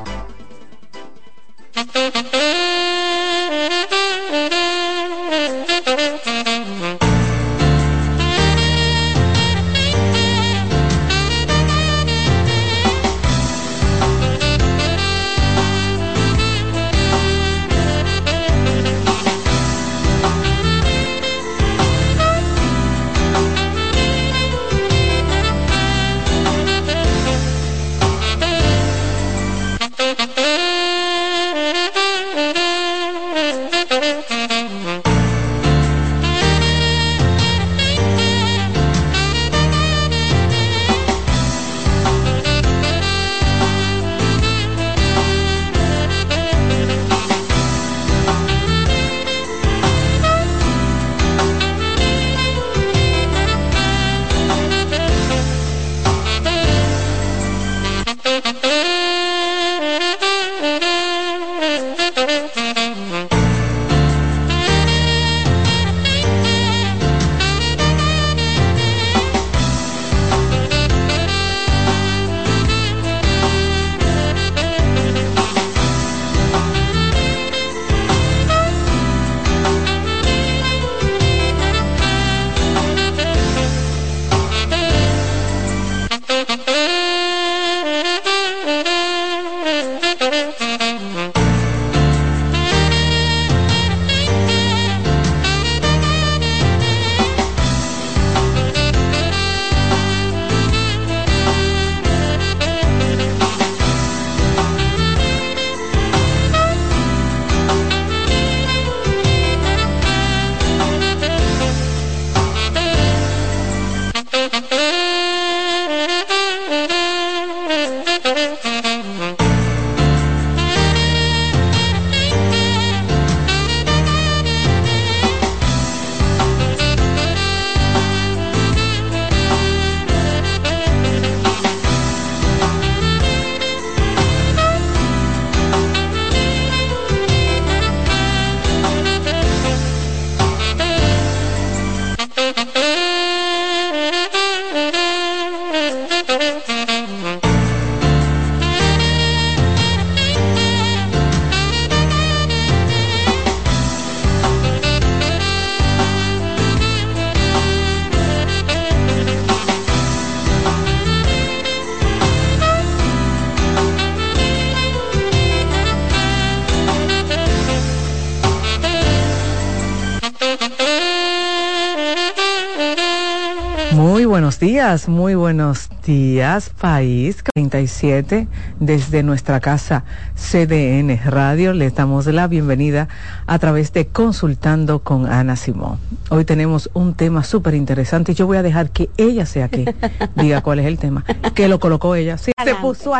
Días, muy buenos días, país 37 desde nuestra casa CDN Radio. Le damos la bienvenida a través de Consultando con Ana Simón. Hoy tenemos un tema súper interesante y yo voy a dejar que ella sea que diga cuál es el tema, que lo colocó ella. Sí, se puso